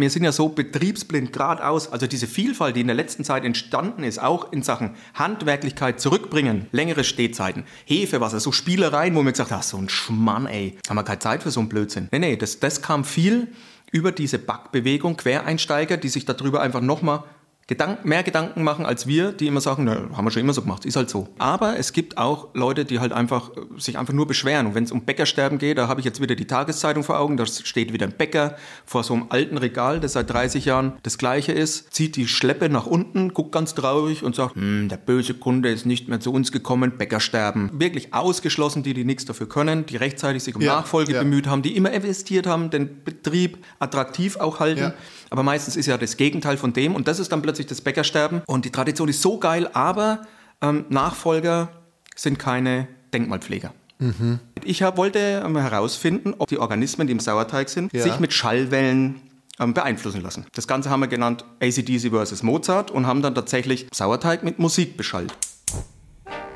wir sind ja so betriebsblind geradeaus. Also diese Vielfalt, die in der letzten Zeit entstanden ist, auch in Sachen Handwerklichkeit zurückbringen, längere Stehzeiten, Hefewasser, so Spielereien, wo wir gesagt haben, so ein Schmann, ey, haben wir keine Zeit für so einen Blödsinn. Nee, nee, das, das kam viel über diese Backbewegung, Quereinsteiger, die sich darüber einfach nochmal Gedank mehr Gedanken machen als wir, die immer sagen, na, haben wir schon immer so gemacht, ist halt so. Aber es gibt auch Leute, die halt einfach äh, sich einfach nur beschweren. Und wenn es um Bäckersterben geht, da habe ich jetzt wieder die Tageszeitung vor Augen, da steht wieder ein Bäcker vor so einem alten Regal, das seit 30 Jahren das gleiche ist, zieht die Schleppe nach unten, guckt ganz traurig und sagt, hm, der böse Kunde ist nicht mehr zu uns gekommen, Bäckersterben. Wirklich ausgeschlossen, die, die nichts dafür können, die rechtzeitig sich um ja, Nachfolge ja. bemüht haben, die immer investiert haben, den Betrieb attraktiv auch halten. Ja. Aber meistens ist ja das Gegenteil von dem und das ist dann plötzlich das Bäckersterben. Und die Tradition ist so geil, aber ähm, Nachfolger sind keine Denkmalpfleger. Mhm. Ich hab, wollte ähm, herausfinden, ob die Organismen, die im Sauerteig sind, ja. sich mit Schallwellen ähm, beeinflussen lassen. Das Ganze haben wir genannt ACDC versus Mozart und haben dann tatsächlich Sauerteig mit Musik beschallt.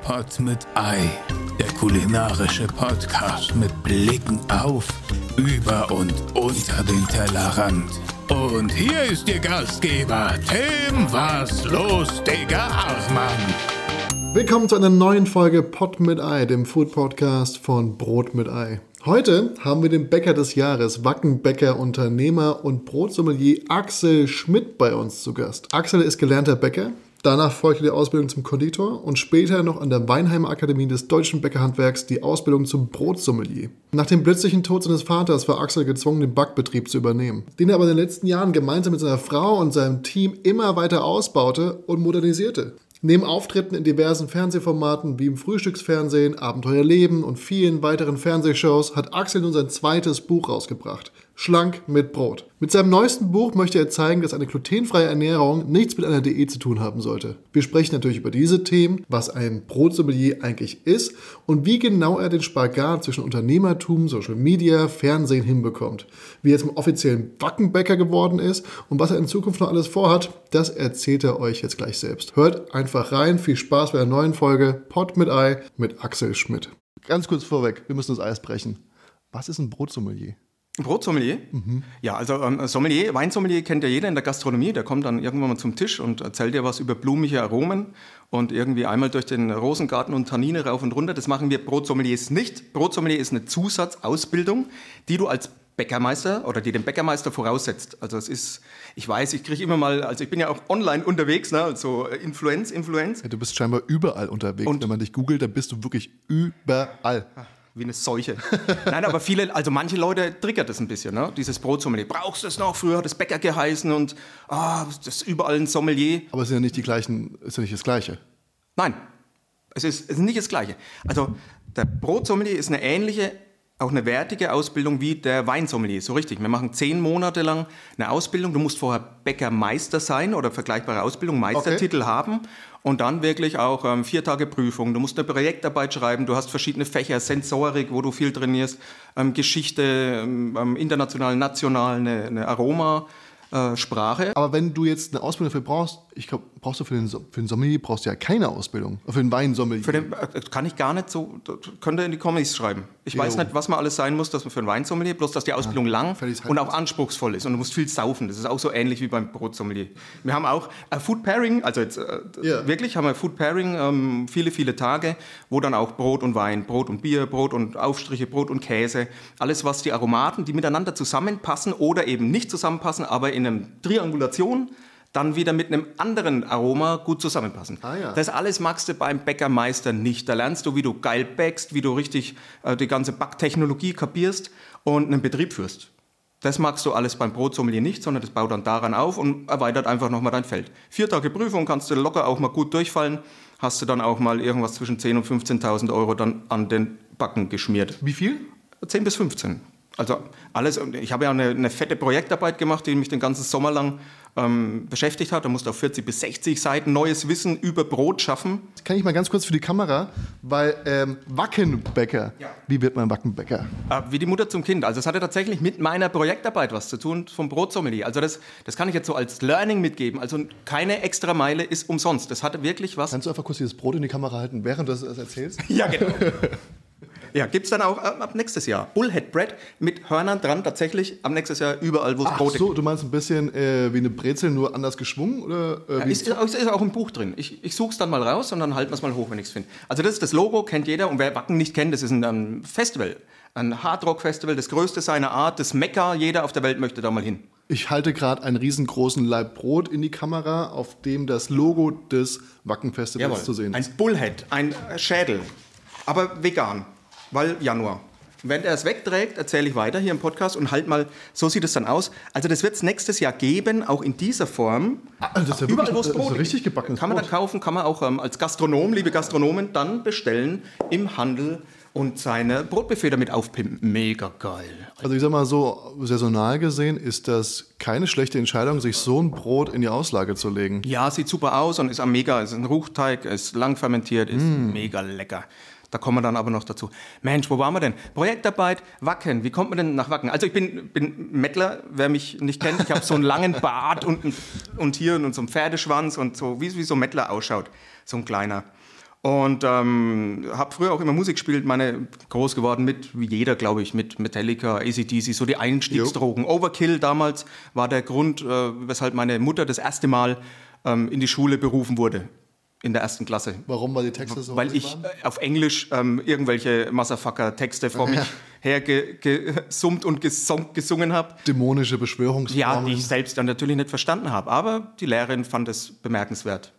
Pot mit Ei, der kulinarische Podcast mit Blicken auf, über und unter den Tellerrand. Und hier ist Ihr Gastgeber, Tim Was los, Digga Achmann. Willkommen zu einer neuen Folge Pot mit Ei, dem Food Podcast von Brot mit Ei. Heute haben wir den Bäcker des Jahres, Wackenbäcker, Unternehmer und Brotsommelier Axel Schmidt bei uns zu Gast. Axel ist gelernter Bäcker, Danach folgte die Ausbildung zum Konditor und später noch an der Weinheimer Akademie des Deutschen Bäckerhandwerks die Ausbildung zum Brotsommelier. Nach dem plötzlichen Tod seines Vaters war Axel gezwungen, den Backbetrieb zu übernehmen, den er aber in den letzten Jahren gemeinsam mit seiner Frau und seinem Team immer weiter ausbaute und modernisierte. Neben Auftritten in diversen Fernsehformaten wie im Frühstücksfernsehen, Abenteuer Leben und vielen weiteren Fernsehshows hat Axel nun sein zweites Buch rausgebracht. Schlank mit Brot. Mit seinem neuesten Buch möchte er zeigen, dass eine glutenfreie Ernährung nichts mit einer Diät zu tun haben sollte. Wir sprechen natürlich über diese Themen, was ein Brotsommelier eigentlich ist und wie genau er den Spagat zwischen Unternehmertum, Social Media, Fernsehen hinbekommt. Wie er zum offiziellen Wackenbäcker geworden ist und was er in Zukunft noch alles vorhat, das erzählt er euch jetzt gleich selbst. Hört einfach rein, viel Spaß bei der neuen Folge Pot mit Ei mit Axel Schmidt. Ganz kurz vorweg, wir müssen das Eis brechen. Was ist ein Brotsommelier? Brotsommelier? Mhm. Ja, also ähm, Sommelier, Weinsommelier kennt ja jeder in der Gastronomie. Der kommt dann irgendwann mal zum Tisch und erzählt dir was über blumige Aromen und irgendwie einmal durch den Rosengarten und Tannine rauf und runter. Das machen wir Brotsommeliers nicht. Brotsommelier ist eine Zusatzausbildung, die du als Bäckermeister oder die den Bäckermeister voraussetzt. Also es ist, ich weiß, ich kriege immer mal, also ich bin ja auch online unterwegs, ne, also Influenz, Influenz. Ja, du bist scheinbar überall unterwegs. Und Wenn man dich googelt, dann bist du wirklich überall. Ah wie eine Seuche. Nein, aber viele, also manche Leute triggert das ein bisschen, ne? dieses Brotsommelier. Brauchst du es noch? Früher hat es Bäcker geheißen und ah, das ist überall ein Sommelier. Aber es sind ja nicht die gleichen, ist ja nicht das Gleiche. Nein, es ist, es ist nicht das Gleiche. Also der Brotsommelier ist eine ähnliche auch eine wertige Ausbildung wie der Weinsommelier, so richtig. Wir machen zehn Monate lang eine Ausbildung. Du musst vorher Bäckermeister sein oder vergleichbare Ausbildung, Meistertitel okay. haben und dann wirklich auch ähm, vier Tage Prüfung. Du musst eine Projektarbeit schreiben, du hast verschiedene Fächer, Sensorik, wo du viel trainierst, ähm, Geschichte, ähm, international, national, eine, eine Aroma. Äh, Sprache. Aber wenn du jetzt eine Ausbildung dafür brauchst, ich glaube, brauchst du für den, für den Sommelier brauchst du ja keine Ausbildung. Für den Weinsommelier. Für den äh, kann ich gar nicht so, könnt ihr in die Comments schreiben. Ich jo. weiß nicht, was man alles sein muss, dass man für einen Weinsommelier, bloß dass die Ausbildung ja, lang und auch anspruchsvoll ist. Und du musst viel saufen. Das ist auch so ähnlich wie beim Brotsommelier. Wir haben auch äh, Food Pairing, also jetzt äh, ja. wirklich haben wir Food Pairing ähm, viele, viele Tage, wo dann auch Brot und Wein, Brot und Bier, Brot und Aufstriche, Brot und Käse, alles was die Aromaten, die miteinander zusammenpassen oder eben nicht zusammenpassen, aber in in einer Triangulation dann wieder mit einem anderen Aroma gut zusammenpassen. Ah, ja. Das alles magst du beim Bäckermeister nicht. Da lernst du, wie du geil bäckst, wie du richtig äh, die ganze Backtechnologie kapierst und einen Betrieb führst. Das magst du alles beim Brotsommelier nicht, sondern das baut dann daran auf und erweitert einfach nochmal dein Feld. Vier Tage Prüfung kannst du locker auch mal gut durchfallen, hast du dann auch mal irgendwas zwischen 10.000 und 15.000 Euro dann an den Backen geschmiert. Wie viel? 10 bis 15. Also alles, ich habe ja eine, eine, fette Projektarbeit gemacht, die mich den ganzen Sommer lang ähm, beschäftigt hat. Da musste auf 40 bis 60 Seiten neues Wissen über Brot schaffen. Das kann ich mal ganz kurz für die Kamera, weil ähm, Wackenbäcker, ja. wie wird man Wackenbäcker? Äh, wie die Mutter zum Kind. Also es hatte tatsächlich mit meiner Projektarbeit was zu tun vom Brotsommelier. Also das, das kann ich jetzt so als Learning mitgeben. Also keine extra Meile ist umsonst. Das hatte wirklich was. Kannst du einfach kurz dieses Brot in die Kamera halten, während du das erzählst? ja, genau. Ja, gibt es dann auch ab, ab nächstes Jahr. Bullhead Bread mit Hörnern dran, tatsächlich ab nächstes Jahr überall, wo es Brote so, du meinst ein bisschen äh, wie eine Brezel, nur anders geschwungen? Oder, äh, Ja, ist, ist, ist auch im Buch drin. Ich, ich suche es dann mal raus und dann halten wir es mal hoch, wenn ich es finde. Also das ist das Logo, kennt jeder. Und wer Wacken nicht kennt, das ist ein ähm, Festival. Ein Hardrock-Festival, das größte seiner Art, das Mekka. Jeder auf der Welt möchte da mal hin. Ich halte gerade einen riesengroßen Laib Brot in die Kamera, auf dem das Logo des Wacken-Festivals zu sehen Ein ist. Bullhead, ein Schädel. Aber vegan, weil Januar. Wenn er es wegträgt, erzähle ich weiter hier im Podcast und halt mal, so sieht es dann aus. Also das wird es nächstes Jahr geben, auch in dieser Form. Ah, das ist ja Überall, wirklich- wo es Brot richtig gebackenes Kann man dann kaufen, kann man auch ähm, als Gastronom, liebe Gastronomen, dann bestellen im Handel und seine Brotbuffet damit aufpimpen. Mega geil. Also ich sag mal so, saisonal gesehen ist das keine schlechte Entscheidung, sich so ein Brot in die Auslage zu legen. Ja, sieht super aus und ist am mega, ist ein Ruchteig, ist lang fermentiert, ist Mm. mega lecker. Da kommen wir dann aber noch dazu. Mensch, wo waren wir denn? Projektarbeit, Wacken. Wie kommt man denn nach Wacken? Also ich bin, bin Mettler, wer mich nicht kennt. Ich habe so einen langen Bart und, und hier und so einen Pferdeschwanz und so, wie, wie so ein Mettler ausschaut. So ein kleiner. Und ähm, habe früher auch immer Musik gespielt, meine groß geworden mit, wie jeder, glaube ich, mit Metallica, ACDC, so die Einstiegsdrogen. Overkill damals war der Grund, äh, weshalb meine Mutter das erste Mal ähm, in die Schule berufen wurde, in der ersten Klasse. Warum, weil die Texte so Weil ich waren? äh, auf Englisch ähm, irgendwelche Motherfucker-Texte vor mich hergesummt und gesung, gesungen habe. Dämonische Ja, Beschwörungsformen. die ich selbst dann natürlich nicht verstanden habe. Aber die Lehrerin fand es bemerkenswert.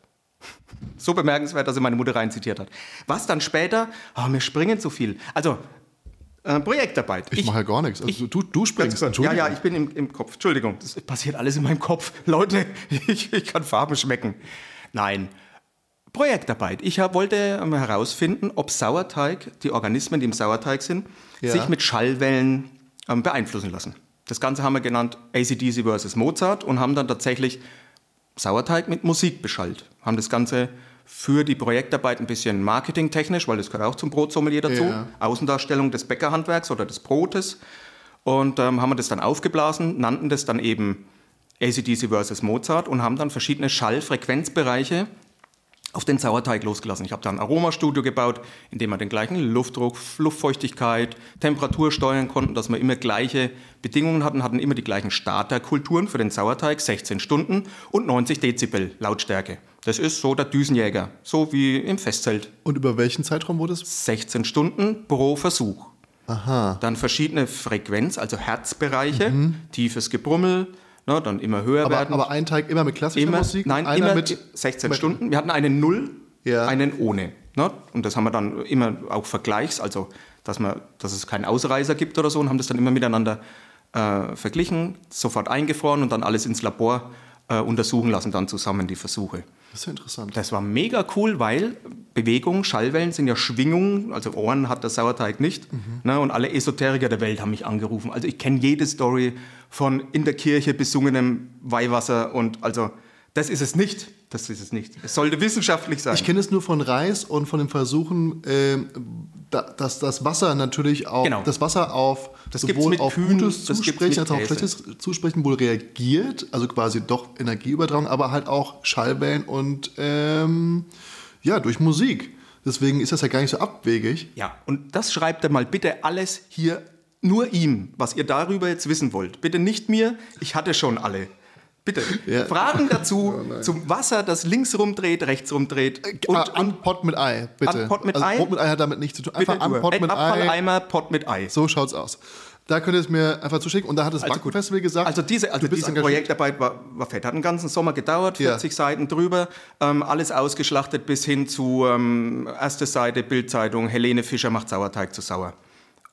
So bemerkenswert, dass sie meine Mutter reinzitiert hat. Was dann später, oh, wir springen zu viel. Also, äh, Projektarbeit. ich mache ja gar nichts. Also du, du springst, ja, ja, ich bin im, im Kopf. Entschuldigung, das passiert alles in meinem Kopf. Leute, ich, ich kann Farben schmecken. Nein. Projektarbeit. Ich hab, wollte ähm, herausfinden, ob Sauerteig, die Organismen, die im Sauerteig sind, Ja. sich mit Schallwellen ähm, beeinflussen lassen. Das Ganze haben wir genannt ACDC versus Mozart und haben dann tatsächlich Sauerteig mit Musik beschallt. Haben das Ganze für die Projektarbeit ein bisschen marketingtechnisch, weil das gehört auch zum Brotsommelier dazu, Ja. Außendarstellung des Bäckerhandwerks oder des Brotes. Und ähm, haben wir das dann aufgeblasen, nannten das dann eben ACDC versus Mozart und haben dann verschiedene Schallfrequenzbereiche auf den Sauerteig losgelassen. Ich habe da ein Aromastudio gebaut, in dem wir den gleichen Luftdruck, Luftfeuchtigkeit, Temperatur steuern konnten, dass wir immer gleiche Bedingungen hatten, hatten immer die gleichen Starterkulturen für den Sauerteig, 16 Stunden und 90 Dezibel Lautstärke. Das ist so der Düsenjäger, so wie im Festzelt. Und über welchen Zeitraum wurde es? 16 Stunden pro Versuch. Aha. Dann verschiedene Frequenz, also Herzbereiche, tiefes Gebrummel, ne, dann immer höher Aber, werden. aber ein Teig immer mit klassischer Immer, Musik? nein, immer mit 16 mit- Stunden. Wir hatten einen Null, Ja. einen ohne. Ne? Und das haben wir dann immer auch Vergleichs, also dass, man, dass es keinen Ausreißer gibt oder so und haben das dann immer miteinander äh, verglichen, sofort eingefroren und dann alles ins Labor äh, untersuchen lassen, dann zusammen die Versuche. Das ist ja interessant. Das war mega cool, weil Bewegung, Schallwellen sind ja Schwingungen, also Ohren hat der Sauerteig nicht. Mhm. Ne, und alle Esoteriker der Welt haben mich angerufen. Also ich kenne jede Story von in der Kirche besungenem Weihwasser und also das ist es nicht. Das ist es nicht. Es sollte wissenschaftlich sein. Ich kenne es nur von Reis und von den Versuchen, da, dass das Wasser natürlich auch, Genau. das Wasser auf Das sowohl auf Kühen, gutes Zusprechen als auch Käse. schlechtes Zusprechen wohl reagiert, also quasi doch Energieübertragung, aber halt auch Schallwellen und ähm, ja, durch Musik. Deswegen ist das ja gar nicht so abwegig. Ja, und das schreibt er mal bitte alles hier nur ihm, was ihr darüber jetzt wissen wollt. Bitte nicht mir, ich hatte schon alle. Bitte. Ja. Fragen dazu zum Wasser, das links rumdreht, rechts rumdreht. Und, ah, an Pot mit Ei, bitte. An Pot mit also Ei? Brot mit Ei hat damit nichts zu tun. bitte Einfach an nur. Pot mit Ei. Abfalleimer, Pot mit Ei. So schaut's aus. Da könnt ihr es mir einfach zuschicken. Und da hat das Also gut. Wackenfestival gesagt, Also diese, also diese. Projektarbeit war, war fett. Hat einen ganzen Sommer gedauert, Ja. 40 Seiten drüber, ähm, alles ausgeschlachtet bis hin zu ähm, erste Seite Bildzeitung, Helene Fischer macht Sauerteig zu sauer.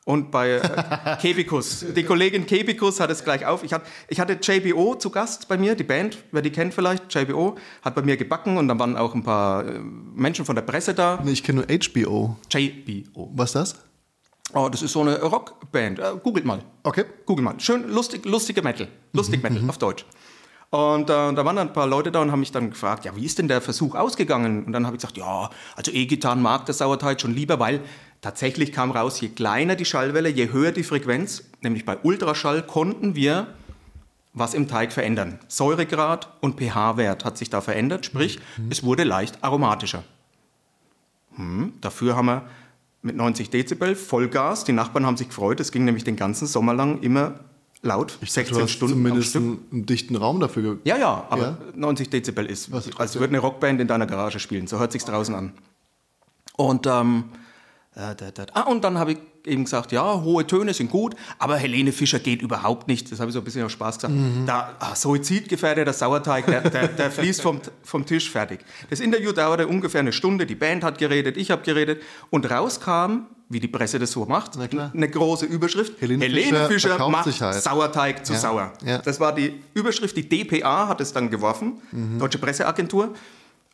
Und bei äh, Kebikus, die Kollegin Kebikus hat es gleich auf. Ich, hat, ich hatte JBO zu Gast bei mir, die Band, wer die kennt vielleicht, JBO, hat bei mir gebacken und dann waren auch ein paar äh, Menschen von der Presse da. Nee, ich kenne nur HBO. JBO. Was ist das? Oh, das ist so eine Rockband. Äh, googelt mal. Okay. Google mal. Schön lustig, lustige Metal. Lustig Metal auf Deutsch. Und äh, da waren dann ein paar Leute da und haben mich dann gefragt, ja, wie ist denn der Versuch ausgegangen? Und dann habe ich gesagt, ja, also E-Gitarren mag der Sauerteig schon lieber, weil tatsächlich kam raus, je kleiner die Schallwelle, je höher die Frequenz, nämlich bei Ultraschall, konnten wir was im Teig verändern. Säuregrad und pH-Wert hat sich da verändert, sprich, es wurde leicht aromatischer. Hm, dafür haben wir mit 90 Dezibel, Vollgas. Die Nachbarn haben sich gefreut. Es ging nämlich den ganzen Sommer lang immer laut, 16 Du hast Stunden zumindest einen, einen dichten Raum dafür. Ja, ja, aber Ja. 90 Dezibel ist, Was als würde eine Rockband in deiner Garage spielen. So hört sich's draußen an. Und, ähm, äh, da, da, ah, und dann habe ich eben gesagt, ja, hohe Töne sind gut, aber Helene Fischer geht überhaupt nicht. Das habe ich so ein bisschen aus Spaß gesagt. Mhm. Da, ah, suizidgefährdeter Sauerteig, der, der, der fließt vom, vom Tisch fertig. Das Interview dauerte ungefähr eine Stunde. Die Band hat geredet, ich habe geredet. Und rauskam, wie die Presse das so macht, eine große Überschrift. Helene Fischer verkauft macht halt. Sauerteig zu Ja. sauer. Ja. Das war die Überschrift, die DPA hat es dann geworfen, Mhm. Deutsche Presseagentur,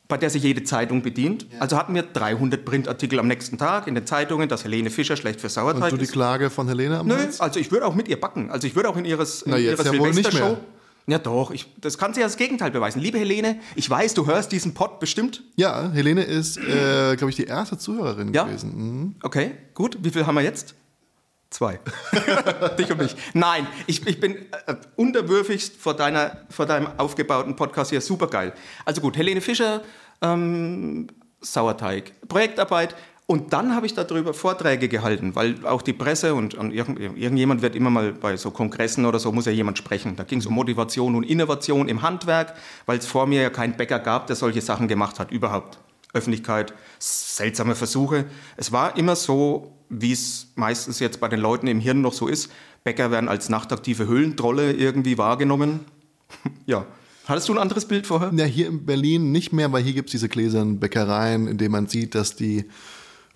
bei der sich jede Zeitung bedient. Also hatten wir 300 Printartikel am nächsten Tag in den Zeitungen, dass Helene Fischer schlecht für Und Sauerteig du die ist. Klage von Helene am Nö, Hals? also ich würde auch mit ihr backen. Also ich würde auch in ihres, in Na, jetzt ihrer ja Silvestershow. Ja doch, ich, das kann sie ja das Gegenteil beweisen. Liebe Helene, ich weiß, du hörst diesen Pod bestimmt. Ja, Helene ist, äh, glaube ich, die erste Zuhörerin Ja. gewesen. Mhm. Okay, gut. Wie viel haben wir jetzt? Zwei. Dich und mich. Nein, ich, ich bin äh, unterwürfigst vor, deiner, vor deinem aufgebauten Podcast hier. Supergeil. Also gut, Helene Fischer, ähm, Sauerteig, Projektarbeit. Und dann habe ich darüber Vorträge gehalten, weil auch die Presse und, und irgend, irgendjemand wird immer mal bei so Kongressen oder so, muss ja jemand sprechen. Da ging es um Motivation und Innovation im Handwerk, weil es vor mir ja keinen Bäcker gab, der solche Sachen gemacht hat, überhaupt. Öffentlichkeit, seltsame Versuche. Es war immer so, wie es meistens jetzt bei den Leuten im Hirn noch so ist. Bäcker werden als nachtaktive Höhlentrolle irgendwie wahrgenommen. ja. Hattest du ein anderes Bild vorher? Ja, hier in Berlin nicht mehr, weil hier gibt es diese gläsernen Bäckereien, in denen man sieht, dass die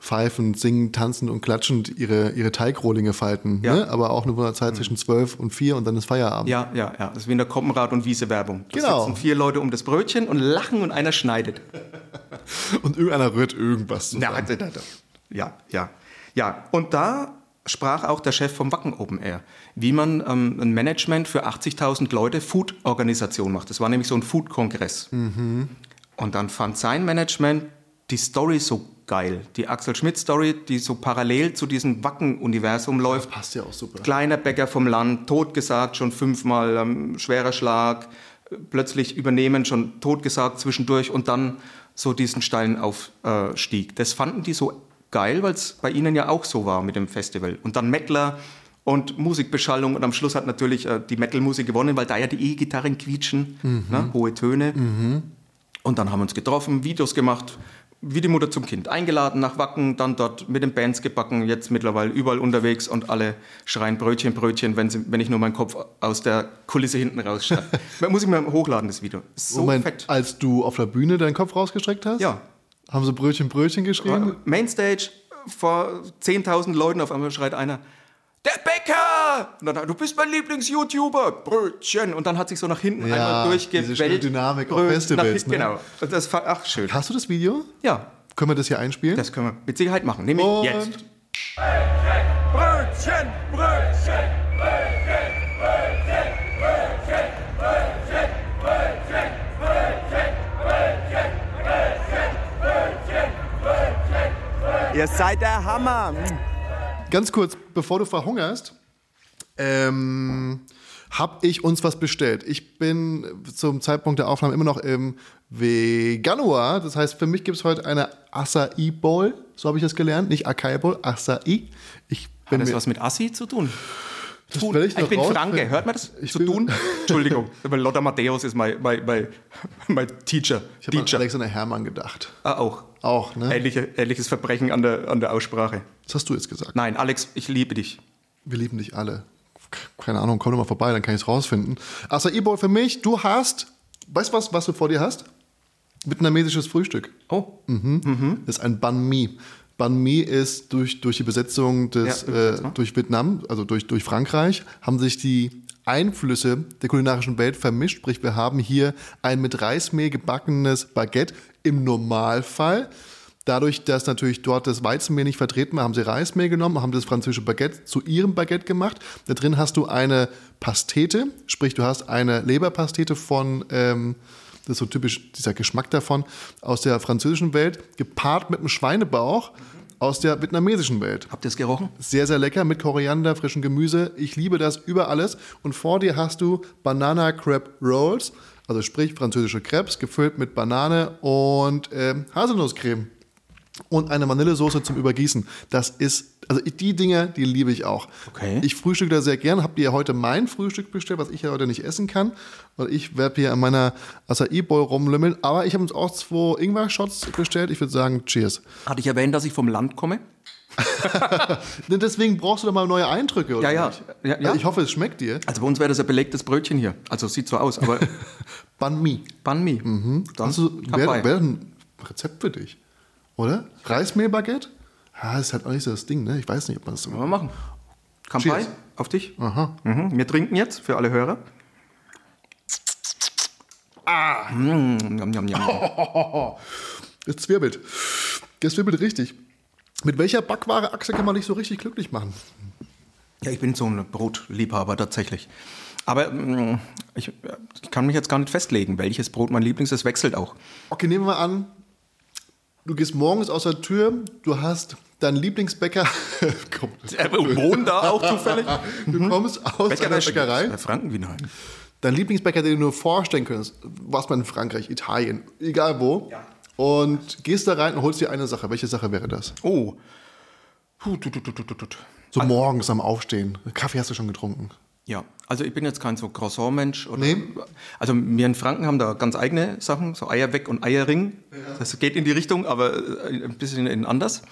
pfeifend, singend, tanzend und klatschend ihre, ihre Teigrohlinge falten. Ja. Ne? Aber auch nur von der Zeit zwischen zwölf und vier und dann ist Feierabend. Ja, ja, ja. Das ist wie in der Koppenrad- und Wiese-Werbung. Da Genau. sitzen vier Leute um das Brötchen und lachen und einer schneidet. Und irgendeiner rührt irgendwas zusammen. Ja, da, da, da. ja, ja. Ja, und da sprach auch der Chef vom Wacken Open Air, wie man ähm, ein Management für 80.000 Leute Food-Organisation macht. Das war nämlich so ein Food-Kongress. Und dann fand sein Management die Story so geil. Die Axel Schmidt-Story, die so parallel zu diesem Wacken-Universum läuft. Passt ja auch super. Kleiner Bäcker vom Land, totgesagt, schon fünfmal, ähm, schwerer Schlag, plötzlich übernehmen, schon totgesagt zwischendurch und dann so diesen steilen Aufstieg. Das fanden die so geil, weil es bei ihnen ja auch so war mit dem Festival. Und dann Mettler und Musikbeschallung und am Schluss hat natürlich äh, die Metal-Musik gewonnen, weil da ja die E-Gitarren quietschen, ne, hohe Töne. Und dann haben wir uns getroffen, Videos gemacht, wie die Mutter zum Kind. Eingeladen nach Wacken, dann dort mit den Bands gebacken, jetzt mittlerweile überall unterwegs und alle schreien Brötchen, Brötchen, wenn, sie, wenn ich nur meinen Kopf aus der Kulisse hinten rausschreibe. Muss ich mal hochladen, das Video. So Moment, fett. als du auf der Bühne deinen Kopf rausgestreckt hast? Ja. Haben sie Brötchen, Brötchen geschrieben? Mainstage vor 10.000 Leuten, auf einmal schreit einer, der Bäcker! Und dann, du bist mein Lieblings-YouTuber, Brötchen. Und dann hat sich so nach hinten Ja, einmal diese durchgewellt. schöne Dynamik auf Festivals, ne? Genau. Und das war, ach, schön. Hast du das Video? Ja, Können wir das hier einspielen? das können wir mit Sicherheit machen. Nämlich Und jetzt. Brötchen, Brötchen, Ihr seid der Hammer. Ganz kurz, bevor du verhungerst, ähm, habe ich uns was bestellt. Ich bin zum Zeitpunkt der Aufnahme immer noch im Veganuar. Das heißt, für mich gibt es heute eine Acai Bowl. So habe ich das gelernt. Nicht Acai Bowl, Acai. Ich Hat bin das was mit Assi zu tun? Das Tun. ich, Ich, noch bin. Franke, hört man das? Ich zu tun? Entschuldigung, weil Lothar Matthäus ist mein, mein, mein, mein Teacher. Ich habe an. Alexander Herrmann gedacht. Ah, auch. Auch, ne? Ähnliche, ähnliches Verbrechen an der, an der Aussprache. Das hast du jetzt gesagt. Nein, Alex, ich liebe dich. Wir lieben dich alle. Keine Ahnung, komm doch mal vorbei, dann kann ich es rausfinden. Acai Bowl für mich, du hast, weißt du was, was du vor dir hast? Vietnamesisches Frühstück. Oh, Das ist ein Banh Mi. Banh Mi ist durch, durch die Besetzung des, Ja, äh, durch Vietnam, also durch, durch Frankreich, haben sich die Einflüsse der kulinarischen Welt vermischt. Sprich, wir haben hier ein mit Reismehl gebackenes Baguette im Normalfall. Dadurch, dass natürlich dort das Weizenmehl nicht vertreten war, haben sie Reismehl genommen, haben das französische Baguette zu ihrem Baguette gemacht. Da drin hast du eine Pastete, sprich, du hast eine Leberpastete von, ähm, das ist so typisch dieser Geschmack davon, aus der französischen Welt, gepaart mit einem Schweinebauch aus der vietnamesischen Welt. habt ihr es gerochen? Sehr, sehr lecker mit Koriander, frischem Gemüse. Ich liebe das über alles. Und vor dir hast du Banana Crab Rolls, also sprich französische Crepes, gefüllt mit Banane und ähm, Haselnusscreme. Und eine Vanillesoße zum Übergießen. Das ist, also die Dinge, die liebe ich auch. Okay. Ich frühstücke da sehr gern. Habt ihr heute mein Frühstück bestellt, was ich ja heute nicht essen kann? Und ich werde hier an meiner Acai Bowl rumlümmeln. Aber ich habe uns auch zwei Ingwer-Shots bestellt. Ich würde sagen, cheers. Hatte ich erwähnt, dass ich vom Land komme? Deswegen brauchst du doch mal neue Eindrücke, oder Ja, ja. nicht? Ja, ja. Also ich hoffe, es schmeckt dir. Also bei uns wäre das ein belegtes Brötchen hier. Also sieht so aus, aber Banh Mi. Banh Mi. Dann Hast du, wäre dabei. wär ein Rezept für dich, oder? Reismehlbaguette? Ja, das ist halt auch nicht so das Ding, ne? Ich weiß nicht, ob man das so Wollen wir machen. Kampai, auf dich. Aha. Mhm. Wir trinken jetzt für alle Hörer. Ah. Mm, yum, yum, yum. Es zwirbelt. Es zwirbelt richtig. Mit welcher Backware Achse kann man dich so richtig glücklich machen? Ja, ich bin so ein Brotliebhaber tatsächlich. Aber mm, ich, ich kann mich jetzt gar nicht festlegen, welches Brot mein Lieblings ist. Wechselt auch. Okay, nehmen wir an, du gehst morgens aus der Tür, du hast deinen Lieblingsbäcker. Komm, Wohnen da auch zufällig? du kommst aus Bäcker einer der Bäckerei. Bei Frankenwiener. Dein Lieblingsbäcker, den du nur vorstellen könntest, was man in Frankreich, Italien, egal wo. Und gehst da rein und holst dir eine Sache. Welche Sache wäre das? Oh. Puh, tut, tut, tut, tut, tut. So morgens am Aufstehen. Kaffee hast du schon getrunken. Ja, also ich bin jetzt kein so Croissant-Mensch. oder- Nee. Also wir in Franken haben da ganz eigene Sachen, so Eierweg und Eierring. Das geht in die Richtung, aber äh, ein bisschen in anders,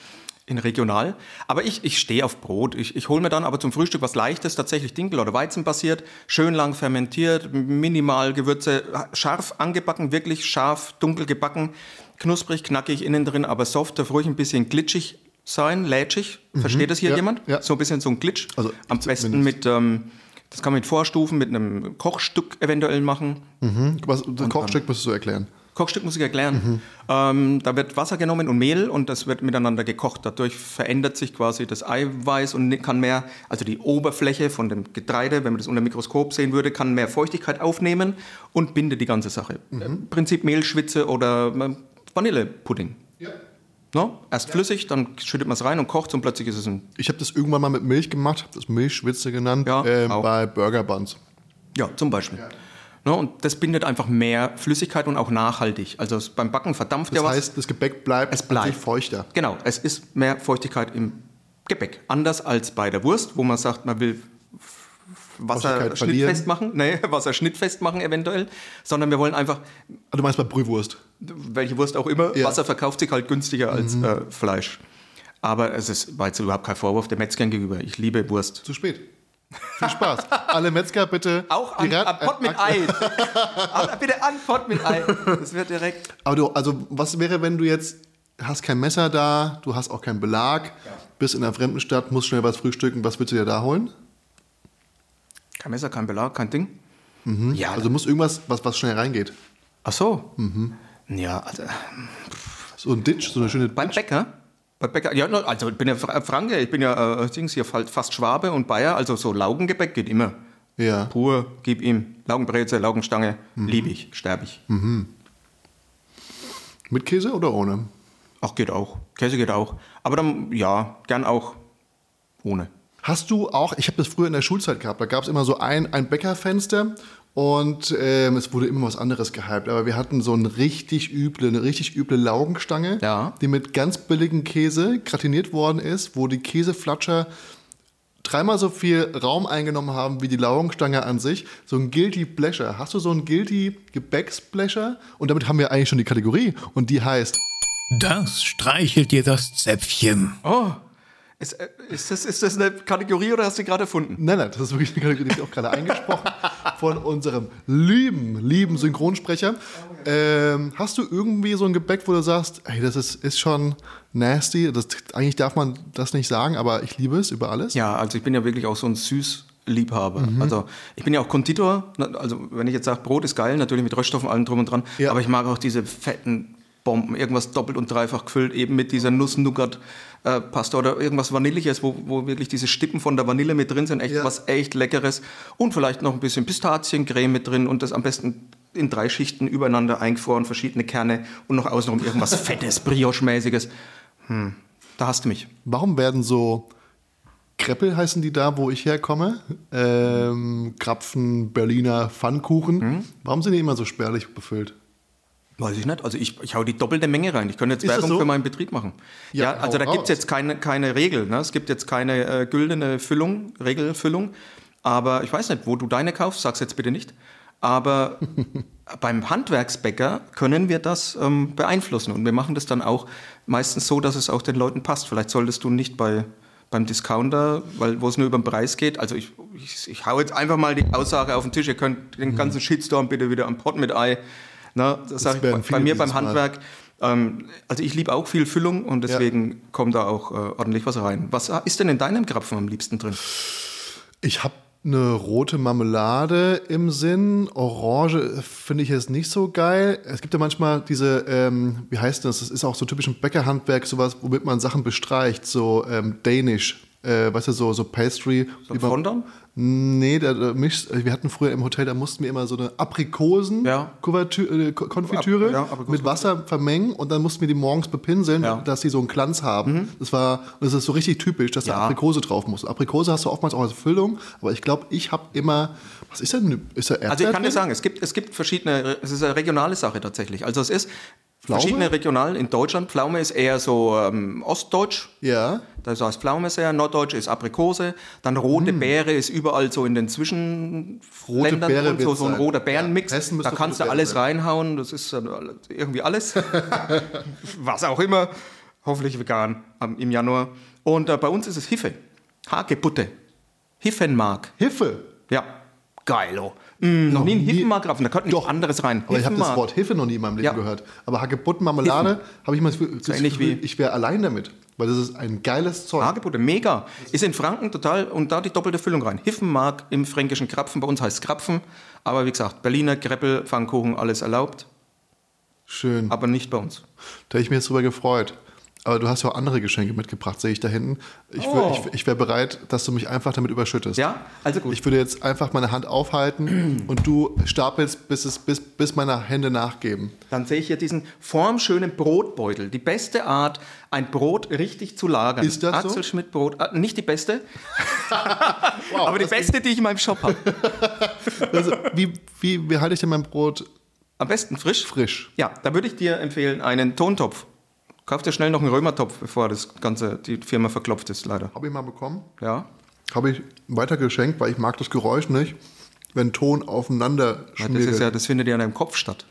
in regional. Aber ich, ich stehe auf Brot. Ich, ich hole mir dann aber zum Frühstück was Leichtes, tatsächlich Dinkel- oder Weizenbasiert, schön lang fermentiert, minimal Gewürze, scharf angebacken, wirklich scharf, dunkel gebacken, knusprig, knackig innen drin, aber soft, darf ruhig ein bisschen glitschig sein, lätschig. Versteht das hier Ja, jemand? ja. So ein bisschen so ein Glitch. Also Am besten mit, ähm, das kann man mit Vorstufen, mit einem Kochstück eventuell machen. Was, das Kochstück musst du erklären. Kochstück muss ich erklären. Ähm, da wird Wasser genommen und Mehl und das wird miteinander gekocht. Dadurch verändert sich quasi das Eiweiß und kann mehr, also die Oberfläche von dem Getreide, wenn man das unter dem Mikroskop sehen würde, kann mehr Feuchtigkeit aufnehmen und bindet die ganze Sache. Im Prinzip Mehlschwitze oder ähm, Vanillepudding. No? Erst flüssig, dann schüttet man es rein und kocht und plötzlich ist es ein Ich habe das irgendwann mal mit Milch gemacht, hab das Milchschwitze genannt, Ja, auch. bei Burger Buns. Ja, zum Beispiel. Ne, und das bindet einfach mehr Flüssigkeit und auch nachhaltig. Also es, beim Backen verdampft Das ja was. heißt, das Gebäck bleibt, Es bleibt. feuchter. Genau, es ist mehr Feuchtigkeit im Gebäck. Anders als bei der Wurst, wo man sagt, man will Wasser Feuchtigkeit verlieren. schnittfest machen. Nee, Wasser schnittfest machen eventuell. Sondern wir wollen einfach, Ah, Du meinst bei Brühwurst. welche Wurst auch immer, Ja. Mhm. Wasser verkauft sich halt günstiger als äh, Fleisch. Aber es ist, war jetzt überhaupt kein Vorwurf der Metzgern gegenüber. Ich liebe Wurst. Zu spät. Viel Spaß. Alle Metzger bitte. Auch an, an Pott mit Ei. Bitte an Pott mit Ei. Das wird direkt. Aber du, also was wäre, wenn du jetzt hast kein Messer da, du hast auch keinen Belag, bist in einer fremden Stadt, musst schnell was frühstücken, was willst du dir da holen? Kein Messer, kein Belag, kein Ding. Ja, Also muss irgendwas, was, was schnell reingeht. ach so. Mhm. Ja, also So ein Ditch, so eine schöne beim Bäcker. Bei Bäcker, ja, also ich bin ja Fra- Franke, ich bin ja äh, Dings hier fa- fast Schwabe und Bayer, also so Laugengebäck geht immer. Ja. Pur, gib ihm. Laugenbreze, Laugenstange, liebe ich, sterbe ich. Mit Käse oder ohne? Ach, geht auch. Käse geht auch. Aber dann, ja, gern auch ohne. Hast du auch, ich habe das früher in der Schulzeit gehabt, da gab es immer so ein, ein Bäckerfenster und ähm, es wurde immer was anderes gehypt. Aber wir hatten so eine richtig üble, eine richtig üble Laugenstange, Ja. die mit ganz billigem Käse gratiniert worden ist, wo die Käseflatscher dreimal so viel Raum eingenommen haben wie die Laugenstange an sich. So ein Guilty Pleasure. Hast du so ein Guilty Gebäckspleasure? Und damit haben wir eigentlich schon die Kategorie und die heißt Das streichelt dir das Zäpfchen. Oh, ist, äh, ist, das, ist das eine Kategorie oder hast du die gerade erfunden? Nein, nein, das ist wirklich eine Kategorie, die ist auch gerade eingesprochen von unserem lieben, lieben Synchronsprecher. Ähm, hast du irgendwie so ein Gebäck, wo du sagst, hey, das ist, ist schon nasty, das, eigentlich darf man das nicht sagen, aber ich liebe es über alles? Ja, also ich bin ja wirklich auch so ein Süßliebhaber. Also ich bin ja auch Konditor. Na, Also wenn ich jetzt sage, Brot ist geil, natürlich mit Röststoffen, allem drum und dran. Ja. Aber ich mag auch diese fetten Bomben, irgendwas doppelt und dreifach gefüllt, eben mit dieser Nuss-Nougat-Pasta oder irgendwas Vanilliges, wo, wo wirklich diese Stippen von der Vanille mit drin sind. Echt Ja. was echt Leckeres. Und vielleicht noch ein bisschen Pistaziencreme mit drin und das am besten in drei Schichten übereinander eingefroren, verschiedene Kerne und noch außenrum irgendwas Fettes, Brioche-mäßiges. Hm, da hast du mich. Warum werden so Kreppel heißen die da, wo ich herkomme? Ähm, Krapfen, Berliner Pfannkuchen. Warum sind die immer so spärlich befüllt? Weiß ich nicht. Also ich, ich hau die doppelte Menge rein. Ich könnte jetzt Ist Werbung so? für meinen Betrieb machen. Ja, Ja, also da gibt's raus. jetzt keine, keine Regel. Ne? Es gibt jetzt keine äh, güldene Füllung, Regelfüllung. Aber ich weiß nicht, wo du deine kaufst, sag's jetzt bitte nicht. Aber beim Handwerksbäcker können wir das ähm, beeinflussen. Und wir machen das dann auch meistens so, dass es auch den Leuten passt. Vielleicht solltest du nicht bei, beim Discounter, weil wo es nur über den Preis geht. Also ich, ich, ich hau jetzt einfach mal die Aussage auf den Tisch. Ihr könnt den ganzen Shitstorm bitte wieder am Pot mit Ei. Na, das sag ich bei, mir beim. Handwerk. Ähm, also ich liebe auch viel Füllung und deswegen kommt da auch äh, ordentlich was rein. Was ist denn in deinem Krapfen am liebsten drin? Ich habe eine rote Marmelade im Sinn. Orange äh, finde ich jetzt nicht so geil. Es gibt ja manchmal diese, ähm, wie heißt das? Das ist auch so typisch im Bäckerhandwerk, sowas, womit man Sachen bestreicht, so ähm, Danish. Äh, weißt du, so, so Pastry. wie man- Fondant? Nee, der, der Misch, wir hatten früher im Hotel, da mussten wir immer so eine Aprikosen Ja. Äh, Ja, Aprikosen. mit Wasser vermengen und dann mussten wir die morgens bepinseln, Ja. Mhm. dass sie so einen Glanz haben. Das war, das ist so richtig typisch, dass da. Aprikose drauf muss. Aprikose hast du oftmals auch als Füllung, aber ich glaube, ich habe immer, was ist denn, ist da Erdbeer Also ich kann dir sagen, es gibt, es gibt verschiedene, es ist eine regionale Sache tatsächlich. Also es ist Pflaume? verschiedene Regionalen in Deutschland. Pflaume ist eher so ähm, ostdeutsch. Ja, Da heißt Pflaume sehr, norddeutsch ist Aprikose, dann rote Beere ist überall so in den Zwischenländern drin, so, so ein sein. roter Bärenmix. Ja, da kannst du alles Beere reinhauen, das ist dann irgendwie alles. Was auch immer, hoffentlich vegan im Januar. Und äh, bei uns ist es Hiffe, Hagebutte, Hiffenmark. Hiffe. Ja, geilo. Mm, noch nie einen Hiffenmark da könnte Doch. anderes rein. Aber ich habe das. Wort Hiffe noch nie in meinem Leben Ja. gehört. Aber Hagebuttenmarmelade habe ich mal das Gefühl, ich wäre allein damit. Weil das ist ein geiles Zeug. Hagebutte, mega. Ist in Franken total und da die doppelte Füllung rein. Hiffenmark im fränkischen Krapfen, bei uns heißt es Krapfen. Aber wie gesagt, Berliner Kreppel, Pfannkuchen, alles erlaubt, Schön. aber nicht bei uns. Da hätte ich mich jetzt drüber gefreut. Aber du hast ja auch andere Geschenke mitgebracht, sehe ich da hinten. Ich, Oh. ich, ich wäre bereit, dass du mich einfach damit überschüttest. Ja, also gut. Ich würde jetzt einfach meine Hand aufhalten und du stapelst, bis, es, bis, bis meine Hände nachgeben. Dann sehe ich hier diesen formschönen Brotbeutel. Die beste Art, ein Brot richtig zu lagern. Ist das so? Axel Schmidt Brot. Äh, nicht die beste, Wow, aber die beste, die ich in meinem Shop habe. Also, wie, wie behalte ich denn mein Brot Am besten frisch. frisch? Ja, da würde ich dir empfehlen, einen Tontopf. Kauf dir schnell noch einen Römertopf, bevor das Ganze, die Firma verklopft ist, leider. Habe ich mal bekommen. Ja. Habe ich weiter geschenkt, weil ich mag das Geräusch nicht, wenn Ton aufeinander Ja, schmiert. das, ist ja, das findet ja in deinem Kopf statt.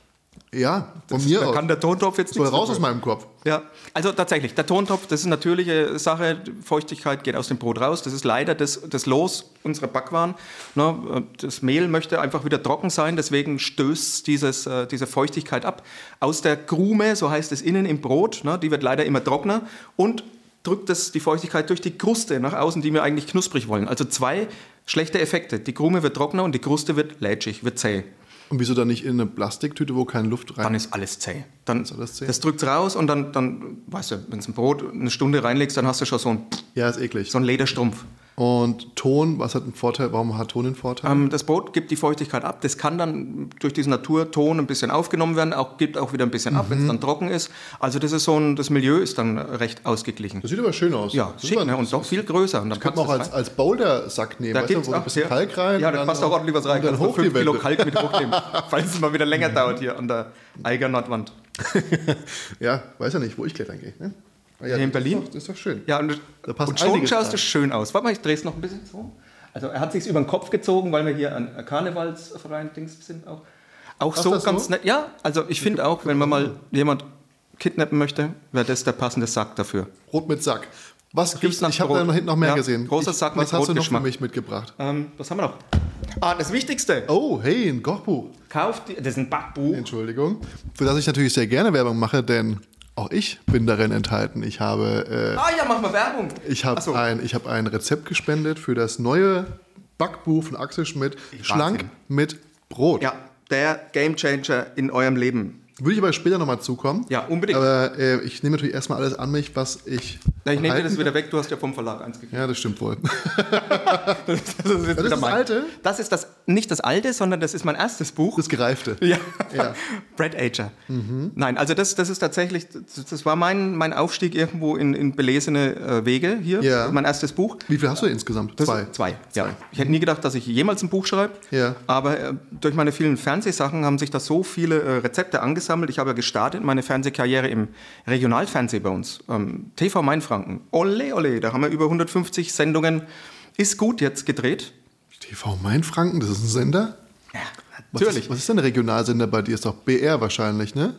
Ja, von mir Da aus. kann der Tontopf jetzt Soll nichts raus aus meinem Kopf. Ja, also tatsächlich, der Tontopf, das ist eine natürliche Sache. Feuchtigkeit geht aus dem Brot raus. Das ist leider das, das Los unserer Backwaren. Ne, das Mehl möchte einfach wieder trocken sein, deswegen stößt dieses, äh, diese Feuchtigkeit ab. Aus der Krume, so heißt es innen im Brot, ne, die wird leider immer trockener und drückt das, die Feuchtigkeit durch die Kruste nach außen, die wir eigentlich knusprig wollen. Also zwei schlechte Effekte. Die Krume wird trockener und die Kruste wird lätschig, wird zäh. Und wieso dann nicht in eine Plastiktüte, wo keine Luft rein dann ist alles zäh. Dann, alles zäh. Das drückt raus und dann, dann weißt du, wenn du ein Brot eine Stunde reinlegst, dann hast du schon so einen, Ja, ist eklig. so einen Lederstrumpf. Und Ton, was hat einen Vorteil? Warum hat Ton einen Vorteil? Ähm, das Brot gibt die Feuchtigkeit ab. Das kann dann durch diesen Naturton ein bisschen aufgenommen werden, auch, gibt auch wieder ein bisschen ab, wenn Mhm. es dann trocken ist. Also das ist so ein, das Milieu ist dann recht ausgeglichen. das sieht aber schön aus. Ja, schick, ne? und doch viel größer. Und dann Kann man auch als, als Boulder-Sack nehmen, da weißt du, wo ein bisschen sehr- Kalk rein. Ja, da dann passt auch ordentlich was rein. Dann hoch die fünf Kilo Wände. Kalk mit hochnehmen, falls es mal wieder länger dauert hier an der Eiger Nordwand. Ja, weiß ja nicht, wo ich klettern gehe. Ne? Ja, Hier in Berlin? Ist doch, ist doch schön. Ja, und, Da passt und schon schaust du schön aus. Warte mal, ich drehe es noch ein bisschen so. Also er hat sich über den Kopf gezogen, weil wir hier an Karnevalsverein Dings sind auch. Auch Passt so ganz so? nett. Ja, also ich finde auch, wenn man mal jemand kidnappen möchte, wäre das der passende Sack dafür. Brot mit Sack. Was gibt's? nach Ich habe da noch hinten noch mehr Ja, gesehen. großer ich, Sack was mit hast du noch für mich mitgebracht? Ähm, was haben wir noch? Ah, das Wichtigste. Oh, hey, ein Kochbuch. Kauft, das ist ein Backbuch. Entschuldigung. Für das ich natürlich sehr gerne Werbung mache, denn auch ich bin darin enthalten. Ich habe, Ah ja, mach mal Werbung. äh, ich habe so. ein, ich habe ein Rezept gespendet für das neue Backbuch von Axel Schmidt. Schlank mit Brot. Ja, der Gamechanger in eurem Leben. Würde ich aber später nochmal zukommen. Ja, unbedingt. Aber äh, ich nehme natürlich erstmal alles an mich, was ich. Ja, ich nehme dir das wieder weg, du hast ja vom Verlag eins gekriegt. Ja, das stimmt wohl. Das ist, jetzt ist das mein- alte? Das ist das, nicht das alte, sondern das ist mein erstes Buch. Das Gereifte. Ja. Ja. Brad Ager. Nein, also das, das ist tatsächlich, das, das war mein, mein Aufstieg irgendwo in, in belesene äh, Wege hier. Ja. Mein erstes Buch. Wie viel hast du insgesamt? Das- Zwei. Zwei. Ja. Ich hätte nie gedacht, dass ich jemals ein Buch schreibe. Ja. Aber äh, durch meine vielen Fernsehsachen haben sich da so viele äh, Rezepte angesammelt. Angesammelt. Ich habe ja gestartet meine Fernsehkarriere im Regionalfernsehen bei uns. Ähm, TV Mainfranken. Ole, ole, da haben wir über 150 Sendungen. Ist gut jetzt gedreht. TV Mainfranken, das ist ein Sender? Ja, Was natürlich. Ist, was ist denn ein Regionalsender bei dir? Ist doch BR wahrscheinlich, ne?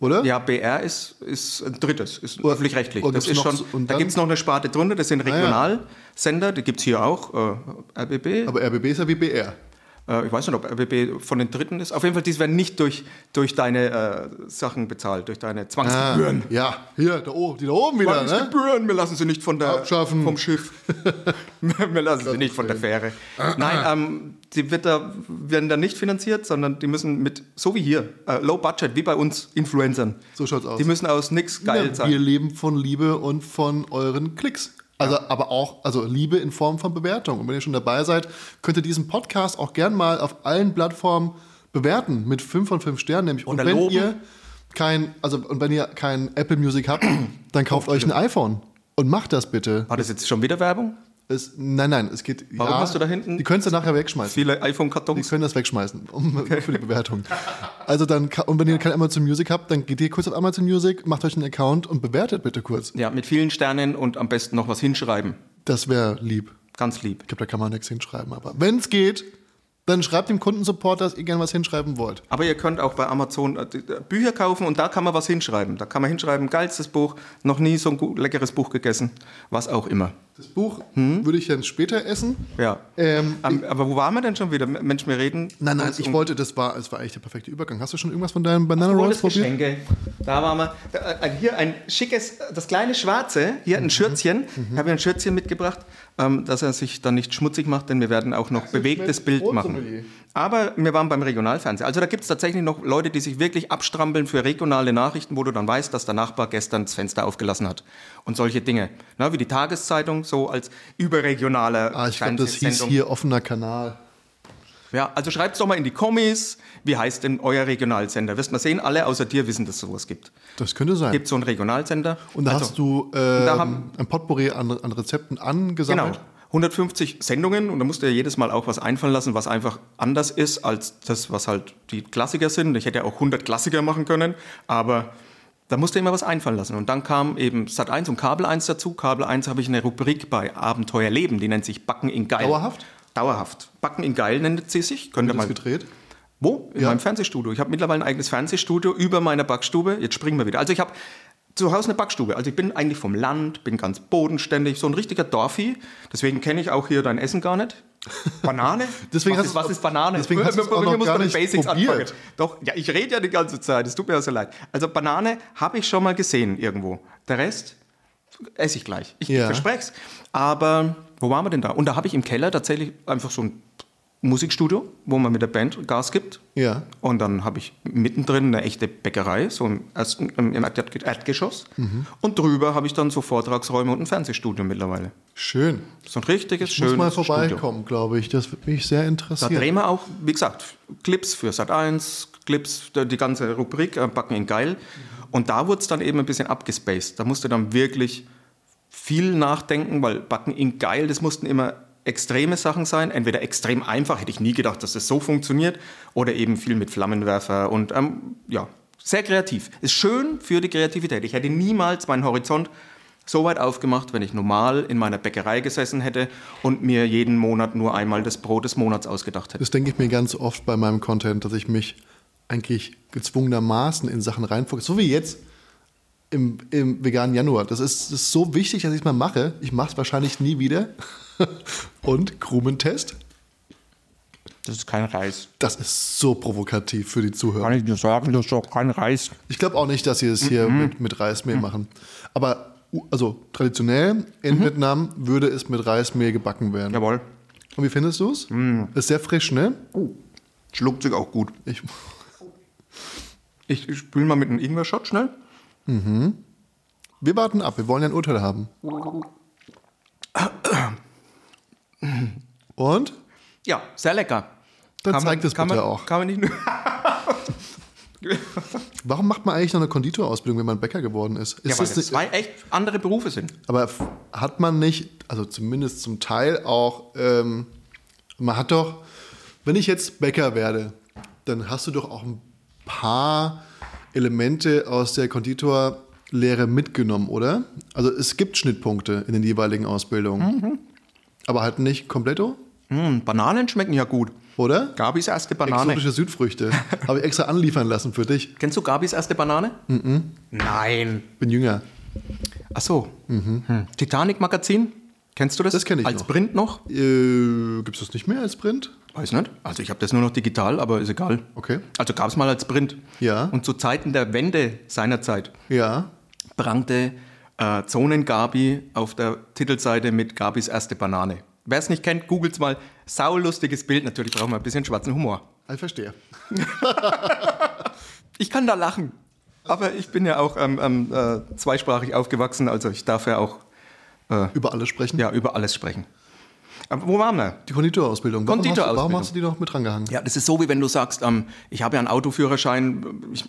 Oder? Ja, BR ist, ist ein drittes, ist öffentlich-rechtlich. Das ist schon, da gibt es noch eine Sparte drunter, das sind ja. Regionalsender, die gibt es hier auch, äh, RBB. Aber RBB ist ja wie BR. Äh, ich weiß nicht, ob RBB von den Dritten ist. Auf jeden Fall, die werden nicht durch, durch deine äh, Sachen bezahlt, durch deine Zwangsgebühren. Ah, ja, hier, da oben, die da oben wieder, ne? Zwangsgebühren, wir lassen sie nicht von der, Abschaffen. vom Schiff. wir lassen sie nicht von der Fähre. Nein, ähm, die wird da, werden da nicht finanziert, sondern die müssen mit, so wie hier, äh, Low Budget, wie bei uns Influencern. So schaut's aus. Die müssen aus nix geil ja, sein. wir leben von Liebe und von euren Klicks. Also, aber auch, also Liebe in Form von Bewertung. Und wenn ihr schon dabei seid, könnt ihr diesen Podcast auch gern mal auf allen Plattformen bewerten mit 5 von 5 Sternen. Nämlich. Und Oder wenn loben. ihr kein, also, und wenn ihr kein Apple Music habt, dann kauft euch ein iPhone. Und macht das bitte. War das jetzt schon wieder Werbung? Es, nein, nein, es geht. Warum ja, hast du da hinten- Die könnt ihr nachher wegschmeißen. Viele Die iPhone-Kartons? können das wegschmeißen um, für die Bewertung. Also dann, und wenn ihr kein Amazon Music habt, dann geht ihr kurz auf Amazon Music, macht euch einen Account und bewertet bitte kurz. Ja, mit vielen Sternen und am besten noch was hinschreiben. Das wäre lieb. Ganz lieb. Ich glaube, da kann man nichts hinschreiben. Aber wenn es geht, dann schreibt dem Kundensupport, dass ihr gerne was hinschreiben wollt. Aber ihr könnt auch bei Amazon äh, die- Bücher kaufen und da kann man was hinschreiben. Da kann man hinschreiben, geilstes Buch, noch nie so ein leckeres Buch gegessen, was auch immer. Das Buch würde ich dann später essen. Ja. Ähm, Ähm, aber wo waren wir denn schon wieder? Mensch, wir reden. nein, nein, ich um- wollte, das war, es war echt der perfekte Übergang. Hast du schon irgendwas von deinen Banana Oh, Rolls das probiert? Geschenke. Da waren wir. Da, äh, hier ein schickes, das kleine Schwarze, hier Mhm. ein Schürzchen. Ich habe ein Schürzchen mitgebracht, ähm, dass er sich dann nicht schmutzig macht, denn wir werden auch noch bewegtes Schmidt, Bild machen. Aber wir waren beim Regionalfernsehen. Also da gibt es tatsächlich noch Leute, die sich wirklich abstrampeln für regionale Nachrichten, wo du dann weißt, dass der Nachbar gestern das Fenster aufgelassen hat. Und solche Dinge. Na, wie die Tageszeitung, so als überregionale Ah, ich glaube, das hieß hier offener Kanal. Ja, also schreibt's doch mal in die Kommis. Wie heißt denn euer Regionalsender? Wirst mal sehen, alle außer dir wissen, dass es sowas gibt. Das könnte sein. Gibt so einen Regionalsender. und da Also, hast du da ähm, haben- ein Potpourri an, an Rezepten angesammelt. Genau. 150 Sendungen und da musst du ja jedes Mal auch was einfallen lassen, was einfach anders ist als das, was halt die Klassiker sind. Ich hätte ja auch 100 Klassiker machen können, aber da musste immer was einfallen lassen. Und dann kam eben Sat 1 und Kabel 1 dazu. Kabel 1 habe ich eine Rubrik bei Abenteuer Leben, die nennt sich Backen in Geil. Dauerhaft? Dauerhaft. Backen in Geil nennt sie sich. Könnt ihr mal gedreht? Wo? In Ja. meinem Fernsehstudio. Ich habe mittlerweile ein eigenes Fernsehstudio über meiner Backstube. Jetzt springen wir wieder. Also ich habe zu Hause eine Backstube. Also ich bin eigentlich vom Land, bin ganz bodenständig, so ein richtiger Dorfi. Deswegen kenne ich auch hier dein Essen gar nicht. Banane? Deswegen was, ist, was ist Banane? deswegen hast noch Ich muss gar bei den Basics probiert. anfangen. Doch, ja, ich rede ja die ganze Zeit. Es tut mir auch so leid. Also Banane habe ich schon mal gesehen irgendwo. Der Rest esse ich gleich. Ich Ja. verspreche es. Aber wo waren wir denn da? Und da habe ich im Keller tatsächlich einfach so ein Musikstudio, wo man mit der Band Gas gibt. Ja. Und dann habe ich mittendrin eine echte Bäckerei, so im, ersten, im im Erd- Erdgeschoss. Mhm. Und drüber habe ich dann so Vortragsräume und ein Fernsehstudio mittlerweile. Schön. So ein richtiges, Ich schönes muss mal vorbeikommen, glaube ich. Das würde mich sehr Da interessieren. drehen wir auch, wie gesagt, Clips für Sat 1, Clips, die ganze Rubrik, äh, Backen in Geil. Und da wurde es dann eben ein bisschen abgespaced. Da musste dann wirklich viel nachdenken, weil Backen in Geil, das mussten immer extreme Sachen sein. Entweder extrem einfach, hätte ich nie gedacht, dass das so funktioniert, oder eben viel mit Flammenwerfer und ähm, ja, sehr kreativ. Ist schön für die Kreativität. Ich hätte niemals meinen Horizont so weit aufgemacht, wenn ich normal in meiner Bäckerei gesessen hätte und mir jeden Monat nur einmal das Brot des Monats ausgedacht hätte. Das denke ich mir ganz oft bei meinem Content, dass ich mich eigentlich gezwungenermaßen in Sachen reinfokusse. So wie jetzt im, im veganen Januar. Das ist, das ist so wichtig, dass ich es mal mache. Ich mache es wahrscheinlich nie wieder. Und Krumentest, Das ist kein Reis. das ist so provokativ für die Zuhörer. ich dir sagen, das ist doch kein Reis. Ich glaube auch nicht, dass sie es hier mit, mit Reismehl machen. Aber also traditionell in Vietnam würde es mit Reismehl gebacken werden. Jawohl. Und wie findest du es? Ist sehr frisch, ne? Schluckt sich auch gut. Ich, Ich, ich spüle mal mit einem Ingwer-Shot schnell. wir warten ab, wir wollen ja ein Urteil haben. Und? Ja, sehr lecker. Dann zeigt es kann bitte man, auch. Kann man nicht nur. Warum macht man eigentlich noch eine Konditorausbildung, wenn man Bäcker geworden ist? ist Ja, weil das zwei echt andere Berufe sind. aber hat man nicht, also zumindest zum Teil auch, ähm, man hat doch, wenn ich jetzt Bäcker werde, dann hast du doch auch ein paar Elemente aus der Konditorlehre mitgenommen, oder? Also es gibt Schnittpunkte in den jeweiligen Ausbildungen. Aber halt nicht kompletto, Hm, Bananen schmecken ja gut. oder? Gabis erste Banane. Exotische Südfrüchte. Habe ich extra anliefern lassen für dich. Kennst du Gabis erste Banane? Nein. Bin jünger. Ach so. Hm. Titanic-Magazin? Kennst du das? Das kenn ich Als noch. Print noch? Äh, Gibt es das nicht mehr als Print? Weiß nicht. Also ich habe das nur noch digital, aber ist egal. Okay. Also gab es mal als Print. Ja. Und zu Zeiten der Wende seinerzeit Ja. prangte äh, Zonen-Gabi auf der Titelseite mit Gabis erste Banane. Wer es nicht kennt, googelt's mal. Saulustiges Bild. Natürlich brauchen wir ein bisschen schwarzen Humor. Ich verstehe. Ich kann da lachen. Aber ich bin ja auch ähm, ähm, äh, zweisprachig aufgewachsen, also ich darf ja auch Über alles sprechen. ja, über alles sprechen. Aber wo waren wir? Die Konditorausbildung. Warum, hast du- Konditorausbildung. warum hast du die noch mit rangehangen? Ja, das ist so, wie wenn du sagst, ähm, ich habe ja einen Autoführerschein, ich,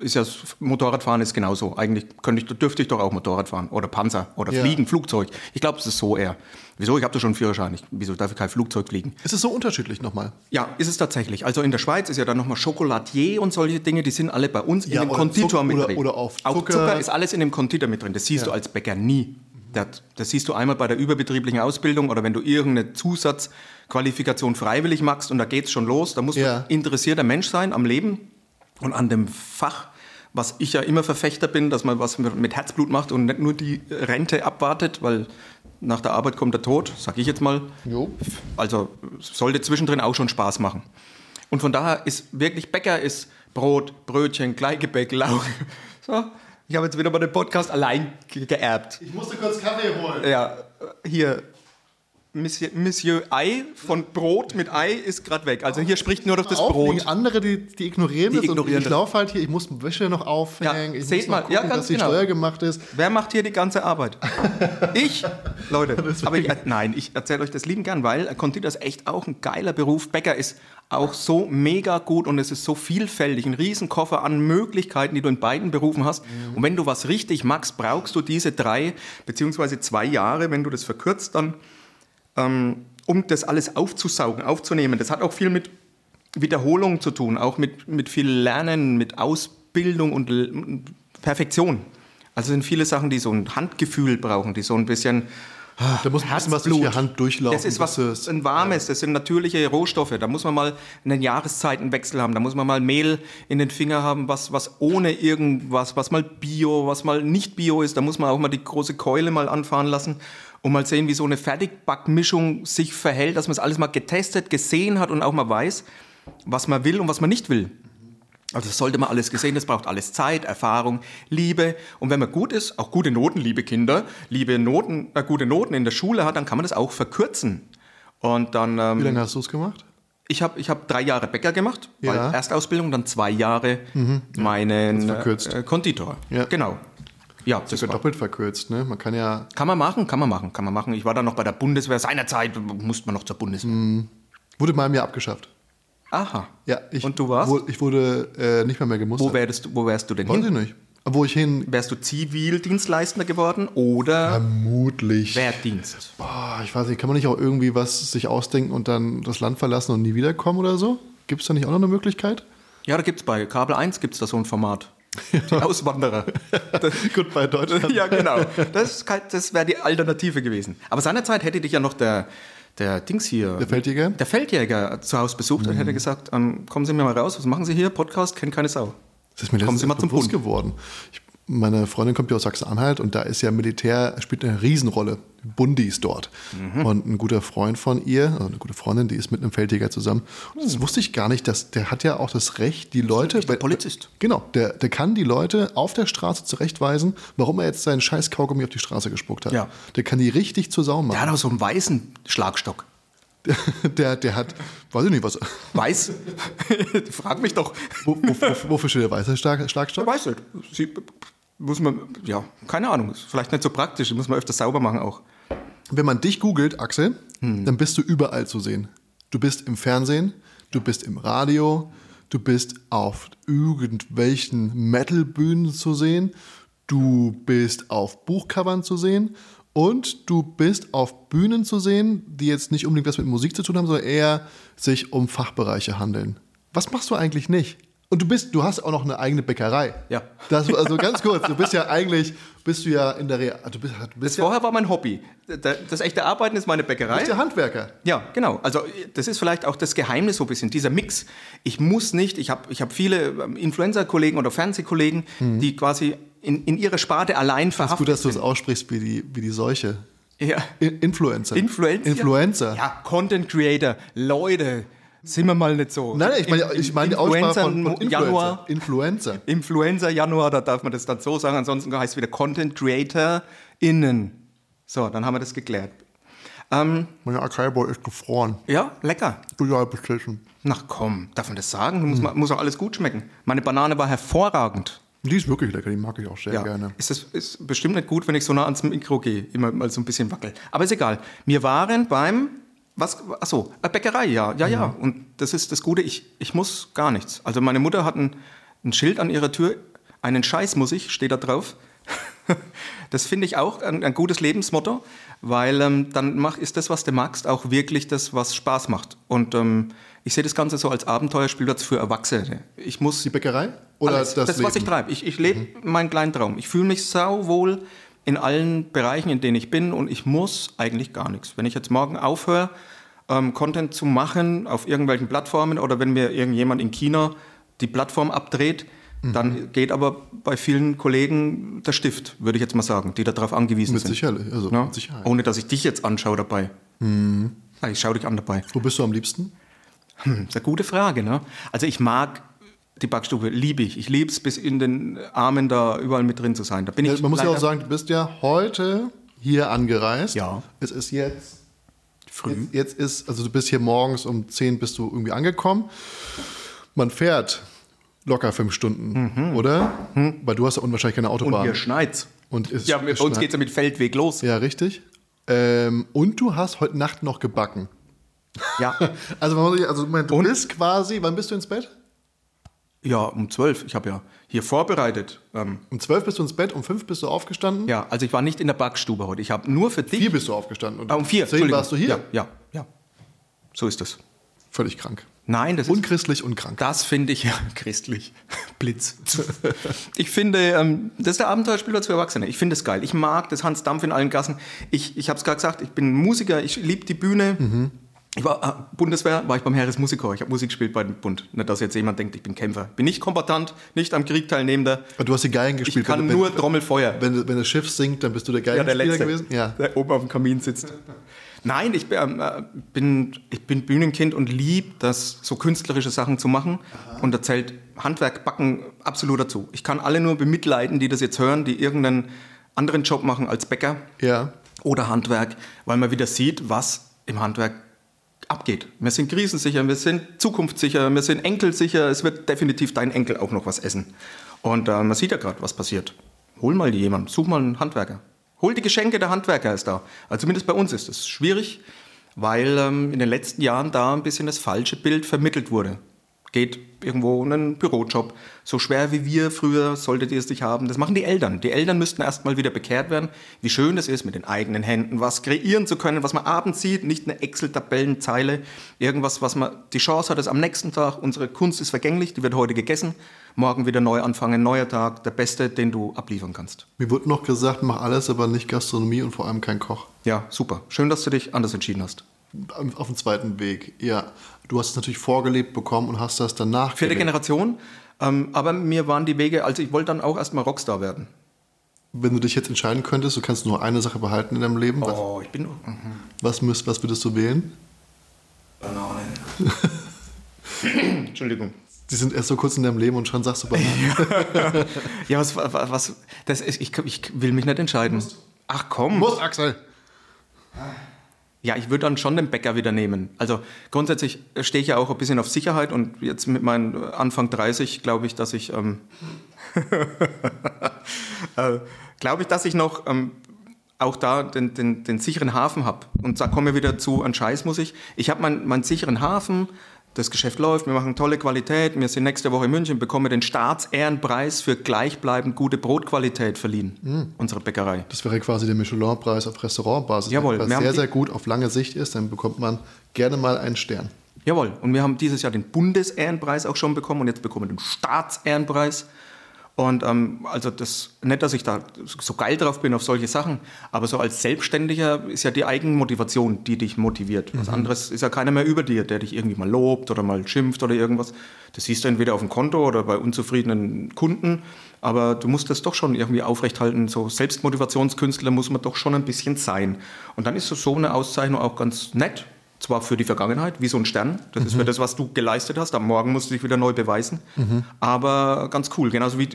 ist ja das Motorradfahren ist genauso. Eigentlich könnte ich, dürfte ich doch auch Motorrad fahren oder Panzer oder Ja. fliegen, Flugzeug. Ich glaube, es ist so eher. Wieso? Ich habe doch schon einen Führerschein. Ich, wieso darf ich kein Flugzeug fliegen? Es ist so unterschiedlich nochmal. Ja, ist es tatsächlich. Also in der Schweiz ist ja dann nochmal Chocolatier und solche Dinge, die sind alle bei uns Ja, in dem Konditor Zucker- mit drin. oder auf Auch Zucker. Zucker ist alles in dem Konditor mit drin. Das siehst Ja. du als Bäcker nie. Das, das siehst du einmal bei der überbetrieblichen Ausbildung oder wenn du irgendeine Zusatzqualifikation freiwillig machst und da geht's schon los. Da musst Ja. du interessierter Mensch sein am Leben und an dem Fach, was ich ja immer Verfechter bin, dass man was mit Herzblut macht und nicht nur die Rente abwartet, weil nach der Arbeit kommt der Tod, sag ich jetzt mal. Jo. Also sollte zwischendrin auch schon Spaß machen. Und von daher ist wirklich Bäcker ist Brot, Brötchen, Gleichgebäck, Lauch. So, ich habe jetzt wieder mal den Podcast allein ge- geerbt. Ich musste kurz Kaffee holen. Ja, hier Monsieur, Monsieur Ei von Brot mit Ei ist gerade weg. Also hier spricht nur noch das Auf, Brot. wegen andere, die, die ignorieren Die das. ignorieren und ich laufe halt hier, ich muss Wäsche noch aufhängen. Ja, ich seht muss mal. gucken, Ja, ganz dass die genau. Steuer gemacht ist. Wer macht hier die ganze Arbeit? Ich, Leute. Aber ich, nein, ich erzähle euch das lieben gern, weil Konditor ist echt auch ein geiler Beruf. Bäcker ist auch so mega gut und es ist so vielfältig. Ein Riesenkoffer an Möglichkeiten, die du in beiden Berufen hast. Und wenn du was richtig magst, brauchst du diese drei beziehungsweise zwei Jahre, wenn du das verkürzt, dann ähm, um das alles aufzusaugen, aufzunehmen. Das hat auch viel mit Wiederholung zu tun, auch mit, mit viel Lernen, mit Ausbildung und L- Perfektion. Also sind viele Sachen, die so ein Handgefühl brauchen, die so ein bisschen Da muss ein bisschen was durch die Hand durchlaufen. das ist was es- ein warmes, das sind natürliche Rohstoffe. Da muss man mal einen Jahreszeitenwechsel haben, da muss man mal Mehl in den Finger haben, was, was ohne irgendwas, was mal Bio, was mal nicht Bio ist. Da muss man auch mal die große Keule mal anfahren lassen und mal sehen, wie so eine Fertigbackmischung sich verhält, dass man es alles mal getestet, gesehen hat und auch mal weiß, was man will und was man nicht will. Also das sollte man alles gesehen, das braucht alles Zeit, Erfahrung, Liebe. Und wenn man gut ist, auch gute Noten, liebe Kinder, liebe Noten, äh, gute Noten in der Schule hat, dann kann man das auch verkürzen. Und dann, Wie ähm, lange hast du es gemacht? ich habe ich hab drei Jahre Bäcker gemacht, Ja. Erstausbildung, dann zwei Jahre meinen das verkürzt. äh, Konditor. Ja. Genau. Ja, das Sogar war, doppelt verkürzt, ne? Man kann ja. kann man machen, kann man machen, kann man machen. Ich war dann noch bei der Bundeswehr, seinerzeit musste man noch zur Bundeswehr. Wurde mal mir abgeschafft. Aha. Ja, ich, Und du warst? Wo, ich wurde äh, nicht mehr mehr gemustert. Wo wärst, du- wo wärst du denn Weiß hin? ich nicht. Wo ich hin. Wärst du Zivildienstleister geworden oder Vermutlich. Wehrdienst? Boah, ich weiß nicht, kann man nicht auch irgendwie was sich ausdenken und dann das Land verlassen und nie wiederkommen oder so? Gibt es da nicht auch noch eine Möglichkeit? Ja, da gibt's bei Kabel 1 gibt's da so ein Format. Die Auswanderer. Gut, bei Deutschland. ja, genau. Das, das wäre die Alternative gewesen. Aber seinerzeit hätte dich ja noch der, der Dings hier. Der Feldjäger? Der Feldjäger zu Hause besucht und hätte gesagt, ähm, kommen Sie mir mal raus, was machen Sie hier? Podcast, kennt keine Sau. Das ist mir Kommen letztens Sie mal zum bewusst Punkt. geworden. Ich, meine Freundin kommt ja aus Sachsen-Anhalt und da ist ja Militär, spielt eine Riesenrolle. Bundis dort. Mhm. Und ein guter Freund von ihr, also eine gute Freundin, die ist mit einem Feldjäger zusammen. Und das wusste ich gar nicht, dass der hat ja auch das Recht, die Leute. richtiger Polizist. Genau, der, der kann die Leute auf der Straße zurechtweisen, warum er jetzt seinen scheiß Kaugummi auf die Straße gespuckt hat. Ja. Der kann die richtig zur Sau Der machen. hat auch so einen weißen Schlagstock. Der, der hat, weiß ich nicht, was. Weiß? Frag mich doch. Wo, wo, wo, wofür steht der weiße Schlag, Schlagstock? Weiß nicht. Sie, muss man, ja, keine Ahnung. Ist vielleicht nicht so praktisch. Muss man öfter sauber machen auch. Wenn man dich googelt, Axel, Hm. dann bist du überall zu sehen. Du bist im Fernsehen, du bist im Radio, du bist auf irgendwelchen Metal-Bühnen zu sehen, du bist auf Buchcovern zu sehen und du bist auf Bühnen zu sehen, die jetzt nicht unbedingt was mit Musik zu tun haben, sondern eher sich um Fachbereiche handeln. Was machst du eigentlich nicht? Und du bist, du hast auch noch eine eigene Bäckerei. Ja. Das, also ganz kurz, du bist ja eigentlich, bist du ja in der Real, du bist, du bist, ja, Vorher war mein Hobby. Da- Das echte Arbeiten ist meine Bäckerei. bist ja Handwerker. Ja, genau. Also das ist vielleicht auch das Geheimnis so ein bisschen, dieser Mix. Ich muss nicht, ich habe ich hab viele ähm, Influencer-Kollegen oder Fernsehkollegen, die quasi in, in ihrer Sparte allein. Ist verhaftet gut, dass du es aussprichst wie die, wie die Seuche. Ja. In- Influencer. Influencer? Influencer. Ja, Content Creator, Leute, sind wir mal nicht so. Nein, ich meine, ich meine die Aussprache von, von im Influencer. Januar. Influencer. Influencer Januar, da darf man das dann so sagen, ansonsten heißt es wieder Content Creator innen. So, dann haben wir das geklärt. Ähm, Meine Acai-Bowl ist gefroren. ja, lecker. Total beschissen. Ach komm, darf man das sagen? Muss, man, muss auch alles gut schmecken. Meine Banane war hervorragend. Die ist wirklich lecker, die mag ich auch sehr Ja, gerne. Ist das ist bestimmt nicht gut, wenn ich so nah ans Mikro gehe, immer mal so ein bisschen wackel. Aber ist egal. Wir waren beim, was, achso, äh, Bäckerei, ja, ja, ja. Und das ist das Gute, ich, ich muss gar nichts. Also meine Mutter hat ein, ein Schild an ihrer Tür, einen Scheiß muss ich, steht da drauf. Das finde ich auch ein, ein gutes Lebensmotto, weil ähm, dann mach, ist das, was du magst, auch wirklich das, was Spaß macht. Und ähm, ich sehe das Ganze so als Abenteuerspielplatz für Erwachsene. Ich muss Die Bäckerei? Oder alles. das, das, was ich treibe. Ich, ich lebe meinen kleinen Traum. Ich fühle mich sauwohl in allen Bereichen, in denen ich bin und ich muss eigentlich gar nichts. Wenn ich jetzt morgen aufhöre, ähm, Content zu machen auf irgendwelchen Plattformen oder wenn mir irgendjemand in China die Plattform abdreht, Mhm. dann geht aber bei vielen Kollegen der Stift, würde ich jetzt mal sagen, die darauf angewiesen Mit sind. Sicherheit, also Ja? mit Sicherheit. Ohne dass ich dich jetzt anschaue dabei. Ja, ich schaue dich an dabei. Wo bist du am liebsten? Das ist eine gute Frage. Ne? Also ich mag die Backstube, liebe ich. Ich liebe es, bis in den Armen da überall mit drin zu sein. Da bin Ja, ich man muss ja auch sagen, du bist ja heute hier angereist. Ja. Es ist jetzt früh. Jetzt, jetzt ist, also du bist hier morgens um 10 bist du irgendwie angekommen. Man fährt locker fünf Stunden, oder? Weil du hast ja unwahrscheinlich keine Mhm. Und Autobahn. hier schneit's. Und es- ja, bei uns schneit. geht es ja mit Feldweg los. Ja, richtig. Ähm, und du hast heute Nacht noch gebacken. Ja, Also, man muss also Moment, du Und? bist quasi, wann bist du ins Bett? Ja um zwölf. Ich habe ja hier vorbereitet. Ähm, Um 12 bist du ins Bett, um 5 bist du aufgestanden. ja, also ich war nicht in der Backstube heute. Ich habe nur für dich... Vier bist du aufgestanden. Und Ah, um vier, 10 Entschuldigung. warst du hier. Ja, ja, ja. So ist es. Völlig krank. Nein, das ist... Unchristlich und krank. Das finde ich ja christlich. Blitz. Ich finde, ähm, das ist der Abenteuerspielplatz für Erwachsene. Ich finde es geil. Ich mag das Hans Dampf in allen Gassen. Ich, ich habe es gerade gesagt, ich bin Musiker, ich liebe die Bühne. Ich war äh, Bundeswehr, war ich beim Heeresmusikchor. Ich habe Musik gespielt bei dem Bund. Nicht, dass jetzt jemand denkt, ich bin Kämpfer. Bin nicht kombatant, nicht am Krieg teilnehmender. Aber du hast die Geigen Ich gespielt. kann wenn, nur wenn, Trommelfeuer. wenn, wenn das Schiff sinkt, dann bist du der Ja, der Geigenspieler Letzte, gewesen. Ja. der oben auf dem Kamin sitzt. Nein, ich bin, äh, bin, ich bin Bühnenkind und lieb das, so künstlerische Sachen zu machen. Und da zählt Handwerk, Backen absolut dazu. Ich kann alle nur bemitleiden, die das jetzt hören, die irgendeinen anderen Job machen als Bäcker ja. oder Handwerk, weil man wieder sieht, was im Handwerk abgeht. Wir sind krisensicher, wir sind zukunftssicher, wir sind enkelsicher. Es wird definitiv dein Enkel auch noch was essen. Und äh, man sieht ja gerade, was passiert. Hol mal jemanden, such mal einen Handwerker. Hol die Geschenke, der Handwerker ist da. Also zumindest bei uns ist es schwierig, weil ähm, in den letzten Jahren da ein bisschen das falsche Bild vermittelt wurde. Geht irgendwo in einen Bürojob. So schwer wie wir früher solltet ihr es nicht haben. Das machen die Eltern. Die Eltern müssten erst mal wieder bekehrt werden, wie schön es ist, mit den eigenen Händen was kreieren zu können, was man abends sieht, nicht eine Excel-Tabellenzeile, irgendwas, was man die Chance hat, es am nächsten Tag. Unsere Kunst ist vergänglich, die wird heute gegessen. Morgen wieder neu anfangen, neuer Tag, der beste, den du abliefern kannst. Mir wurde noch gesagt, mach alles, aber nicht Gastronomie und vor allem kein Koch. Ja, super. Schön, dass du dich anders entschieden hast. Auf dem zweiten Weg, ja. Du hast es natürlich vorgelebt bekommen und hast das danach Vierte. Generation. Ähm, aber mir waren die Wege, also ich wollte dann auch erstmal Rockstar werden. Wenn du dich jetzt entscheiden könntest, du kannst nur eine Sache behalten in deinem Leben. Was, Oh, ich bin. Mhm. was, müsst, was würdest du wählen? Bananen. Entschuldigung. Die sind erst so kurz in deinem Leben und schon sagst du Bananen. Ja, was, was, was das ist, ich, ich will mich nicht entscheiden. Ach komm. Muss, Axel! Ja, ich würde dann schon den Bäcker wieder nehmen. Also grundsätzlich stehe ich ja auch ein bisschen auf Sicherheit und jetzt mit meinen Anfang 30 glaube ich, dass ich ähm, äh, glaube ich, dass ich noch ähm, auch da den, den, den sicheren Hafen habe. Und da kommen wir wieder zu, an Scheiß muss ich. Ich habe meinen meinen sicheren Hafen, das Geschäft läuft, wir machen tolle Qualität. Wir sind nächste Woche in München, bekommen den Staatsehrenpreis für gleichbleibend gute Brotqualität verliehen, unsere Bäckerei. Das wäre quasi der Michelin-Preis auf Restaurantbasis. Jawohl, Was sehr, sehr gut auf lange Sicht ist, dann bekommt man gerne mal einen Stern. Jawohl. Und wir haben dieses Jahr den Bundesehrenpreis auch schon bekommen und jetzt bekommen wir den Staatsehrenpreis. Und ähm, also das nicht, dass ich da so geil drauf bin auf solche Sachen, aber so als Selbstständiger ist ja die Eigenmotivation, die dich motiviert. Was anderes ist ja keiner mehr über dir, der dich irgendwie mal lobt oder mal schimpft oder irgendwas. Das siehst du entweder auf dem Konto oder bei unzufriedenen Kunden, aber du musst das doch schon irgendwie aufrechthalten. So Selbstmotivationskünstler muss man doch schon ein bisschen sein. Und dann ist so eine Auszeichnung auch ganz nett, zwar für die Vergangenheit, wie so ein Stern. Das ist für das, was du geleistet hast. Am Morgen musst du dich wieder neu beweisen. Aber ganz cool. Genauso wie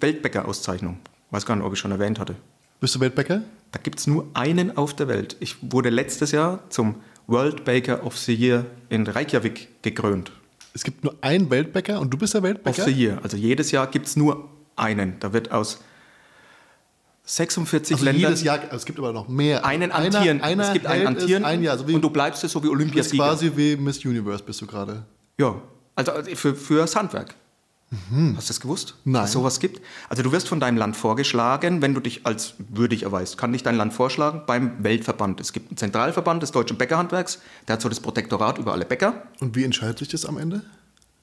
Weltbäcker-Auszeichnung. Weiß gar nicht, ob ich schon erwähnt hatte. Bist du Weltbäcker? Da gibt es nur einen auf der Welt. Ich wurde letztes Jahr zum World Baker of the Year in Reykjavik gekrönt. Es gibt nur einen Weltbäcker und du bist der Of Weltbäcker? the Year. Also jedes Jahr gibt es nur einen. Da wird aus 46 Also Ländern jedes Jahr, es gibt aber noch mehr. einen Antieren. Einer es gibt einen Antieren ein Jahr. Also wie, und du bleibst es so wie Olympiasieger. quasi wie Miss Universe bist du gerade. Ja, also für, fürs Handwerk. Hast du das gewusst? Mhm. Nein. Dass es sowas gibt? Also du wirst von deinem Land vorgeschlagen, wenn du dich als würdig erweist, kann dich dein Land vorschlagen beim Weltverband. Es gibt einen Zentralverband des deutschen Bäckerhandwerks, der hat so das Protektorat über alle Bäcker. Und wie entscheidet sich das am Ende?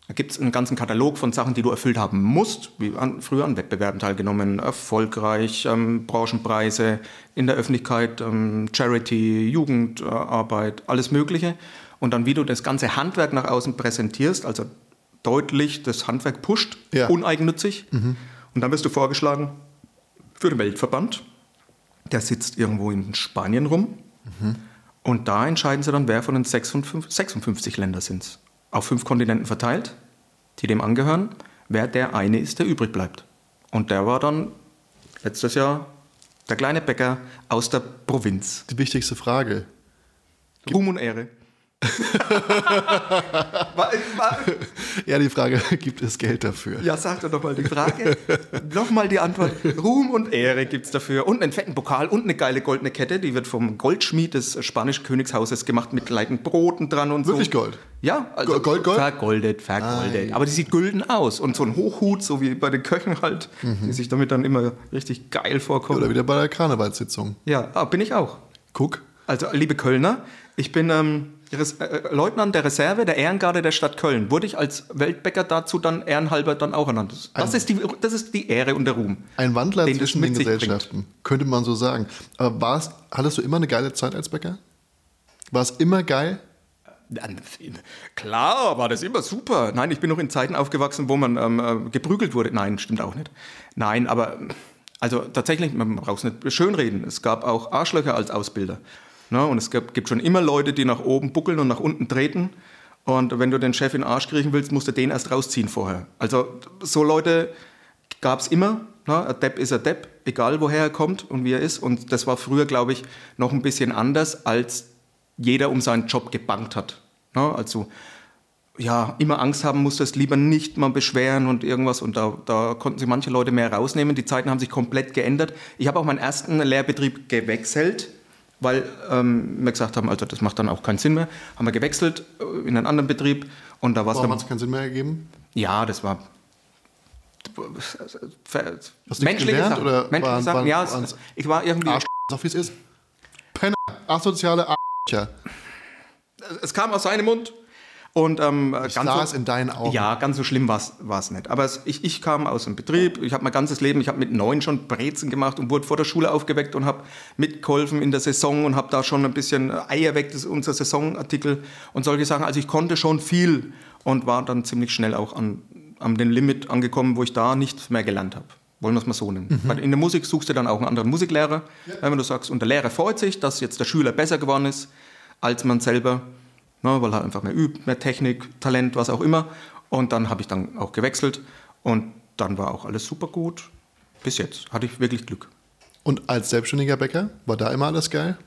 Da gibt es einen ganzen Katalog von Sachen, die du erfüllt haben musst, wie an, früher an Wettbewerben teilgenommen, erfolgreich, ähm, Branchenpreise, in der Öffentlichkeit, ähm, Charity, Jugendarbeit, alles Mögliche. Und dann, wie du das ganze Handwerk nach außen präsentierst, also deutlich das Handwerk pusht, Ja. uneigennützig. Und dann wirst du vorgeschlagen für den Weltverband. Der sitzt irgendwo in Spanien rum. Und da entscheiden sie dann, wer von den 56, 56 Ländern sind Auf fünf Kontinenten verteilt, die dem angehören, wer der eine ist, der übrig bleibt. Und der war dann letztes Jahr der kleine Bäcker aus der Provinz. Die wichtigste Frage. Ruhm und Ehre. Ja, die Frage, gibt es Geld dafür? ja, sag doch nochmal die Frage. nochmal die Antwort. Ruhm und Ehre gibt es dafür. Und einen fetten Pokal und eine geile goldene Kette. Die wird vom Goldschmied des spanischen Königshauses gemacht mit leiten Broten dran und Wirklich so. Gold? Ja, also Gold, Gold? vergoldet, vergoldet. Ei. Aber die sieht gülden aus. Und so ein Hochhut, so wie bei den Köchen halt, die sich damit dann immer richtig geil vorkommen. Oder wieder bei der Karnevalssitzung. Ja, ah, bin ich auch. Guck. Also, liebe Kölner, ich bin ähm, Res äh, Leutnant der Reserve der Ehrengarde der Stadt Köln. Wurde ich als Weltbäcker dazu dann ehrenhalber dann auch ernannt. Das, ist, die, das ist die Ehre und der Ruhm. Ein Wandler den zwischen den sich bringt. Gesellschaften, könnte man so sagen. Aber war's, hattest du immer eine geile Zeit als Bäcker? War es immer geil? Klar, war das immer super. Nein, ich bin noch in Zeiten aufgewachsen, wo man ähm, äh, geprügelt wurde. Nein, stimmt auch nicht. Nein, aber also tatsächlich, man braucht es nicht schönreden. Es gab auch Arschlöcher als Ausbilder. Ne? Und es gibt, schon immer Leute, die nach oben buckeln und nach unten treten. Und wenn du den Chef in den Arsch kriechen willst, musst du den erst rausziehen vorher. Also so Leute gab es immer. Ne? Ein Depp ist ein Depp, egal woher er kommt und wie er ist. Und das war früher, glaube ich, noch ein bisschen anders, als jeder um seinen Job gebankt hat. Ne? Also ja, immer Angst haben musstest, lieber nicht mal beschweren und irgendwas. Und da, da konnten sich manche Leute mehr rausnehmen. Die Zeiten haben sich komplett geändert. Ich habe auch meinen ersten Lehrbetrieb gewechselt, weil ähm, wir gesagt haben, also das macht dann auch keinen Sinn mehr. Haben wir gewechselt äh, in einen anderen Betrieb und da war es dann... hat es keinen Sinn mehr gegeben? Ja, das war... Hast du nichts gelernt, Sachen. oder Menschliche waren- Sachen. waren- ja, es, waren's- ich war irgendwie... Arsch, so wie es ist. Penner. Asoziale Arschlöcher. es kam aus seinem Mund. Und ähm, Ich sah es in deinen Augen. Ja, ganz so schlimm war es nicht. Aber es, ich, ich kam aus dem Betrieb, ich habe mein ganzes Leben, ich habe mit neun schon Brezen gemacht und wurde vor der Schule aufgeweckt und habe mitgeholfen in der Saison und habe da schon ein bisschen Eier weg, das ist unser Saisonartikel und solche Sachen. Also ich konnte schon viel und war dann ziemlich schnell auch an, an den Limit angekommen, wo ich da nichts mehr gelernt habe. Wollen wir es mal so nennen. Weil In der Musik suchst du dann auch einen anderen Musiklehrer. Wenn du sagst, und der Lehrer freut sich, dass jetzt der Schüler besser geworden ist als man selber, ne, weil er einfach mehr übt, mehr Technik, Talent, was auch immer. Und dann habe ich dann auch gewechselt und dann war auch alles super gut. Bis jetzt hatte ich wirklich Glück. Und als selbstständiger Bäcker, war da immer alles geil?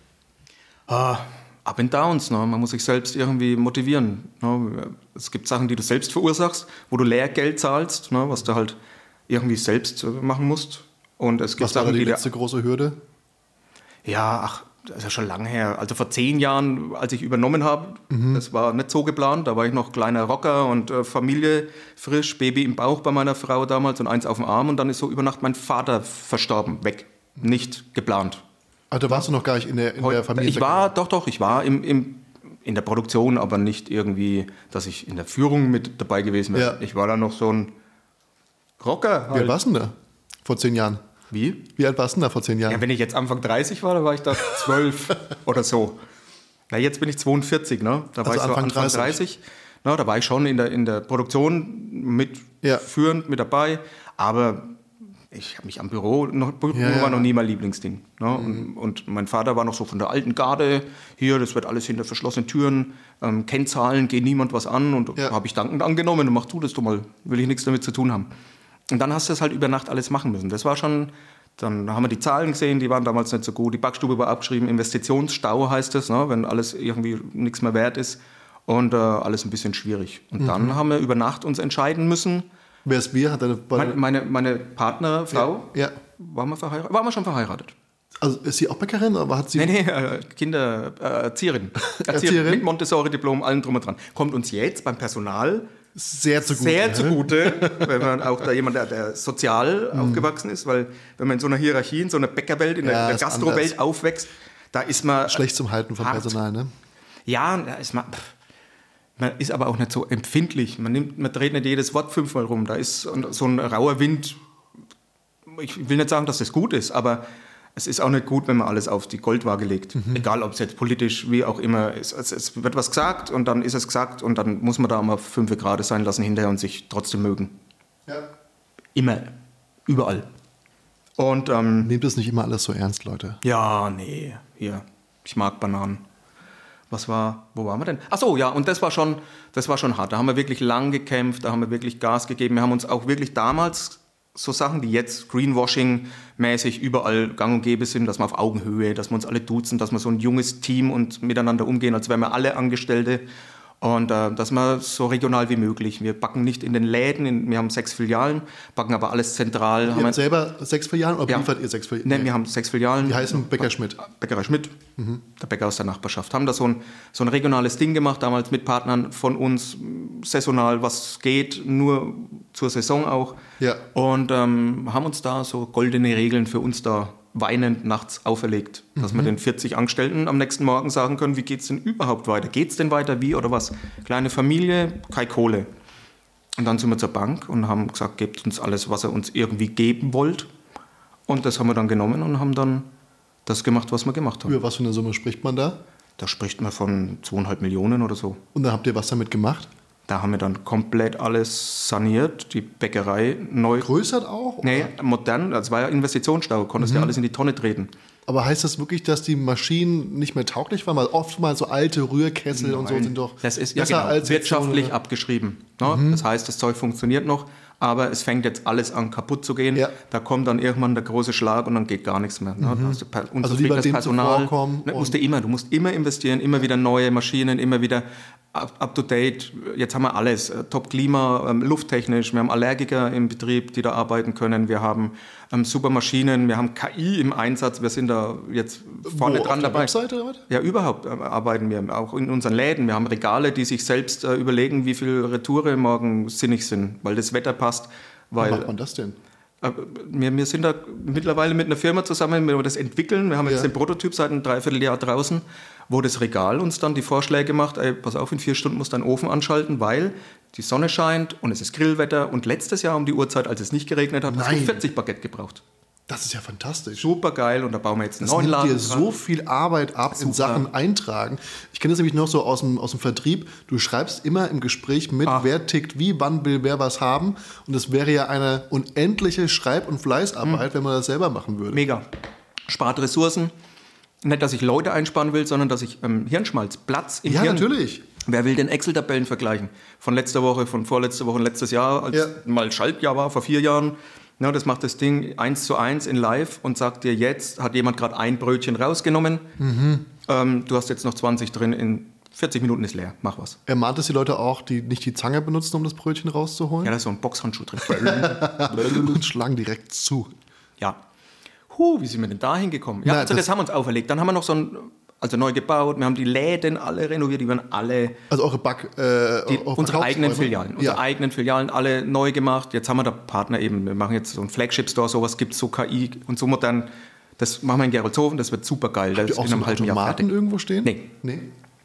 Ah, Up and Downs, ne? man muss sich selbst irgendwie motivieren. Ne? Es gibt Sachen, die du selbst verursachst, wo du Lehrgeld zahlst, ne? was du halt irgendwie selbst machen musst. Und es gibt Was war da Sachen, die die letzte große Hürde? Ja, ach, das ist ja schon lange her. Also vor zehn Jahren, als ich übernommen habe, das war nicht so geplant. Da war ich noch kleiner Rocker und äh, Familie frisch, Baby im Bauch bei meiner Frau damals und eins auf dem Arm. Und dann ist so über Nacht mein Vater verstorben, weg. Nicht geplant. Da warst du noch gar nicht in der, in der Familie. ich war, doch, doch, ich war im, im, in der Produktion, aber nicht irgendwie, dass ich in der Führung mit dabei gewesen wäre. Ja. Ich war da noch so ein Rocker. Halt. warst du denn da? Vor zehn Jahren. Wie? Wie alt warst du denn da vor zehn Jahren? Ja, wenn ich jetzt Anfang 30 war, dann war ich da 12 oder so. Na, jetzt bin ich 42, ne? Da war Also ich so Anfang Anfang 30. 30. Na, da war ich schon in der, in der Produktion mit Ja. führend mit dabei, aber ich habe mich am Büro, noch, Büro Ja, ja. war noch nie mein Lieblingsding. Ne? Und, und mein Vater war noch so von der alten Garde, hier, das wird alles hinter verschlossenen Türen, ähm, Kennzahlen, geht niemand was an und Ja. habe ich dankend angenommen und mach du das doch mal, will ich nichts damit zu tun haben. Und dann hast du es halt über Nacht alles machen müssen. Das war schon, dann haben wir die Zahlen gesehen, die waren damals nicht so gut. Die Backstube war abgeschrieben, Investitionsstau heißt es, ne, wenn alles irgendwie nichts mehr wert ist und äh, alles ein bisschen schwierig. Und Mhm. dann haben wir über Nacht uns entscheiden müssen. Wer ist wir? Hat deine Meine, meine, meine Partnerfrau, Ja. waren, wir verheiratet? waren wir schon verheiratet? Also ist sie auch Bäckerin oder hat sie. Nee, nee, äh, Kinder, äh, Erzieherin. Erzieherin? Mit Montessori-Diplom, allem drum und dran. Kommt uns jetzt beim Personal Sehr zugute. sehr zugute, wenn man auch da jemand, der, der sozial aufgewachsen ist, weil wenn man in so einer Hierarchie, in so einer Bäckerwelt, in Ja, der, der Gastrowelt aufwächst, da ist man Schlecht zum Halten vom hart. Personal, ne? Ja, da ist man, pff, man ist aber auch nicht so empfindlich. Man nimmt, man dreht nicht jedes Wort fünfmal rum. Da ist so ein rauer Wind. Ich will nicht sagen, dass das gut ist, aber es ist auch nicht gut, wenn man alles auf die Goldwaage legt. Mhm. Egal, ob es jetzt politisch wie auch immer ist. Es, es wird was gesagt und dann ist es gesagt und dann muss man da mal fünf Grad sein lassen hinterher und sich trotzdem mögen. Ja. Immer. Überall. Und ähm, Nehmt es nicht immer alles so ernst, Leute. ja, nee, hier. Ich mag Bananen. Was war, wo waren wir denn? Ach so, ja, und das war schon, das war schon hart. Da haben wir wirklich lang gekämpft, da haben wir wirklich Gas gegeben. Wir haben uns auch wirklich damals so Sachen, die jetzt Greenwashing-mäßig überall gang und gäbe sind, dass wir auf Augenhöhe, dass wir uns alle duzen, dass wir so ein junges Team und miteinander umgehen, als wären wir alle Angestellte. Und äh, dass wir so regional wie möglich. Wir backen nicht in den Läden, in, wir haben sechs Filialen, backen aber alles zentral. haben Ihr wir- habt selber sechs Filialen oder Ja. liefert ihr sechs Filialen? Ne, wir haben sechs Filialen. Die heißen Bäcker Schmidt. Bäckerei Schmidt, der Bäcker aus der Nachbarschaft. Haben da so ein, so ein regionales Ding gemacht, damals mit Partnern von uns, saisonal, was geht, nur zur Saison auch. Ja. Und ähm, haben uns da so goldene Regeln für uns da weinend nachts auferlegt, dass wir den 40 Angestellten am nächsten Morgen sagen können, wie geht's denn überhaupt weiter? Geht's denn weiter, wie oder was? Kleine Familie, keine Kohle. Und dann sind wir zur Bank und haben gesagt, gebt uns alles, was ihr uns irgendwie geben wollt. Und das haben wir dann genommen und haben dann das gemacht, was wir gemacht haben. Über was für eine Summe spricht man da? Da spricht man von zweieinhalb Millionen oder so. Und dann habt ihr was damit gemacht? Da haben wir dann komplett alles saniert, die Bäckerei neu. Größert auch? oder? Nee, modern, das war ja Investitionsstau, konntest Mhm. ja alles in die Tonne treten. Aber heißt das wirklich, dass die Maschinen nicht mehr tauglich waren? Weil oft mal so alte Rührkessel und so sind doch Das ist ja besser genau, als wirtschaftlich so abgeschrieben. Ne? Das heißt, das Zeug funktioniert noch, aber es fängt jetzt alles an kaputt zu gehen. Ja. Da kommt dann irgendwann der große Schlag und dann geht gar nichts mehr. Ne? Du per- Also lieber dem Personal. Ne, musst du immer, du musst immer investieren, immer wieder neue Maschinen, immer wieder up, to date. Jetzt haben wir alles, äh, top Klima, ähm, lufttechnisch. Wir haben Allergiker im Betrieb, die da arbeiten können. Wir haben ähm, super Maschinen, wir haben KI im Einsatz. Wir sind da jetzt vorne Wo, dran auf der dabei. Webseite oder? Ja, überhaupt äh, arbeiten wir, auch in unseren Läden. Wir haben Regale, die sich selbst äh, überlegen, wie viel Retoure morgen sinnig sind, weil das Wetter passt. Wie Weil macht man das denn? äh, wir, wir sind da mittlerweile mit einer Firma zusammen, wo wir das entwickeln. Wir haben jetzt Ja. den Prototyp seit einem Dreivierteljahr draußen, wo das Regal uns dann die Vorschläge macht, ey, pass auf, in vier Stunden musst du deinen Ofen anschalten, weil die Sonne scheint und es ist Grillwetter. Und letztes Jahr um die Uhrzeit, als es nicht geregnet hat, hast du Nein. 40 Baguette gebraucht. Das ist ja fantastisch. Super geil und da bauen wir jetzt einen Das neuen nimmt Laden. dir so viel Arbeit ab in Sachen Eintragen. Ich kenne das nämlich noch so aus dem, aus dem Vertrieb. Du schreibst immer im Gespräch mit, Ach. wer tickt wie, wann will wer was haben. Und das wäre ja eine unendliche Schreib- und Fleißarbeit, wenn man das selber machen würde. Mega. Spart Ressourcen. Nicht, dass ich Leute einsparen will, sondern dass ich ähm, Hirnschmalz, Platz im Ja, Hirn. natürlich. Wer will denn Excel-Tabellen vergleichen? Von letzter Woche, von vorletzter Woche letztes Jahr, als Ja. mal Schaltjahr war, vor vier Jahren. Ja, das macht das Ding eins zu eins in live und sagt dir jetzt, hat jemand gerade ein Brötchen rausgenommen. Mhm. Ähm, du hast jetzt noch 20 drin, in 40 Minuten ist leer, mach was. Ermahnt es die Leute auch, die nicht die Zange benutzen, um das Brötchen rauszuholen? Ja, da ist so ein Boxhandschuh drin. und schlagen direkt zu. Ja. Huh, wie sind wir denn da hingekommen? Ja, Na, also das, das- haben wir uns auferlegt. Dann haben wir noch so ein, also neu gebaut, wir haben die Läden alle renoviert, die waren alle, Also eure Back, äh, die, eure unsere eigenen? Filialen, unsere Ja. eigenen Filialen alle neu gemacht. Jetzt haben wir da Partner eben, wir machen jetzt so einen Flagship-Store, sowas gibt so KI und so modern. Das machen wir in Gerolzhofen, das wird super geil. Das ist auch in so einem halben Jahr fertig. irgendwo stehen? Nee. nee.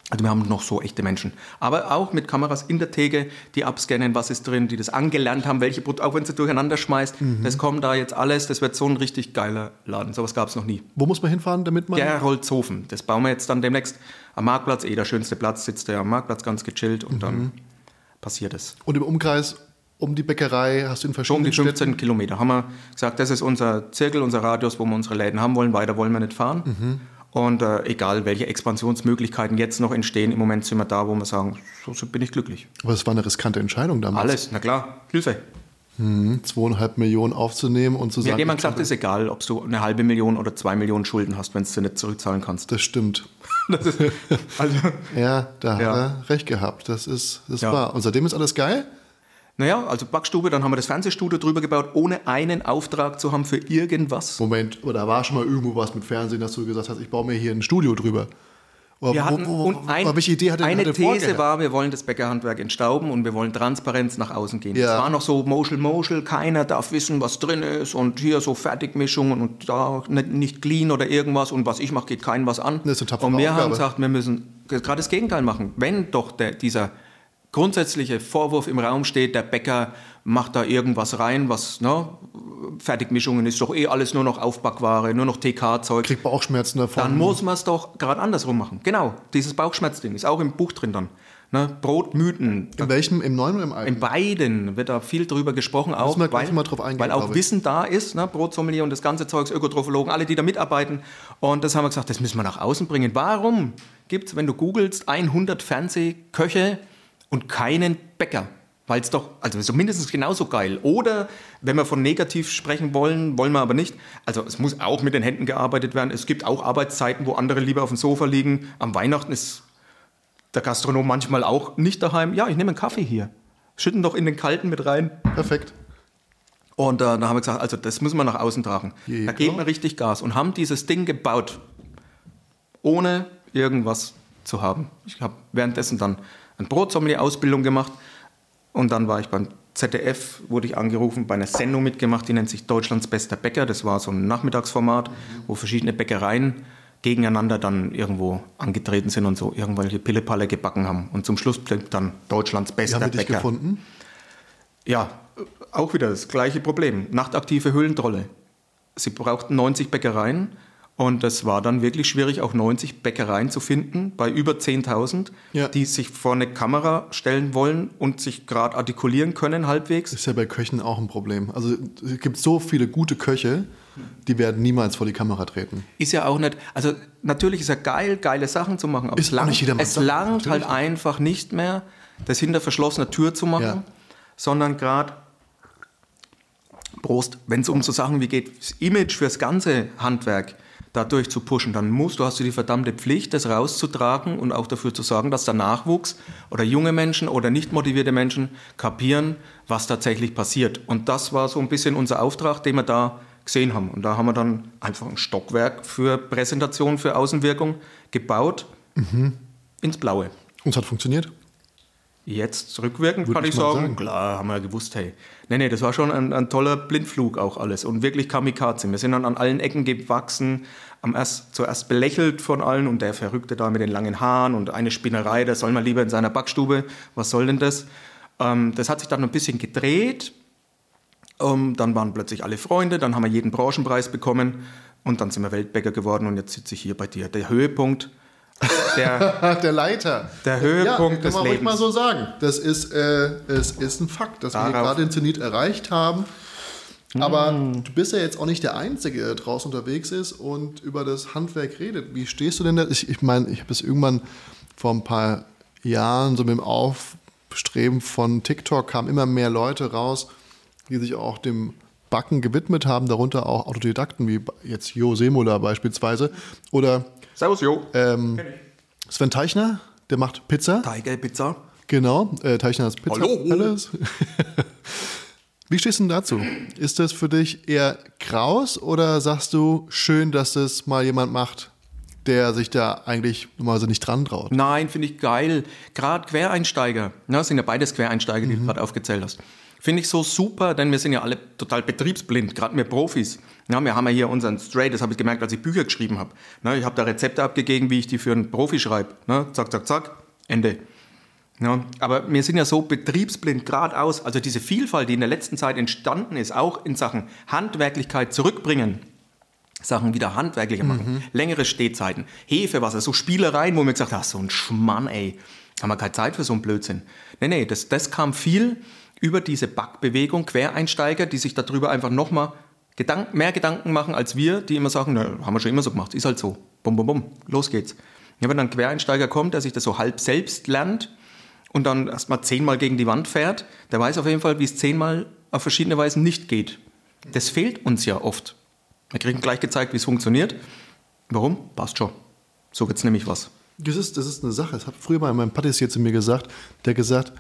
Also wir haben noch so echte Menschen. Aber auch mit Kameras in der Theke, die abscannen, was ist drin, die das angelernt haben, welche Produkte, auch wenn sie durcheinander schmeißt. Das kommt da jetzt alles, das wird so ein richtig geiler Laden. Sowas gab es noch nie. Wo muss man hinfahren, damit man. Geroldshofen, das bauen wir jetzt dann demnächst am Marktplatz. Eh, der schönste Platz sitzt der am Marktplatz ganz gechillt und dann passiert es. Und im Umkreis um die Bäckerei hast du in Schon um die verschiedenen 15 Städten. Kilometer haben wir gesagt, das ist unser Zirkel, unser Radius, wo wir unsere Läden haben wollen. Weiter wollen wir nicht fahren. Mhm. Und äh, egal, welche Expansionsmöglichkeiten jetzt noch entstehen, im Moment sind wir da, wo wir sagen, so so bin ich glücklich. Aber es war eine riskante Entscheidung damals. Alles, na klar, Hilfe. Zweieinhalb Millionen aufzunehmen und zu Mir sagen. hat jemand gesagt, ist egal, ob du eine halbe Million oder zwei Millionen Schulden hast, wenn du sie nicht zurückzahlen kannst. Das stimmt. Das ist, also, Ja, da Ja. hat er recht gehabt. Das ist, das Ja. wahr. Und seitdem ist alles geil? Naja, also Backstube, dann haben wir das Fernsehstudio drüber gebaut, ohne einen Auftrag zu haben für irgendwas. Moment, oder war schon mal irgendwo was mit Fernsehen, dass du gesagt hast, ich baue mir hier ein Studio drüber? Oder Wir wo- hatten, wo, wo, und ein, aber welche Idee hatte eine hatte These war, wir wollen das Bäckerhandwerk entstauben und wir wollen Transparenz nach außen gehen. Ja. Es war noch so Moschel, Moschel, keiner darf wissen, was drin ist und hier so Fertigmischungen und da nicht, clean oder irgendwas und was ich mache, geht keinem was an. Das ist eine und wir Aufgabe. haben gesagt, wir müssen gerade das Gegenteil machen. Wenn doch der, dieser grundsätzliche Vorwurf im Raum steht, der Bäcker macht da irgendwas rein, was, ne, Fertigmischungen ist doch eh alles nur noch Aufbackware, nur noch TK-Zeug. Kriegt Bauchschmerzen davon. Dann muss man es doch gerade andersrum machen. Genau, dieses Bauchschmerzding ist auch im Buch drin dann. Ne? Brotmythen. In welchem? Im neuen oder im alten? In beiden wird da viel drüber gesprochen, auch, gleich weil, mal drauf eingehen, weil auch. Wissen da ist, ne? Brotsommelier und das ganze Zeugs, Ökotrophologen, alle, die da mitarbeiten. Und das haben wir gesagt, das müssen wir nach außen bringen. Warum gibt es, wenn du googelst, 100 Fernsehköche und keinen Bäcker? Weil es doch, also so mindestens genauso geil. Oder, wenn wir von negativ sprechen wollen, wollen wir aber nicht. Also es muss auch mit den Händen gearbeitet werden. Es gibt auch Arbeitszeiten, wo andere lieber auf dem Sofa liegen. Am Weihnachten ist der Gastronom manchmal auch nicht daheim. Ja, ich nehme einen Kaffee hier. Schütten doch in den kalten mit rein. Perfekt. Und äh, da haben wir gesagt, also das müssen wir nach außen tragen. Ja. Da geben wir richtig Gas und haben dieses Ding gebaut, ohne irgendwas zu haben. Ich habe währenddessen dann eine Brotsommelier-Ausbildung gemacht und dann war ich beim ZDF, wurde ich angerufen, bei einer Sendung mitgemacht, die nennt sich Deutschlands bester Bäcker. Das war so ein Nachmittagsformat, wo verschiedene Bäckereien gegeneinander dann irgendwo angetreten sind und so irgendwelche Pillepalle gebacken haben. Und zum Schluss blieb dann Deutschlands Wie bester haben wir dich Bäcker. gefunden? Ja, auch wieder das gleiche Problem. Nachtaktive Höhlentrolle. Sie brauchten 90 Bäckereien und es war dann wirklich schwierig, auch 90 Bäckereien zu finden, bei über 10.000, Ja. die sich vor eine Kamera stellen wollen und sich gerade artikulieren können halbwegs. Ist ja bei Köchen auch ein Problem. Also es gibt so viele gute Köche, die werden niemals vor die Kamera treten. Ist ja auch nicht, also natürlich ist ja geil, geile Sachen zu machen, aber Ist es langt, nicht es langt halt einfach nicht mehr, das hinter verschlossener Tür zu machen, Ja. sondern gerade, Prost, wenn es um so Sachen wie geht, das Image fürs ganze Handwerk dadurch zu pushen, dann musst du, hast du die verdammte Pflicht, das rauszutragen und auch dafür zu sorgen, dass der Nachwuchs oder junge Menschen oder nicht motivierte Menschen kapieren, was tatsächlich passiert. Und das war so ein bisschen unser Auftrag, den wir da gesehen haben. Und da haben wir dann einfach ein Stockwerk für Präsentation, für Außenwirkung gebaut ins Blaue. Und es hat funktioniert. Jetzt rückwirkend Würde kann ich sagen, sagen. klar, haben wir gewusst, hey. Nee, nee, das war schon ein, ein toller Blindflug auch alles und wirklich Kamikaze. Wir sind dann an allen Ecken gewachsen, am erst, zuerst belächelt von allen und der Verrückte da mit den langen Haaren und eine Spinnerei, das soll man lieber in seiner Backstube, was soll denn das? Ähm, das hat sich dann ein bisschen gedreht, ähm, dann waren plötzlich alle Freunde, dann haben wir jeden Branchenpreis bekommen und dann sind wir Weltbäcker geworden und jetzt sitze ich hier bei dir. Der Höhepunkt, der, Der Leiter. Der Höhepunkt ja, des kann man ruhig Lebens. mal so sagen. Das ist, äh, es ist ein Fakt, dass wir Darauf- gerade den Zenit erreicht haben. Aber Mm. du bist ja jetzt auch nicht der Einzige, der draußen unterwegs ist und über das Handwerk redet. Wie stehst du denn da? Ich, ich meine, ich habe es irgendwann vor ein paar Jahren so mit dem Aufstreben von TikTok kamen immer mehr Leute raus, die sich auch dem Backen gewidmet haben, darunter auch Autodidakten wie jetzt Jo Semola beispielsweise oder Servus, Jo. ähm, Sven Teichner, der macht Pizza. Tiger Pizza. Genau, äh, Teichners Pizza Hallo. Palace. Wie stehst du denn dazu? Ist das für dich eher kraus oder sagst du, schön, dass das mal jemand macht, der sich da eigentlich normalerweise nicht dran traut? Nein, finde ich geil. Gerade Quereinsteiger, ne, das sind ja beides Quereinsteiger, die du gerade aufgezählt hast. Finde ich so super, denn wir sind ja alle total betriebsblind, gerade wir Profis. Ja, wir haben ja hier unseren Straight, das habe ich gemerkt, als ich Bücher geschrieben habe. Ne, ich habe da Rezepte abgegeben, wie ich die für einen Profi schreibe. Ne, zack, zack, zack, Ende. Ja, aber wir sind ja so betriebsblind geradeaus. Also diese Vielfalt, die in der letzten Zeit entstanden ist, auch in Sachen Handwerklichkeit zurückbringen. Sachen wieder handwerklicher machen. Längere Stehzeiten, Hefewasser, so Spielereien, wo mir gesagt haben, so ein Schmann, ey, haben wir keine Zeit für so einen Blödsinn. Nee, nee, das, das kam viel über diese Backbewegung, Quereinsteiger, die sich darüber einfach nochmal Gedank, mehr Gedanken machen als wir, die immer sagen, na, haben wir schon immer so gemacht, ist halt so. Bum, bum, bum, los geht's. Ja, wenn dann ein Quereinsteiger kommt, der sich das so halb selbst lernt und dann erstmal zehnmal gegen die Wand fährt, der weiß auf jeden Fall, wie es zehnmal auf verschiedene Weisen nicht geht. Das fehlt uns ja oft. Wir kriegen gleich gezeigt, wie es funktioniert. Warum? Passt schon. So wird's nämlich was. Das ist, das ist eine Sache. Das hat früher mal mein Patissier zu mir gesagt. Der gesagt,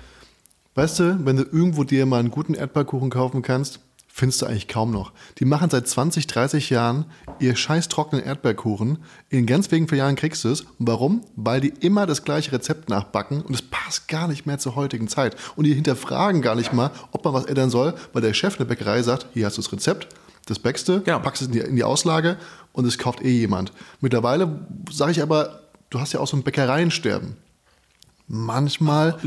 weißt du, wenn du irgendwo dir mal einen guten Erdbeerkuchen kaufen kannst, findest du eigentlich kaum noch. Die machen seit 20, 30 Jahren ihr scheiß trockenen Erdbeerkuchen. In ganz wenigen Jahren kriegst du es. Und warum? Weil die immer das gleiche Rezept nachbacken und es passt gar nicht mehr zur heutigen Zeit. Und die hinterfragen gar nicht mal, ob man was ändern soll, weil der Chef in der Bäckerei sagt, hier hast du das Rezept, das Bäckste, Genau. packst es in die, in die Auslage und es kauft eh jemand. Mittlerweile sage ich aber, du hast ja auch so ein Bäckereiensterben. Manchmal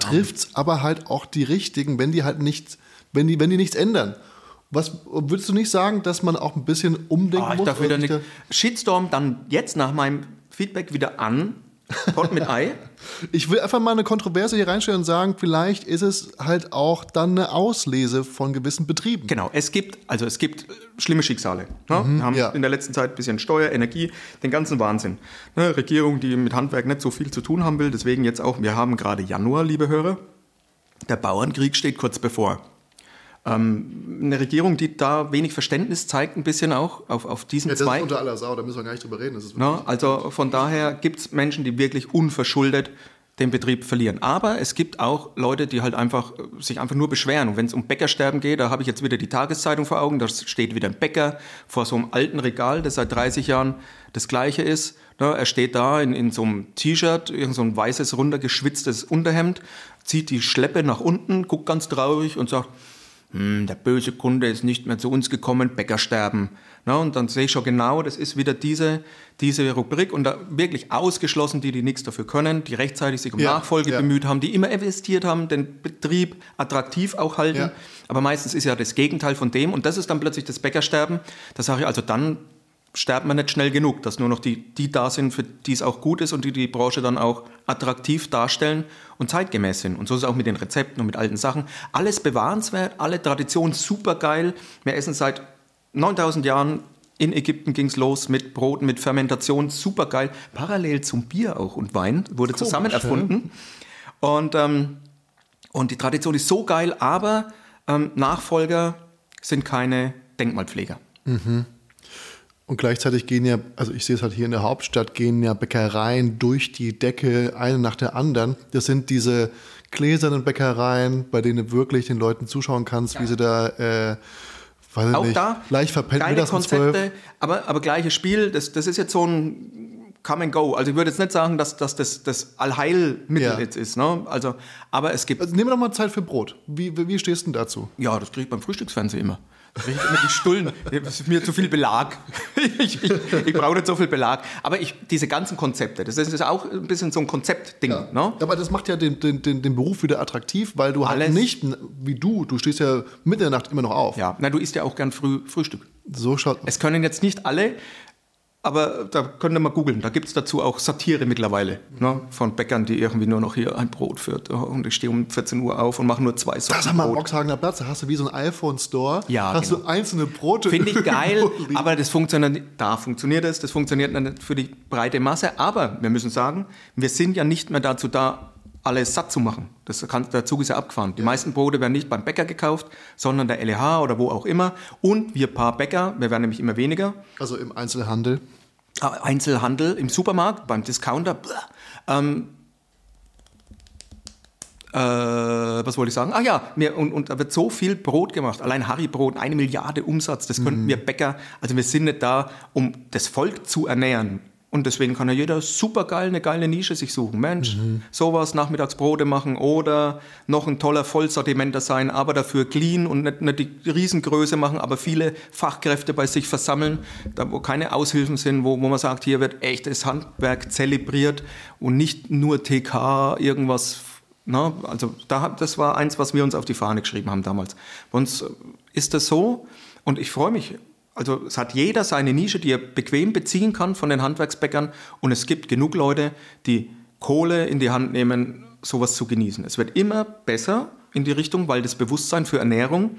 trifft es aber halt auch die richtigen, wenn die halt nichts, wenn die, wenn die nichts ändern. Was würdest du nicht sagen, dass man auch ein bisschen umdenken Ah, ich muss? darf wieder nicht. Shitstorm dann jetzt nach meinem Feedback wieder an. Pot mit Ei. Ich will einfach mal eine Kontroverse hier reinstellen und sagen, vielleicht ist es halt auch dann eine Auslese von gewissen Betrieben. Genau, es gibt, also es gibt äh, schlimme Schicksale. Ne? Wir haben ja. in der letzten Zeit ein bisschen Steuer, Energie, den ganzen Wahnsinn. Ne? Regierung, die mit Handwerk nicht so viel zu tun haben will, deswegen jetzt auch, wir haben gerade Januar, liebe Hörer. Der Bauernkrieg steht kurz bevor. Ähm, eine Regierung, die da wenig Verständnis zeigt, ein bisschen auch auf, auf diesen Ja, das ist Zweig. unter aller Sau, da müssen wir gar nicht drüber reden. Ist Ne? Also von daher gibt es Menschen, die wirklich unverschuldet den Betrieb verlieren. Aber es gibt auch Leute, die halt einfach äh, sich einfach nur beschweren. Und wenn es um Bäckersterben geht, da habe ich jetzt wieder die Tageszeitung vor Augen, da steht wieder ein Bäcker vor so einem alten Regal, das seit 30 Jahren das gleiche ist. Er steht da in, in so einem T-Shirt, irgend so ein weißes, runtergeschwitztes Unterhemd, zieht die Schleppe nach unten, guckt ganz traurig und sagt, hm, der böse Kunde ist nicht mehr zu uns gekommen, Bäcker sterben. Na, und dann sehe ich schon genau, das ist wieder diese, diese Rubrik und da wirklich ausgeschlossen, die, die nichts dafür können, die rechtzeitig sich um Ja, Nachfolge ja. bemüht haben, die immer investiert haben, den Betrieb attraktiv auch halten. Ja. Aber meistens ist ja das Gegenteil von dem und das ist dann plötzlich das Bäckersterben. Da sage ich also, dann sterbt man nicht schnell genug, dass nur noch die, die da sind, für die es auch gut ist und die die Branche dann auch attraktiv darstellen und zeitgemäß sind. Und so ist es auch mit den Rezepten und mit alten Sachen. Alles bewahrenswert, alle Traditionen supergeil. Wir essen seit 9000 Jahren in Ägypten ging es los mit Brot, mit Fermentation, supergeil. Parallel zum Bier auch und Wein wurde zusammen ja. erfunden. Und, ähm, und die Tradition ist so geil, aber ähm, Nachfolger sind keine Denkmalpfleger. Und gleichzeitig gehen ja, also ich sehe es halt hier in der Hauptstadt, gehen ja Bäckereien durch die Decke, eine nach der anderen. Das sind diese gläsernen Bäckereien, bei denen du wirklich den Leuten zuschauen kannst, wie sie da, äh, weiß Auch nicht, da leicht verpennt geile mittags 12. Konzepte, aber, aber gleiches Spiel. Das, das ist jetzt so ein Come and Go. Also ich würde jetzt nicht sagen, dass, dass das das Allheilmittel Ja. jetzt ist. Ne? Also, aber es gibt Also nehmen wir doch mal Zeit für Brot. Wie, wie, wie stehst du denn dazu? Ja, das kriege ich beim Frühstücksfernsehen immer. Ich immer die Stullen. Das ist mir zu viel Belag. Ich, ich, ich brauche nicht so viel Belag. Aber ich, diese ganzen Konzepte, das ist auch ein bisschen so ein Konzeptding. Ne? Aber das macht ja den, den, den, den Beruf wieder attraktiv, weil du halt Alles- nicht, wie du, du stehst ja mitten in der Nacht immer noch auf. Ja, na, du isst ja auch gern früh Frühstück. So schaut Es können jetzt nicht alle, aber da könnt ihr mal googeln. Da gibt es dazu auch Satire mittlerweile. Ne? Von Bäckern, die irgendwie nur noch hier ein Brot führt. Und ich stehe um 14 Uhr auf und mache nur zwei Das Sorten haben wir am. Oxhagener Platz, da hast du wie so ein iPhone-Store, Ja, hast genau. du einzelne Brote. Finde ich geil, aber das funktioniert. Da funktioniert es, das funktioniert nicht für die breite Masse. Aber wir müssen sagen, wir sind ja nicht mehr dazu da, alles satt zu machen. Das kann, der Zug ist ja abgefahren. Die meisten Brote werden nicht beim Bäcker gekauft, sondern der LEH oder wo auch immer. Und wir paar Bäcker, wir werden nämlich immer weniger. Also im Einzelhandel. Ah, Einzelhandel im Supermarkt, beim Discounter. Ähm, äh, was wollte ich sagen? Ach ja, mir, und, und da wird so viel Brot gemacht. Allein Harry-Brot, eine Milliarde Umsatz. Das könnten wir Bäcker, also wir sind nicht da, um das Volk zu ernähren. Und deswegen kann ja jeder super geil eine geile Nische sich suchen. Mensch, sowas, Nachmittagsbrote machen oder noch ein toller Vollsortimenter sein, aber dafür clean und nicht, nicht die Riesengröße machen, aber viele Fachkräfte bei sich versammeln, da wo keine Aushilfen sind, wo, wo man sagt, hier wird echtes Handwerk zelebriert und nicht nur TK irgendwas. Na, also da, das war eins, was wir uns auf die Fahne geschrieben haben damals. Bei uns ist das so und ich freue mich also es hat jeder seine Nische, die er bequem beziehen kann von den Handwerksbäckern und es gibt genug Leute, die Kohle in die Hand nehmen, sowas zu genießen. Es wird immer besser in die Richtung, weil das Bewusstsein für Ernährung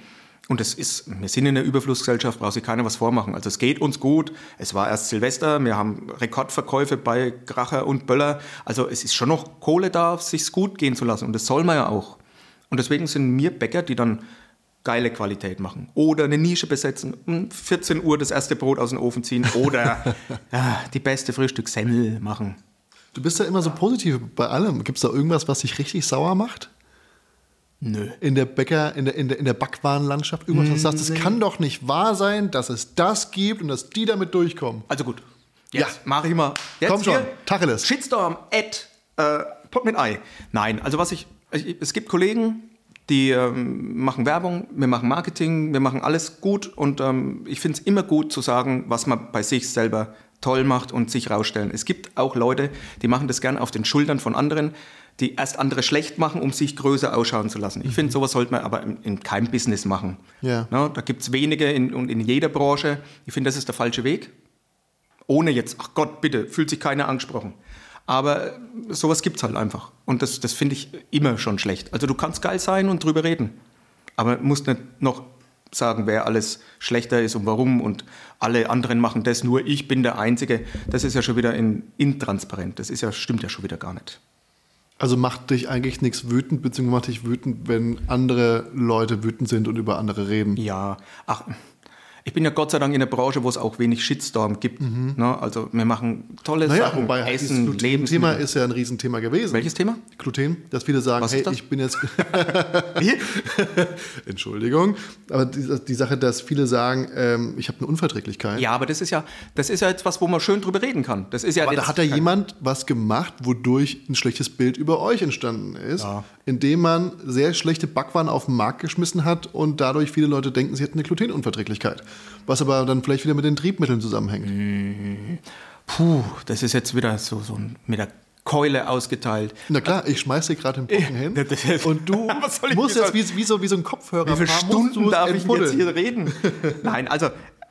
und es ist, wir sind in der Überflussgesellschaft, braucht sich keiner was vormachen. Also es geht uns gut. Es war erst Silvester, wir haben Rekordverkäufe bei Kracher und Böller. Also es ist schon noch Kohle da, sich's gut gehen zu lassen und das soll man ja auch. Und deswegen sind mir Bäcker, die dann geile Qualität machen. Oder eine Nische besetzen, um 14 Uhr das erste Brot aus dem Ofen ziehen oder ja, die beste Frühstückssemmel machen. Du bist ja immer so positiv bei allem. Gibt es da irgendwas, was dich richtig sauer macht? Nö. In der Bäcker, in der, in der, in der Backwarenlandschaft? Irgendwas, was du sagst, es kann doch nicht wahr sein, dass es das gibt und dass die damit durchkommen. Also gut. Jetzt Ja. mache ich mal. Jetzt Komm schon, hier Tacheles. Shitstorm at äh, Pot mit Ei. Nein, also was ich, ich es gibt Kollegen, die ähm, machen Werbung, wir machen Marketing, wir machen alles gut und ähm, ich finde es immer gut zu sagen, was man bei sich selber toll macht und sich rausstellen. Es gibt auch Leute, die machen das gern auf den Schultern von anderen, die erst andere schlecht machen, um sich größer ausschauen zu lassen. Ich finde, sowas sollte man aber in, in keinem Business machen. Ja. Na, da gibt es wenige in, und in jeder Branche. Ich finde, das ist der falsche Weg ohne jetzt, ach Gott, bitte, fühlt sich keiner angesprochen. Aber sowas gibt es halt einfach. Und das, das finde ich immer schon schlecht. Also du kannst geil sein und drüber reden. Aber musst nicht noch sagen, wer alles schlechter ist und warum und alle anderen machen das, nur ich bin der Einzige. Das ist ja schon wieder in, intransparent. Das ist ja, stimmt ja schon wieder gar nicht. Also macht dich eigentlich nichts wütend, beziehungsweise macht dich wütend, wenn andere Leute wütend sind und über andere reden. Ja, ach, ich bin ja Gott sei Dank in der Branche, wo es auch wenig Shitstorm gibt. Ne? Also wir machen tolle Naja, Sachen, wobei dieses Essen, Gluten-Thema Lebensmittel. ist ja ein Riesenthema gewesen. Welches Thema? Gluten, dass viele sagen, hey, das? ich bin jetzt. Entschuldigung. Aber die, die Sache, dass viele sagen, ähm, ich habe eine Unverträglichkeit. Ja, aber das ist ja, das ist ja jetzt was, wo man schön drüber reden kann. Das ist ja Aber da hat ja jemand was gemacht, wodurch ein schlechtes Bild über euch entstanden ist, indem man sehr schlechte Backwaren auf den Markt geschmissen hat und dadurch viele Leute denken, sie hätten eine Glutenunverträglichkeit. Was aber dann vielleicht wieder mit den Triebmitteln zusammenhängt. Puh, das ist jetzt wieder so, so mit der Keule ausgeteilt. Na klar, ich schmeiß dir gerade den Brocken hin und du musst jetzt wie, wie, so, wie so ein Kopfhörer Wie viele fahren, Stunden darf ich jetzt hier reden? Nein, also,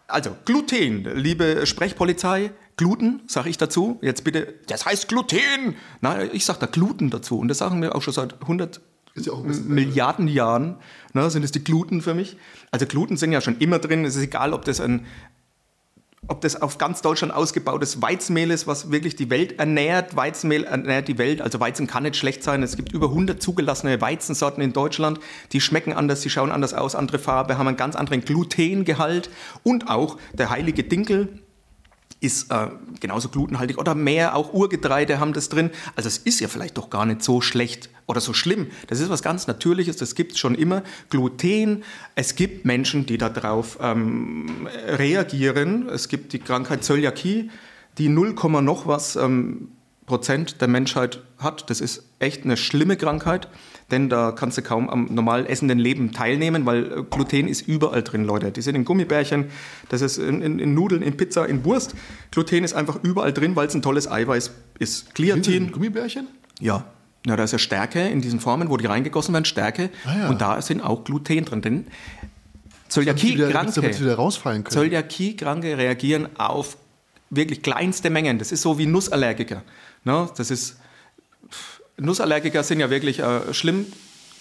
also Gluten, liebe Sprechpolizei, Gluten, sage ich dazu. Jetzt bitte, das heißt Gluten. Nein, ich sage da Gluten dazu. Und das sagen wir auch schon seit 100 Ist ja auch ein bisschen- Milliarden Jahren. Ne, sind es die Gluten für mich? Also Gluten sind ja schon immer drin. Es ist egal, ob das ein ob das auf ganz Deutschland ausgebautes Weizenmehl ist, was wirklich die Welt ernährt. Weizenmehl ernährt die Welt. Also Weizen kann nicht schlecht sein. Es gibt über 100 zugelassene Weizensorten in Deutschland. Die schmecken anders, die schauen anders aus, andere Farbe, haben einen ganz anderen Glutengehalt. Und auch der heilige Dinkel ist äh, genauso glutenhaltig oder mehr, auch Urgetreide haben das drin. Also es ist ja vielleicht doch gar nicht so schlecht oder so schlimm. Das ist was ganz Natürliches, das gibt es schon immer. Gluten, es gibt Menschen, die darauf ähm, reagieren. Es gibt die Krankheit Zöliakie, die 0, noch was ähm, Prozent der Menschheit hat. Das ist echt eine schlimme Krankheit, denn da kannst du kaum am normal essenden Leben teilnehmen, weil äh, Gluten ist überall drin, Leute. Die sind in Gummibärchen, das ist in, in, in Nudeln, in Pizza, in Wurst. Gluten ist einfach überall drin, weil es ein tolles Eiweiß ist. Kreatin, Gummibärchen? ja. Ja, da ist ja Stärke in diesen Formen, wo die reingegossen werden, Stärke. Ah ja. Und da sind auch Gluten drin. Denn. Zöliakie-Kranke reagieren auf wirklich kleinste Mengen. Das ist so wie Nussallergiker. Ne? Das ist, Nussallergiker sind ja wirklich äh, schlimm,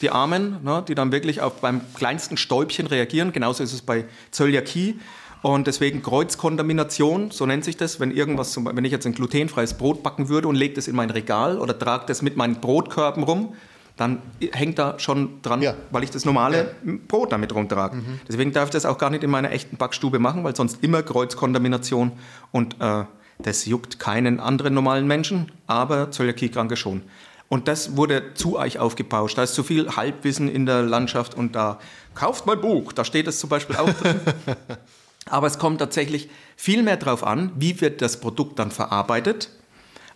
die Armen, ne? die dann wirklich auf, beim kleinsten Stäubchen reagieren. Genauso ist es bei Zöliakie. Und deswegen Kreuzkontamination, so nennt sich das, wenn irgendwas, zum, wenn ich jetzt ein glutenfreies Brot backen würde und lege das in mein Regal oder trage das mit meinen Brotkörben rum, dann hängt da schon dran, Ja. weil ich das normale Brot damit rumtrage. Deswegen darf ich das auch gar nicht in meiner echten Backstube machen, weil sonst immer Kreuzkontamination und äh, das juckt keinen anderen normalen Menschen, aber Zöliakiekranke schon. Und das wurde zu euch aufgebauscht. Da ist zu viel Halbwissen in der Landschaft und da kauft mein Buch, da steht es zum Beispiel auch drin. Aber es kommt tatsächlich viel mehr darauf an, wie wird das Produkt dann verarbeitet,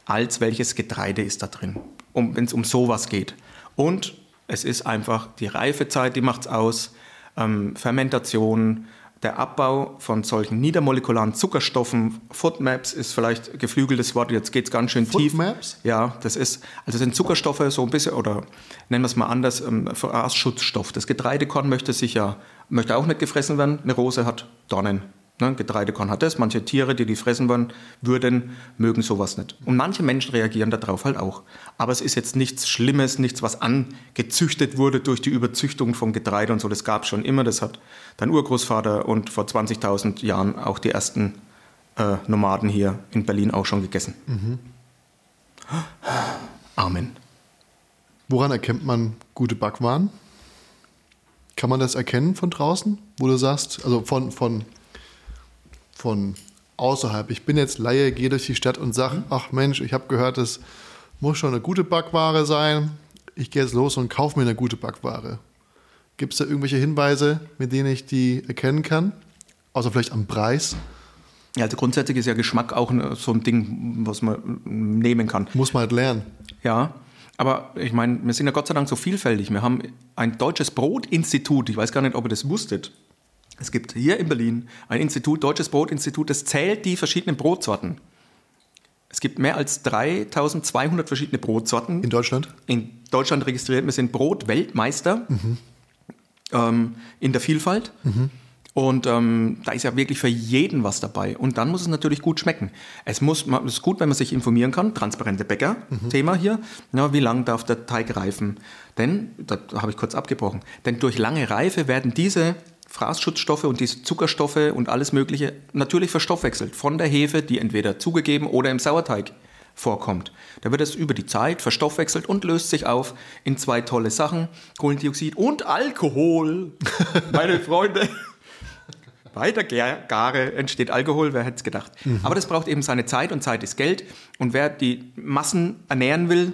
als welches Getreide ist da drin, um, wenn es um sowas geht. Und es ist einfach die Reifezeit, die macht es aus, ähm, Fermentation, der Abbau von solchen niedermolekularen Zuckerstoffen. Foodmaps ist vielleicht geflügeltes Wort, jetzt geht es ganz schön tief. Foodmaps? Ja, das ist, also sind Zuckerstoffe so ein bisschen, oder nennen wir es mal anders, ähm, Fraßschutzstoff. Das Getreidekorn möchte sich ja, möchte auch nicht gefressen werden. Eine Rose hat Dornen. Ne? Getreidekorn hat das. Manche Tiere, die die fressen wollen, würden, mögen sowas nicht. Und manche Menschen reagieren darauf halt auch. Aber es ist jetzt nichts Schlimmes, nichts, was angezüchtet wurde durch die Überzüchtung von Getreide und so. Das gab es schon immer. Das hat dein Urgroßvater und vor 20.000 Jahren auch die ersten äh, Nomaden hier in Berlin auch schon gegessen. Amen. Woran erkennt man gute Backwaren? Kann man das erkennen von draußen, wo du sagst, also von, von, von außerhalb? Ich bin jetzt Laie, gehe durch die Stadt und sage, ach Mensch, ich habe gehört, es muss schon eine gute Backware sein. Ich gehe jetzt los und kaufe mir eine gute Backware. Gibt es da irgendwelche Hinweise, mit denen ich die erkennen kann? Außer vielleicht am Preis. Ja, also grundsätzlich ist ja Geschmack auch so ein Ding, was man nehmen kann. Muss man halt lernen. Ja, aber ich meine, wir sind ja Gott sei Dank so vielfältig. Wir haben ein deutsches Brotinstitut. Ich weiß gar nicht, ob ihr das wusstet. Es gibt hier in Berlin ein Institut, Deutsches Brotinstitut, das zählt die verschiedenen Brotsorten. Es gibt mehr als 3200 verschiedene Brotsorten In Deutschland? in Deutschland registriert. Wir sind Brotweltmeister ähm, in der Vielfalt. Und ähm, da ist ja wirklich für jeden was dabei. Und dann muss es natürlich gut schmecken. Es muss, man- es ist gut, wenn man sich informieren kann. Transparente Bäcker, Thema hier. Ja, wie lang darf der Teig reifen? Denn, da habe ich kurz abgebrochen, denn durch lange Reife werden diese Fraßschutzstoffe und diese Zuckerstoffe und alles Mögliche natürlich verstoffwechselt von der Hefe, die entweder zugegeben oder im Sauerteig vorkommt. Da wird es über die Zeit verstoffwechselt und löst sich auf in zwei tolle Sachen, Kohlendioxid und Alkohol. Meine Freunde. Bei der Gare entsteht Alkohol, wer hätte es gedacht. Aber das braucht eben seine Zeit und Zeit ist Geld. Und wer die Massen ernähren will,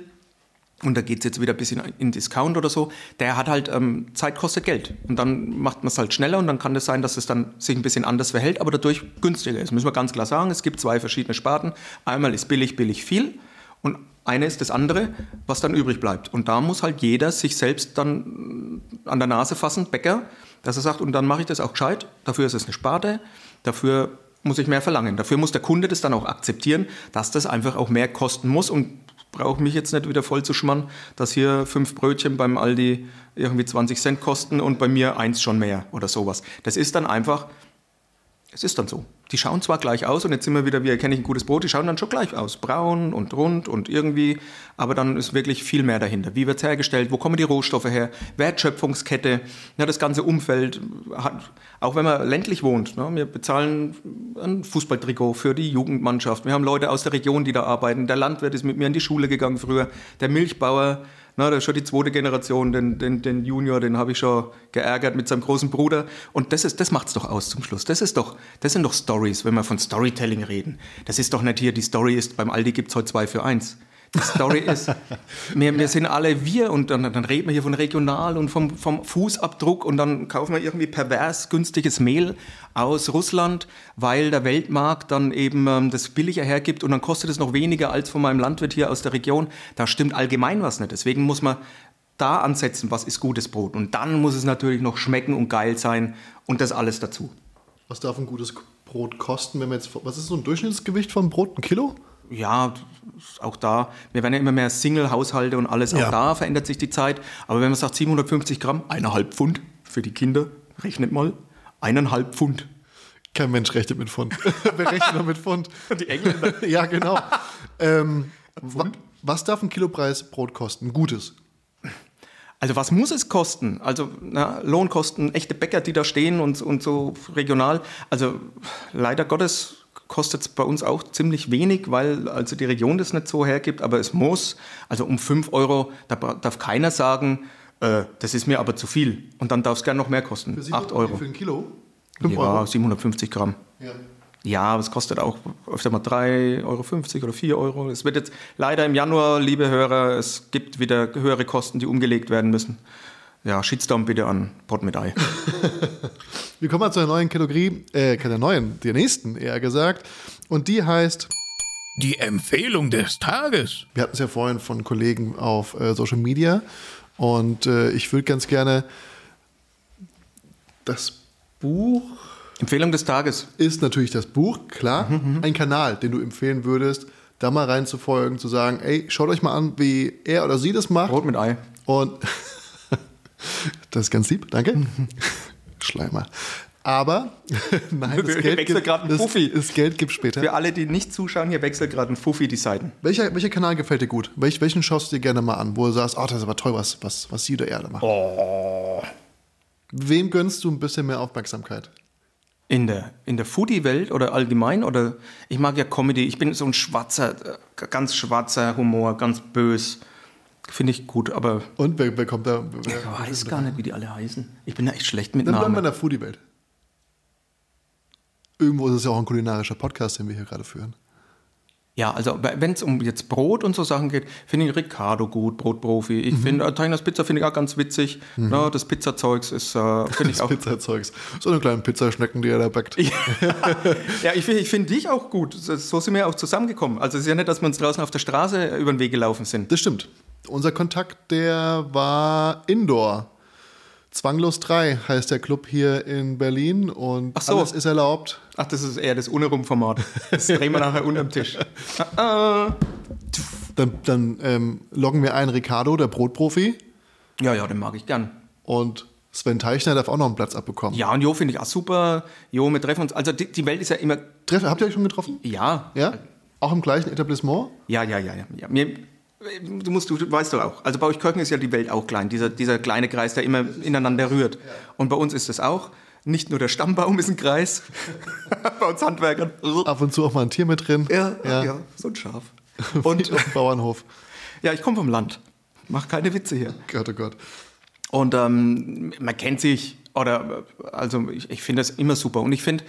und da geht es jetzt wieder ein bisschen in Discount oder so, der hat halt, ähm, Zeit kostet Geld. Und dann macht man es halt schneller und dann kann es sein, dass es dann sich ein bisschen anders verhält, aber dadurch günstiger ist. Müssen wir ganz klar sagen, es gibt zwei verschiedene Sparten. Einmal ist billig, billig viel und eine ist das andere, was dann übrig bleibt. Und da muss halt jeder sich selbst dann an der Nase fassen, Bäcker, dass er sagt, und dann mache ich das auch gescheit. Dafür ist es eine Sparte, dafür muss ich mehr verlangen. Dafür muss der Kunde das dann auch akzeptieren, dass das einfach auch mehr kosten muss und brauche mich jetzt nicht wieder voll zu schmannen, dass hier fünf Brötchen beim Aldi irgendwie 20 Cent kosten und bei mir eins schon mehr oder sowas. Das ist dann einfach, es ist dann so. Die schauen zwar gleich aus und jetzt sind wir wieder, wie erkenne ich ein gutes Brot, die schauen dann schon gleich aus. Braun und rund und irgendwie, aber dann ist wirklich viel mehr dahinter. Wie wird es hergestellt? Wo kommen die Rohstoffe her? Wertschöpfungskette, ja, das ganze Umfeld. Hat, auch wenn man ländlich wohnt, ne, wir bezahlen ein Fußballtrikot für die Jugendmannschaft. Wir haben Leute aus der Region, die da arbeiten. Der Landwirt ist mit mir in die Schule gegangen früher. Der Milchbauer, na, das ist schon die zweite Generation, den, den, den Junior, den habe ich schon geärgert mit seinem großen Bruder. Und das, das macht's doch aus zum Schluss. Das, ist doch, das sind doch Stories, wenn wir von Storytelling reden. Das ist doch nicht hier, die Story ist, beim Aldi gibt's heute zwei für eins. Die Story ist, wir, wir sind alle wir und dann, dann reden wir hier von regional und vom, vom Fußabdruck und dann kaufen wir irgendwie pervers günstiges Mehl aus Russland, weil der Weltmarkt dann eben ähm, das billiger hergibt und dann kostet es noch weniger als von meinem Landwirt hier aus der Region. Da stimmt allgemein was nicht. Deswegen muss man da ansetzen, was ist gutes Brot. Und dann muss es natürlich noch schmecken und geil sein und das alles dazu. Was darf ein gutes Brot kosten, wenn wir jetzt. Was ist so ein Durchschnittsgewicht vom Brot? Ein Kilo? Ja, auch da, wir werden ja immer mehr Single-Haushalte und alles, auch Ja. da verändert sich die Zeit. Aber wenn man sagt 750 Gramm, eineinhalb Pfund für die Kinder, rechnet mal, eineinhalb Pfund. Kein Mensch rechnet mit Pfund. Wer rechnet noch mit Pfund? Die Engländer. ja, genau. ähm, wa was darf ein Kilopreis Brot kosten? Gutes. Also was muss es kosten? Also na, Lohnkosten, echte Bäcker, die da stehen und, und so regional. Also leider Gottes kostet es bei uns auch ziemlich wenig, weil also die Region das nicht so hergibt, aber es muss. Also um 5 Euro, da darf keiner sagen, äh, das ist mir aber zu viel. Und dann darf es gerne noch mehr kosten. 8 Euro. Für ein Kilo? 5 Ja, Euro? 750 Gramm. Ja. Ja, aber es kostet auch öfter mal 3,50 Euro oder 4 Euro. Es wird jetzt leider im Januar, liebe Hörer, es gibt wieder höhere Kosten, die umgelegt werden müssen. Ja, Shitstorm bitte an Pot mit Ei. Wir kommen mal zu einer neuen Kategorie, äh, keine neuen, der nächsten eher gesagt. Und die heißt, Die Empfehlung des Tages. wir hatten es ja vorhin von Kollegen auf äh, Social Media. Und äh, ich würde ganz gerne das Buch Empfehlung des Tages. ist natürlich das Buch, klar. Ein Kanal, den du empfehlen würdest, da mal reinzufolgen, zu sagen, ey, schaut euch mal an, wie er oder sie das macht. Brot mit Ei. Und das ist ganz lieb, danke. Schleimer. Aber nein, das Geld, gibt, das, das Geld gibt später. Für alle, die nicht zuschauen, hier wechselt gerade ein Fuffi die Seiten. Welcher, welcher Kanal gefällt dir gut? Welch, welchen schaust du dir gerne mal an, wo du sagst, oh, das ist aber toll, was, was, was sie da macht? Oh. Wem gönnst du ein bisschen mehr Aufmerksamkeit? In der, in der Foodie-Welt oder allgemein? Oder ich mag ja Comedy. Ich bin so ein schwarzer, äh, ganz schwarzer Humor, ganz bös. Finde ich gut, aber Und wer, wer kommt da? Wer, ich weiß gar nicht, wie die alle heißen. Ich bin da echt schlecht mit Dann bleiben wir in Namen. der Foodie-Welt. Irgendwo ist es ja auch ein kulinarischer Podcast, den wir hier gerade führen. Ja, also wenn es um jetzt Brot und so Sachen geht, finde ich Ricardo gut, Brotprofi. Ich Mhm. finde, äh, Tainas Pizza finde ich auch ganz witzig. Na, das Pizzazeugs ist, äh, finde ich Das auch. Pizzazeugs. So eine kleine Pizzaschnecken, die er da backt. Ja, ich, finde- ich finde dich auch gut. So so sind wir auch zusammengekommen. Also es ist ja nicht, dass wir uns draußen auf der Straße über den Weg gelaufen sind. Das stimmt. Unser Kontakt, der war Indoor. Zwanglos 3 heißt der Club hier in Berlin und Ach so. alles ist erlaubt. Ach, das ist eher das Unerum-Format. Das drehen wir nachher unterm Tisch. Ah, ah. Dann, dann ähm, loggen wir ein Ricardo, der Brotprofi, Ja, ja, den mag ich gern. und Sven Teichner darf auch noch einen Platz abbekommen. Ja, und Jo finde ich auch super. Jo, wir treffen uns. Also die, die Welt ist ja immer. Treff, habt ihr euch schon getroffen? Ja. Ja? Auch im gleichen Etablissement? Ja, ja, ja, ja. ja. Du musst, du weißt doch auch. Also bei euch Kirchen ist ja die Welt auch klein. Dieser, dieser kleine Kreis, der immer ineinander rührt. Und bei uns ist es auch. Nicht nur der Stammbaum ist ein Kreis. bei uns Handwerkern. Ab und zu auch mal ein Tier mit drin. Ja, ja, ja. so ein Schaf. Und auf dem Bauernhof. ja, ich komme vom Land. Mach keine Witze hier. Gott, oh Gott. Und ähm, man kennt sich, oder also ich, ich finde das immer super. Und ich finde,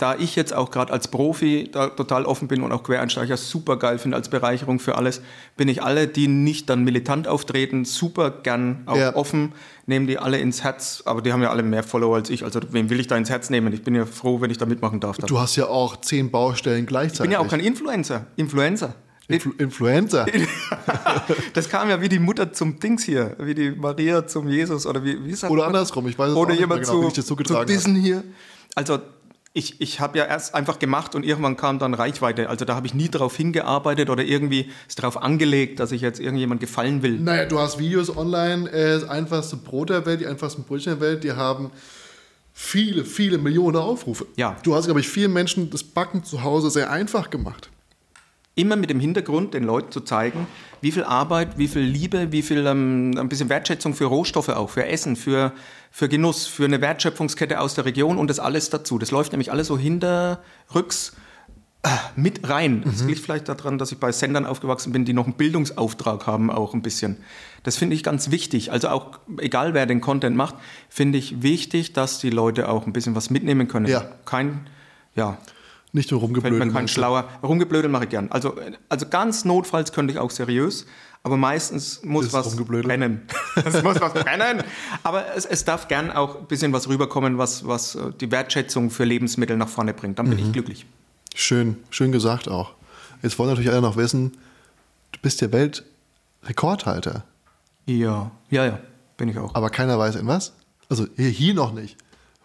da ich jetzt auch gerade als Profi da total offen bin und auch Quereinsteiger super geil finde als Bereicherung für alles, bin ich alle, die nicht dann militant auftreten, super gern auch Ja. offen, nehmen die alle ins Herz. Aber die haben ja alle mehr Follower als ich. Also wem will ich da ins Herz nehmen? Ich bin ja froh, wenn ich da mitmachen darf. Dann. Du hast ja auch zehn Baustellen Ich gleichzeitig. bin ja auch kein Influencer. Influencer. Influ Influencer. Das kam ja wie die Mutter zum Dings hier, wie die Maria zum Jesus oder wie, wie sagt Oder andersrum, ich weiß es auch Oder nicht jemand genau, zu, ich das zu dissen hier. Also ich, ich habe ja erst einfach gemacht und irgendwann kam dann Reichweite. Also da habe ich nie darauf hingearbeitet oder irgendwie ist darauf angelegt, dass ich jetzt irgendjemand gefallen will. Naja, du hast Videos online, äh, das einfachste Brot der Welt, die einfachsten Brötchen der Welt, die haben viele, viele Millionen Aufrufe. Ja. Du hast, glaube ich, vielen Menschen das Backen zu Hause sehr einfach gemacht. Immer mit dem Hintergrund, den Leuten zu zeigen, wie viel Arbeit, wie viel Liebe, wie viel ähm, ein bisschen Wertschätzung für Rohstoffe auch, für Essen, für, für Genuss, für eine Wertschöpfungskette aus der Region und das alles dazu. Das läuft nämlich alles so hinterrücks äh, mit rein. Es liegt vielleicht daran, dass ich bei Sendern aufgewachsen bin, die noch einen Bildungsauftrag haben, auch ein bisschen. Das finde ich ganz wichtig. Also auch, egal wer den Content macht, finde ich wichtig, dass die Leute auch ein bisschen was mitnehmen können. Ja. Kein, ja, Nicht nur Fällt mir kein schlauer. Rumgeblödel mache ich gern. Also, also ganz notfalls könnte ich auch seriös, aber meistens muss Ist was brennen. es muss was brennen. Aber es, es darf gern auch ein bisschen was rüberkommen, was, was äh, die Wertschätzung für Lebensmittel nach vorne bringt. Dann bin Mhm. ich glücklich. Schön, schön gesagt auch. Jetzt wollen natürlich alle noch wissen, du bist der Weltrekordhalter, Ja, ja, ja, bin ich auch. aber keiner weiß in was. Also hier, hier noch nicht.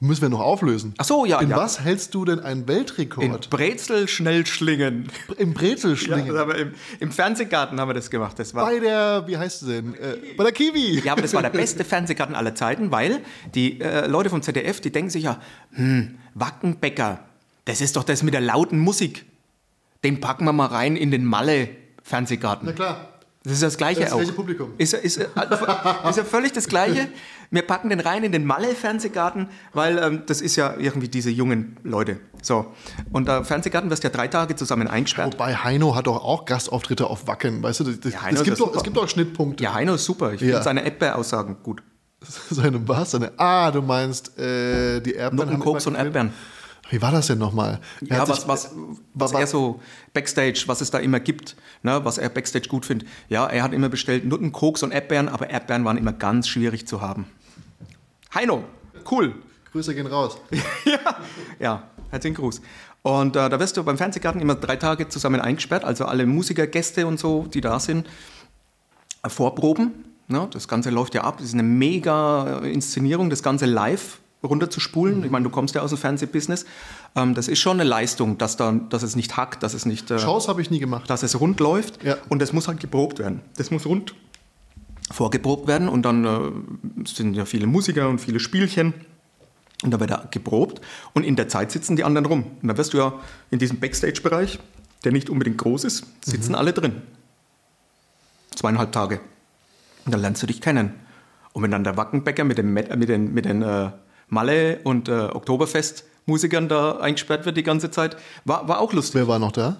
Müssen wir noch auflösen. Ach so, ja, In ja. was hältst du denn einen In Weltrekord? Brezel schnell schlingen. Im Ja, Brezelschlingen. wir im, Im Fernsehgarten haben wir das gemacht. Das war bei der, wie heißt sie denn? Äh, bei der Kiwi. Ja, aber das war der beste Fernsehgarten aller Zeiten, weil die äh, Leute vom ZDF, die denken sich ja, hm, Wackenbäcker, das ist doch das mit der lauten Musik. Den packen wir mal rein in den Malle-Fernsehgarten. Na klar. Das ist das Gleiche Das auch. gleiche Publikum. Ist, ist, ist ja völlig das Gleiche. Wir packen den rein in den Malle-Fernsehgarten, weil ähm, das ist ja irgendwie diese jungen Leute. So. Und der Fernsehgarten wirst ja drei Tage zusammen eingesperrt. Wobei Heino hat doch auch Gastauftritte auf Wacken, weißt du? Das, das, Ja, Heino es, ist gibt doch, es gibt doch Schnittpunkte. Ja, Heino ist super. Ich Ja. finde seine Erdbeeraussagen gut. Seine was? Seine, ah, du meinst äh, die Erdbeeren. Nutten, Koks und. Erdbeeren. Wie war das denn nochmal? Er Ja, was, was, was wa- er so Backstage, was es da immer gibt, ne, was er Backstage gut findet. Ja, er hat immer bestellt Nutten, Koks und Erdbeeren, aber Erdbeeren waren immer ganz schwierig zu haben. Heino, cool. Grüße gehen raus. Ja, herzlichen Gruß. Und äh, da wirst du beim Fernsehgarten immer drei Tage zusammen eingesperrt, also alle Musiker, Gäste und so, die da sind, äh, vorproben. Ne? Das Ganze läuft ja ab, das ist eine mega Inszenierung, das Ganze live runterzuspulen. Ich meine, du kommst ja aus dem Fernsehbusiness. Ähm, das ist schon eine Leistung, dass, da, dass es nicht hackt, dass es nicht... Äh, Shows habe ich nie gemacht. dass es rund läuft Ja. und das muss halt geprobt werden. Das muss rund vorgeprobt werden und dann äh, sind ja viele Musiker und viele Spielchen und da wird er geprobt und in der Zeit sitzen die anderen rum. Und da wirst du ja in diesem Backstage-Bereich, der nicht unbedingt groß ist, sitzen alle drin. Zweieinhalb Tage. Und dann lernst du dich kennen. Und wenn dann der Wackenbäcker mit, dem, Met- äh, mit den, mit den äh, Malle- und äh, Oktoberfest-Musikern da eingesperrt wird die ganze Zeit, war, war auch lustig. Wer war noch da?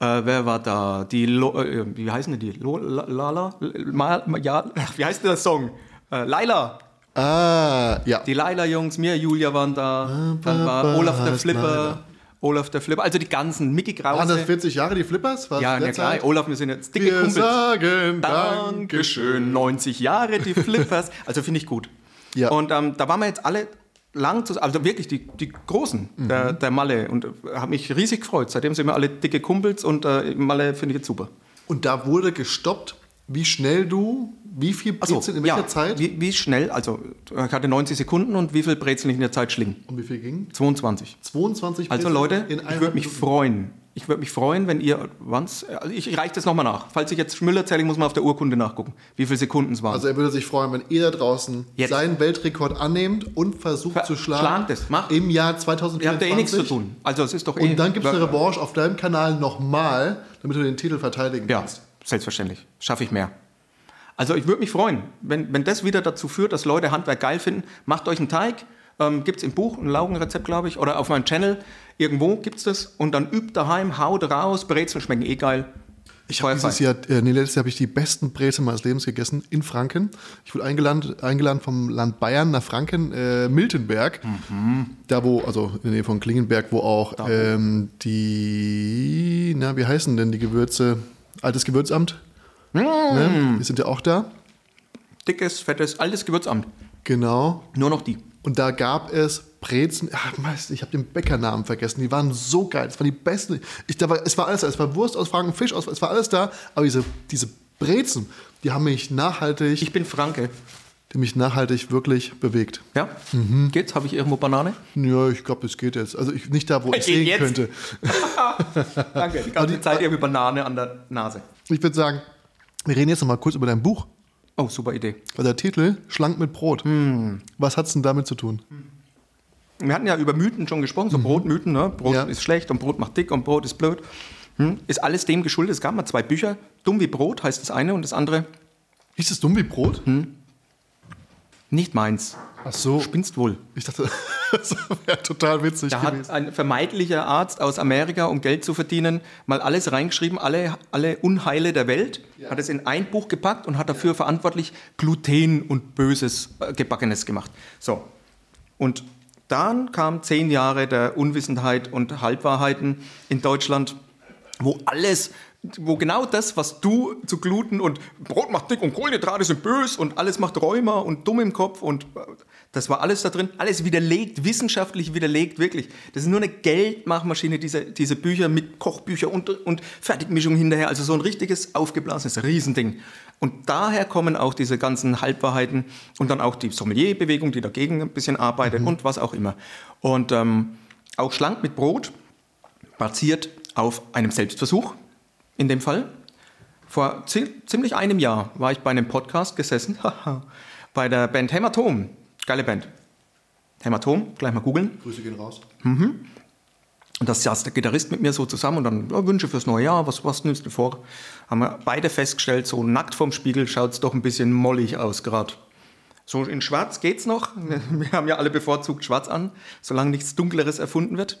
Äh, wer war da? Die, Lo, äh, wie heißen die? Lo, La- Lala? Ma, ja, wie heißt der Song? Äh, Laila. Ah, ja. Die Laila-Jungs, mir, Julia waren da. Dann war Olaf der Flipper. Olaf der Flipper. Also die ganzen. Mickey Waren das Krause. 40 Jahre die Flippers? War Ja, na klar. Zeit? Olaf, wir sind jetzt dicke Wir Kumpels. sagen Dankeschön. 90 Jahre, die Flippers. Also finde ich gut. Ja. Und ähm, da waren wir jetzt alle lang zusammen, also wirklich die, die Großen, Mhm. der, der Malle. Und habe mich riesig gefreut. Seitdem sind wir alle dicke Kumpels und äh, Malle finde ich jetzt super. Und da wurde gestoppt, wie schnell du, wie viel Ach so, Brezeln in welcher ja, Zeit Wie, wie schnell, also ich hatte 90 Sekunden und wie viel Brezeln ich in der Zeit schlingen? und wie viel ging? 22. 22 Also Brezeln Leute, in ich würde mich freuen. Ich würde mich freuen, wenn ihr, wann's, also ich, ich reiche das nochmal nach. Falls ich jetzt Müller zähle, muss man auf der Urkunde nachgucken, wie viele Sekunden es waren. Also er würde sich freuen, wenn ihr da draußen Jetzt. seinen Weltrekord annehmt und versucht Ver- zu schlagen. schlagt es, macht. Im Jahr ihr 2024. habt ja eh nichts zu tun. Also es ist doch eh... Und dann gibt es eine Revanche auf deinem Kanal nochmal, damit du den Titel verteidigen Ja, kannst. selbstverständlich. Schaffe ich mehr. Also ich würde mich freuen, wenn, wenn das wieder dazu führt, dass Leute Handwerk geil finden. Macht euch einen Teig, ähm, gibt es im Buch, ein Laugenrezept, glaube ich, oder auf meinem Channel. Irgendwo gibt es das. Und dann übt daheim, haut raus, Brezeln schmecken eh geil. Ich habe dieses Jahr, äh, nee, letztes Jahr habe ich die besten Brezeln meines Lebens gegessen in Franken. Ich wurde eingeladen, eingeladen vom Land Bayern nach Franken, äh, Miltenberg. Da wo, also in der Nähe von Klingenberg, wo auch ähm, die, na, wie heißen denn die Gewürze? Altes Gewürzamt. Ne? Die sind ja auch da. Dickes, fettes, altes Gewürzamt. Genau. Nur noch die. Und da gab es Brezen, ach, Meister, ich habe den Bäckernamen vergessen. Die waren so geil. Das waren die besten. Ich, da war, es war alles da. Es war Wurst aus Franken, Fisch aus, es war alles da. Aber diese, diese Brezen, die haben mich nachhaltig, Ich bin Franke. die mich nachhaltig wirklich bewegt. Ja? Mhm. Geht's? Habe ich irgendwo Banane? Ja, ich glaube, es geht jetzt. Also ich, nicht da, wo ich sehen jetzt? könnte. Danke. Die ganze Zeit irgendwie Banane an der Nase. Ich würde sagen, wir reden jetzt noch mal kurz über dein Buch. Oh, super Idee. Weil der Titel Schlank mit Brot. Hm. Was hat's denn damit zu tun? Wir hatten ja über Mythen schon gesprochen, so Brotmythen. Ne? Brot Mhm. Ja. ist schlecht und Brot macht dick und Brot ist blöd. Hm? Ist alles dem geschuldet. Es gab mal zwei Bücher. Dumm wie Brot heißt das eine und das andere Hieß es dumm wie Brot? Hm. Nicht meins. Ach so. Spinnst wohl. Ich dachte, das wäre total witzig Da gewesen. hat ein vermeintlicher Arzt aus Amerika, um Geld zu verdienen, mal alles reingeschrieben, alle, alle Unheile der Welt, hat es in ein Buch gepackt und hat dafür verantwortlich Gluten und Böses, äh, Gebackenes gemacht. So. Und dann kamen zehn Jahre der Unwissenheit und Halbwahrheiten in Deutschland, wo alles, wo genau das, was du zu Gluten und Brot macht dick und Kohlenhydrate sind bös und alles macht Rheuma und dumm im Kopf und äh, das war alles da drin, alles widerlegt, wissenschaftlich widerlegt, wirklich. Das ist nur eine Geldmachmaschine, diese, diese Bücher mit Kochbücher und, und Fertigmischung hinterher, also so ein richtiges aufgeblasenes Riesending. Und daher kommen auch diese ganzen Halbwahrheiten und dann auch die Sommelier-Bewegung, die dagegen ein bisschen arbeitet und was auch immer. Und ähm, auch schlank mit Brot basiert auf einem Selbstversuch, in dem Fall. Vor zi ziemlich einem Jahr war ich bei einem Podcast gesessen, bei der Band Hämatom. Geile Band. Hämatom, gleich mal googeln. Grüße gehen raus. Und da saß der Gitarrist mit mir so zusammen und dann ja, Wünsche fürs neue Jahr, was, was nimmst du vor? Haben wir beide festgestellt, so nackt vorm Spiegel schaut es doch ein bisschen mollig aus gerade. So in schwarz geht's noch. Wir haben ja alle bevorzugt schwarz an, solange nichts Dunkleres erfunden wird.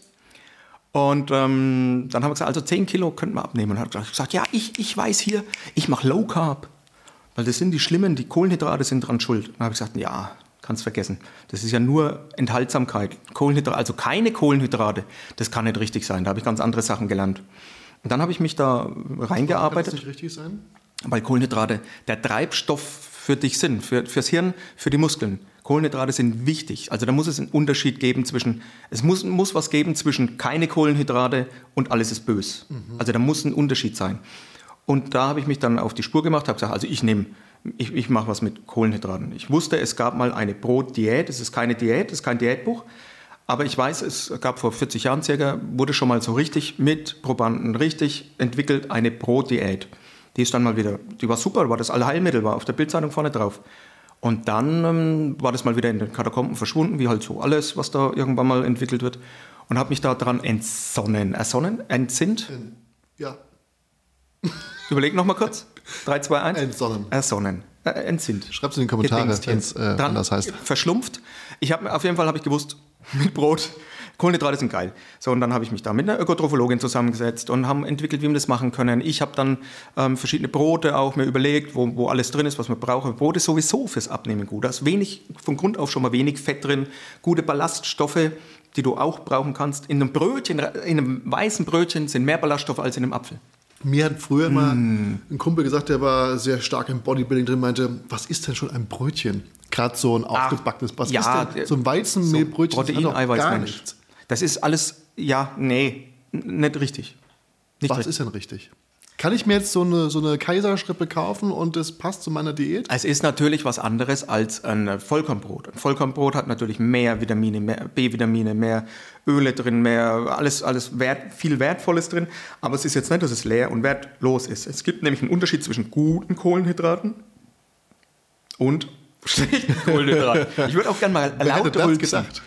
Und ähm, dann haben wir gesagt, also 10 Kilo könnten wir abnehmen. Und hat gesagt, ja, ich, ich weiß hier, ich mache Low Carb. Weil das sind die Schlimmen, die Kohlenhydrate sind dran schuld. Und dann habe ich gesagt, ja, kannst vergessen. Das ist ja nur Enthaltsamkeit. Kohlenhydrate, also keine Kohlenhydrate, das kann nicht richtig sein. Da habe ich ganz andere Sachen gelernt. Und dann habe ich mich da Kann das reingearbeitet nicht richtig sein? weil Kohlenhydrate der Treibstoff für dich sind, für, fürs Hirn, für die Muskeln. Kohlenhydrate sind wichtig. Also da muss es einen Unterschied geben zwischen, es muss, muss was geben zwischen keine Kohlenhydrate und alles ist bös. Also da muss ein Unterschied sein. Und da habe ich mich dann auf die Spur gemacht, habe gesagt, also ich nehme, ich, ich mache was mit Kohlenhydraten. Ich wusste, es gab mal eine Brotdiät, es ist keine Diät, es ist kein Diätbuch, aber ich weiß, es gab vor 40 Jahren circa, wurde schon mal so richtig mit Probanden richtig entwickelt eine Brotdiät. Die ist dann mal wieder, die war super, war das Allheilmittel, war auf der Bildzeitung vorne drauf. Und dann ähm, war das mal wieder in den Katakomben verschwunden, wie halt so alles, was da irgendwann mal entwickelt wird. Und habe mich da dran entsonnen. Ersonnen? Entsinnt? Ja. Überleg noch mal kurz. 3, 2, 1. Entsonnen. Ersonnen. Äh, entsinnt. Schreib's in die Kommentare, hier. wenn's, äh, anders heißt. Verschlumpft. Ich habe auf jeden Fall habe ich gewusst, mit Brot, Kohlenhydrate sind geil. So, und dann habe ich mich da mit einer Ökotrophologin zusammengesetzt und haben entwickelt, wie wir das machen können. Ich habe dann ähm, verschiedene Brote auch mir überlegt, wo, wo alles drin ist, was man braucht. Brot ist sowieso fürs Abnehmen gut. Da ist wenig, von Grund auf schon mal wenig Fett drin, gute Ballaststoffe, die du auch brauchen kannst. In einem Brötchen, in einem weißen Brötchen sind mehr Ballaststoffe als in einem Apfel. Mir hat früher mal Hm. ein Kumpel gesagt, der war sehr stark im Bodybuilding drin, meinte, was ist denn schon ein Brötchen? Gerade so ein aufgebackenes, was ja, ist denn so ein Weizenmehlbrötchen? Protein, hat doch Eiweiß, gar nichts. Das ist alles, ja, nee, nicht richtig. Nicht Was richtig. ist denn richtig? Kann ich mir jetzt so eine, so eine Kaiserschrippe kaufen und das passt zu meiner Diät? Es ist natürlich was anderes als ein Vollkornbrot. Ein Vollkornbrot hat natürlich mehr Vitamine, mehr B-Vitamine, mehr Öle drin, mehr alles, alles wert, viel Wertvolles drin. Aber es ist jetzt nicht, dass es leer und wertlos ist. Es gibt nämlich einen Unterschied zwischen guten Kohlenhydraten und schlechten Kohlenhydraten. Ich würde auch gerne mal Wer hätte das gedacht?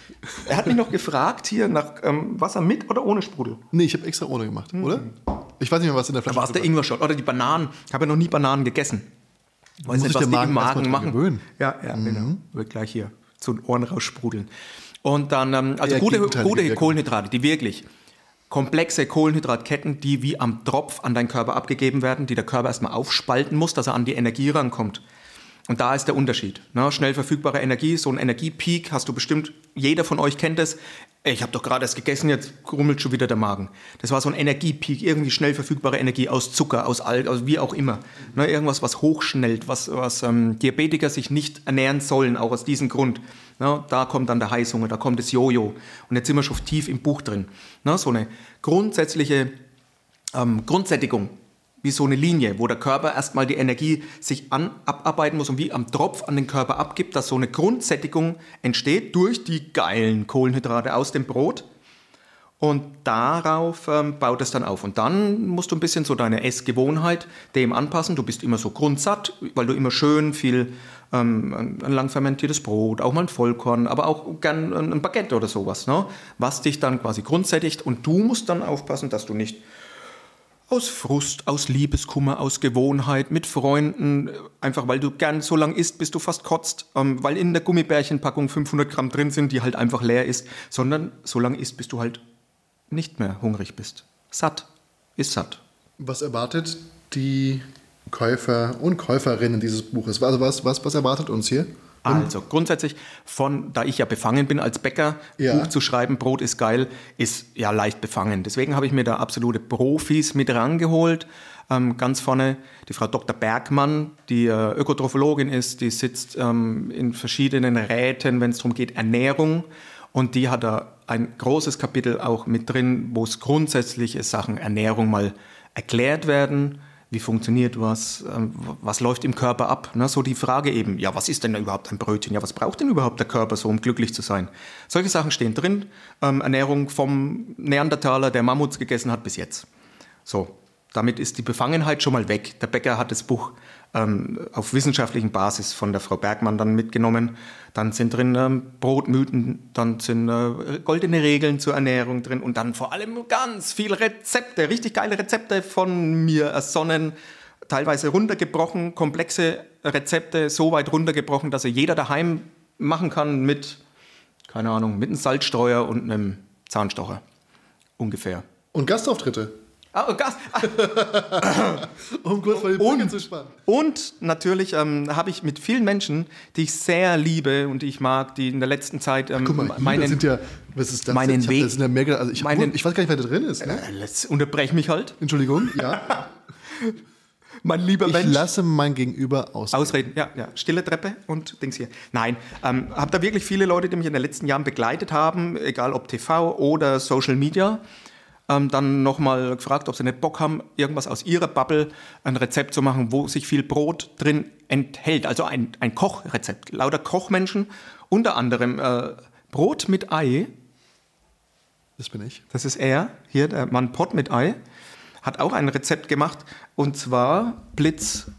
Er hat mich noch gefragt hier nach ähm, Wasser mit oder ohne Sprudel. Nee, ich habe extra ohne gemacht, oder? Ich weiß nicht mehr, was in der Flasche Da war es der Ingwer-Shot oder die Bananen. Ich habe ja noch nie Bananen gegessen. Weiß Muss sich der Magen erst mal dran gewöhnen. Ja, ja, genau. Wird gleich hier zu den Ohren raussprudeln. Und dann, ähm, also Eher gute, gute Wirkung. Kohlenhydrate, die wirklich komplexe Kohlenhydratketten, die wie am Tropf an deinen Körper abgegeben werden, die der Körper erstmal aufspalten muss, dass er an die Energie rankommt. Und da ist der Unterschied. Ne? Schnell verfügbare Energie, so ein Energiepeak hast du bestimmt, jeder von euch kennt es. Ich habe doch gerade erst gegessen, jetzt grummelt schon wieder der Magen. Das war so ein Energiepeak, irgendwie schnell verfügbare Energie aus Zucker, aus Alk, aus wie auch immer. Ne? Irgendwas, was hochschnellt, was, was ähm, Diabetiker sich nicht ernähren sollen, auch aus diesem Grund. Ne? Da kommt dann der Heißhunger, da kommt das Jojo. Und jetzt sind wir schon tief im Buch drin. Ne? So eine grundsätzliche ähm, Grundsättigung, wie so eine Linie, wo der Körper erstmal die Energie sich an, abarbeiten muss und wie am Tropf an den Körper abgibt, dass so eine Grundsättigung entsteht durch die geilen Kohlenhydrate aus dem Brot. Und darauf ähm, baut es dann auf. Und dann musst du ein bisschen so deine Essgewohnheit dem anpassen. Du bist immer so grundsatt, weil du immer schön viel ähm, ein lang fermentiertes Brot, auch mal ein Vollkorn, aber auch gern ein Baguette oder sowas, ne? was dich dann quasi grundsättigt. Und du musst dann aufpassen, dass du nicht aus Frust, aus Liebeskummer, aus Gewohnheit, mit Freunden, einfach weil du gern so lang isst, bis du fast kotzt, ähm, weil in der Gummibärchenpackung 500 Gramm drin sind, die halt einfach leer ist, sondern so lang isst, bis du halt nicht mehr hungrig bist. Satt ist satt. Was erwartet die Käufer und Käuferinnen dieses Buches? Also was, was, was erwartet uns hier? Also grundsätzlich, von, da ich ja befangen bin als Bäcker, Ja. Buch zu schreiben, Brot ist geil, ist ja leicht befangen. Deswegen habe ich mir da absolute Profis mit rangeholt. Ähm, ganz vorne die Frau Dr. Bergmann, die äh, Ökotrophologin ist, die sitzt ähm, in verschiedenen Räten, wenn es darum geht, Ernährung. Und die hat da ein großes Kapitel auch mit drin, wo es grundsätzliche Sachen Ernährung mal erklärt werden wie funktioniert was, ähm, was läuft im Körper ab. Ne? So die Frage eben, ja, was ist denn überhaupt ein Brötchen? Ja, was braucht denn überhaupt der Körper so, um glücklich zu sein? Solche Sachen stehen drin. Ähm, Ernährung vom Neandertaler, der Mammuts gegessen hat, bis jetzt. So, damit ist die Befangenheit schon mal weg. Der Bäcker hat das Buch ähm, auf wissenschaftlichen Basis von der Frau Bergmann dann mitgenommen. Dann sind drin ähm, Brotmythen, dann sind äh, goldene Regeln zur Ernährung drin und dann vor allem ganz viele Rezepte, richtig geile Rezepte von mir ersonnen, teilweise runtergebrochen, komplexe Rezepte, so weit runtergebrochen, dass sie jeder daheim machen kann mit, keine Ahnung, mit einem Salzstreuer und einem Zahnstocher. Ungefähr. Und Gastauftritte, Ah, oh, Gast. um kurz mal die Brücke zu spannen. Und natürlich ähm, habe ich mit vielen Menschen, die ich sehr liebe und die ich mag, die in der letzten Zeit ähm, Guck mal, hier, meinen, sind ja, was ist das? meinen ich hab, Weg- das ja also ich, hab, meinen- ich weiß gar nicht, wer da drin ist. Ne? Äh, unterbrech mich halt. Entschuldigung, ja. mein lieber Ich Mensch. lasse mein Gegenüber aus. Ausreden, ja, ja. Stille Treppe und Dings hier. Nein, ähm, habe da wirklich viele Leute, die mich in den letzten Jahren begleitet haben, egal ob TV oder Social Media, ähm, dann nochmal gefragt, ob sie nicht Bock haben, irgendwas aus ihrer Bubble, ein Rezept zu machen, wo sich viel Brot drin enthält. Also ein, ein Kochrezept. Lauter Kochmenschen, unter anderem äh, Brot mit Ei, Das bin ich. das ist er, hier der Mann Pott mit Ei, hat auch ein Rezept gemacht und zwar Blitz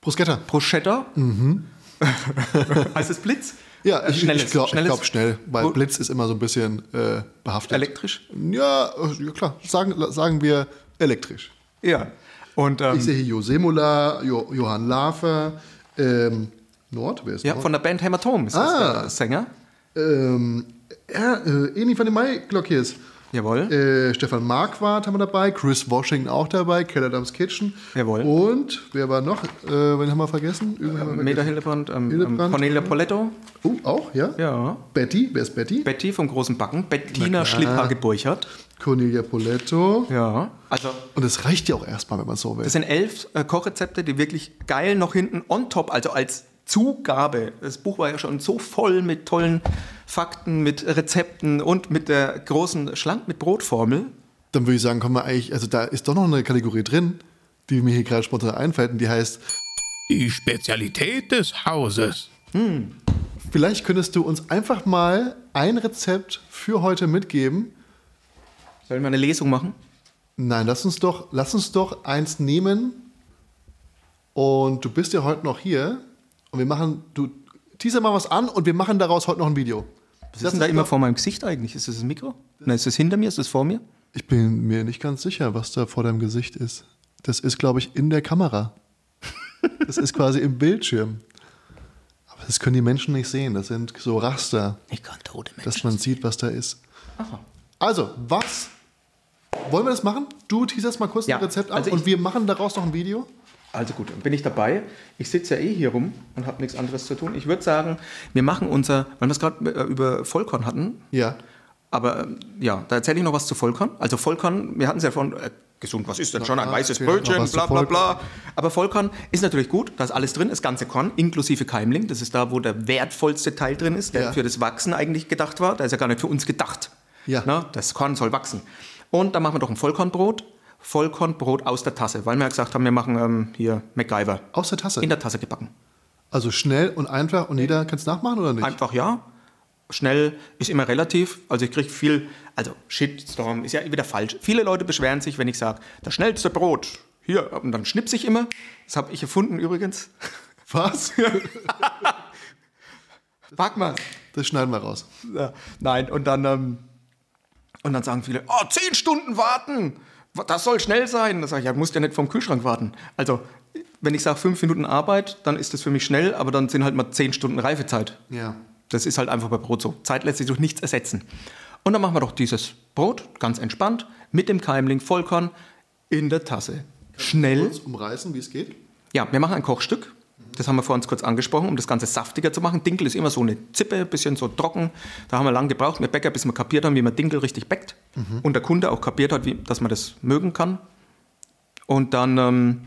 Bruschetta. Bruschetta. heißt es Blitz? Ja, Äh, ich, schnelles, ich glaube glaub schnell, weil Wo- Blitz ist immer so ein bisschen äh, behaftet. Elektrisch? Ja, äh, ja klar. Sagen, sagen wir elektrisch. Ja. Und ähm, Ich sehe hier Jo Semola, jo, Johann Lafer, ähm, Nord, wer ist ja, Nord? von der Band Hämatom ist Ah. das der Sänger. ähm, ja, äh, Eni von den Mai-Glockiers. Jawohl. Äh, Stefan Marquardt haben wir dabei, Chris Washington auch dabei, Keller Dams Kitchen. Jawohl. Und wer war noch? Äh, wen haben wir vergessen? Irgendwen haben wir Meda vergessen. Hildebrand, ähm, Hildebrand. ähm, Cornelia Poletto. Oh, auch, ja? Ja. Betty, wer ist Betty? Betty vom großen Backen. Bettina Schlipphage-Burchert. Cornelia Poletto. Ja. Also, Und es reicht ja auch erstmal, wenn man so will. das sind elf äh, Kochrezepte, die wirklich geil noch hinten on top, also als Zugabe. Das Buch war ja schon so voll mit tollen Fakten, mit Rezepten und mit der großen Schlank mit Brotformel. Dann würde ich sagen, kommen wir eigentlich, also da ist doch noch eine Kategorie drin, die mir hier gerade spontan einfällt und die heißt, Die Spezialität des Hauses. vielleicht könntest du uns einfach mal ein Rezept für heute mitgeben. Sollen wir eine Lesung machen? Nein, lass uns doch, lass uns doch eins nehmen und du bist ja heute noch hier und wir machen, du teaser mal was an und wir machen daraus heute noch ein Video. Was ist denn da immer vor meinem Gesicht eigentlich? Ist das das Mikro? Nein, ist das hinter mir? Ist das vor mir? Ich bin mir nicht ganz sicher, was da vor deinem Gesicht ist. Das ist, glaube ich, in der Kamera. Das ist quasi im Bildschirm. Aber das können die Menschen nicht sehen. Das sind so Raster, Ich kann tote Menschen. dass man sieht, was da ist. Also, was? Wollen wir das machen? Du teaserst mal kurz Ja, ein Rezept an also und wir machen daraus noch ein Video. Also gut, dann bin ich dabei. Ich sitze ja eh hier rum und habe nichts anderes zu tun. Ich würde sagen, wir machen unser, weil wir es gerade äh, über Vollkorn hatten, Ja. aber ähm, ja, da erzähle ich noch was zu Vollkorn. Also Vollkorn, wir hatten es ja von äh, gesund, was ist denn schon ein weißes Brötchen, bla bla bla. Aber Vollkorn ist natürlich gut, da ist alles drin, das ganze Korn, inklusive Keimling. Das ist da, wo der wertvollste Teil drin ist, der Ja. für das Wachsen eigentlich gedacht war. Der ist ja gar nicht für uns gedacht. Ja. Na, das Korn soll wachsen. Und dann machen wir doch ein Vollkornbrot. Vollkornbrot aus der Tasse, weil wir ja gesagt haben, wir machen ähm, hier MacGyver. Aus der Tasse. In der Tasse gebacken. Also schnell und einfach und jeder kann es nachmachen oder nicht? Einfach ja. Schnell ist immer relativ. Also ich kriege viel, also Shitstorm ist ja wieder falsch. Viele Leute beschweren sich, wenn ich sage, das schnellste Brot. Hier, und dann schnipse ich immer. Das habe ich erfunden übrigens. Was? Wag mal. Das schneiden wir raus. Ja, nein, und dann, ähm, und dann sagen viele, oh, zehn Stunden warten. Das soll schnell sein. Da sage ich, ja, du musst ja nicht vom Kühlschrank warten. Also, wenn ich sage fünf Minuten Arbeit, dann ist das für mich schnell, aber dann sind halt mal zehn Stunden Reifezeit. Ja. Das ist halt einfach bei Brot so. Zeit lässt sich durch nichts ersetzen. Und dann machen wir doch dieses Brot ganz entspannt mit dem Keimling Vollkorn in der Tasse. Schnell. Kurz umreißen, wie es geht. Ja, wir machen ein Kochstück. Das haben wir vor uns kurz angesprochen, um das Ganze saftiger zu machen. Dinkel ist immer so eine Zippe, ein bisschen so trocken. Da haben wir lange gebraucht, wir Bäcker, bis wir kapiert haben, wie man Dinkel richtig bäckt. Und der Kunde auch kapiert hat, wie, dass man das mögen kann. Und dann, ähm,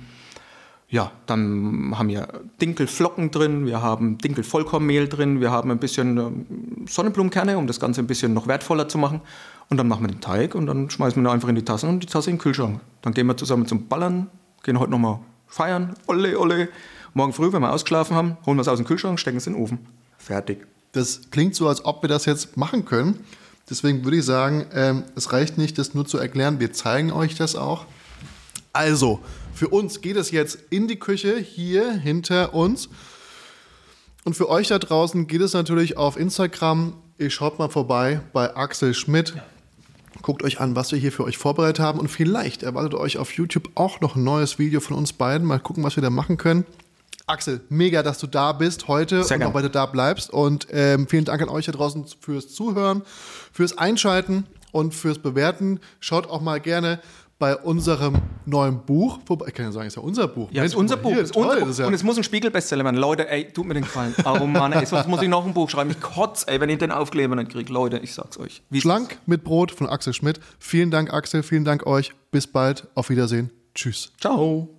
ja, dann haben wir Dinkelflocken drin, wir haben Dinkelvollkornmehl drin, wir haben ein bisschen ähm, Sonnenblumenkerne, um das Ganze ein bisschen noch wertvoller zu machen. Und dann machen wir den Teig und dann schmeißen wir ihn einfach in die Tasse und die Tasse in den Kühlschrank. Dann gehen wir zusammen zum Ballern, gehen heute nochmal feiern, olle, olle. Morgen früh, wenn wir ausgeschlafen haben, holen wir es aus dem Kühlschrank, stecken es in den Ofen. Fertig. Das klingt so, als ob wir das jetzt machen können. Deswegen würde ich sagen, ähm, es reicht nicht, das nur zu erklären. Wir zeigen euch das auch. Also, für uns geht es jetzt in die Küche hier hinter uns. Und für euch da draußen geht es natürlich auf Instagram. Ihr schaut mal vorbei bei Axel Schmidt. Guckt euch an, was wir hier für euch vorbereitet haben. Und vielleicht erwartet euch auf YouTube auch noch ein neues Video von uns beiden. Mal gucken, was wir da machen können. Axel, mega, dass du da bist heute Sehr und auch weiter da bleibst. Und ähm, vielen Dank an euch da draußen fürs Zuhören, fürs Einschalten und fürs Bewerten. Schaut auch mal gerne bei unserem neuen Buch vorbei. Ich kann ja sagen, es ist ja unser Buch. Ja, Mensch, ist unser guck Buch. hier, ist unser Buch. ja- Und es muss ein Spiegel-Bestseller werden. Leute, ey, tut mir den Gefallen. Oh Mann, ey, sonst muss ich noch ein Buch schreiben. Ich kotze, ey, wenn ich den Aufkleber nicht kriege. Leute, ich sag's euch. Wie Schlank mit Brot von Axel Schmidt. Vielen Dank, Axel. Vielen Dank euch. Bis bald. Auf Wiedersehen. Tschüss. es? Ciao.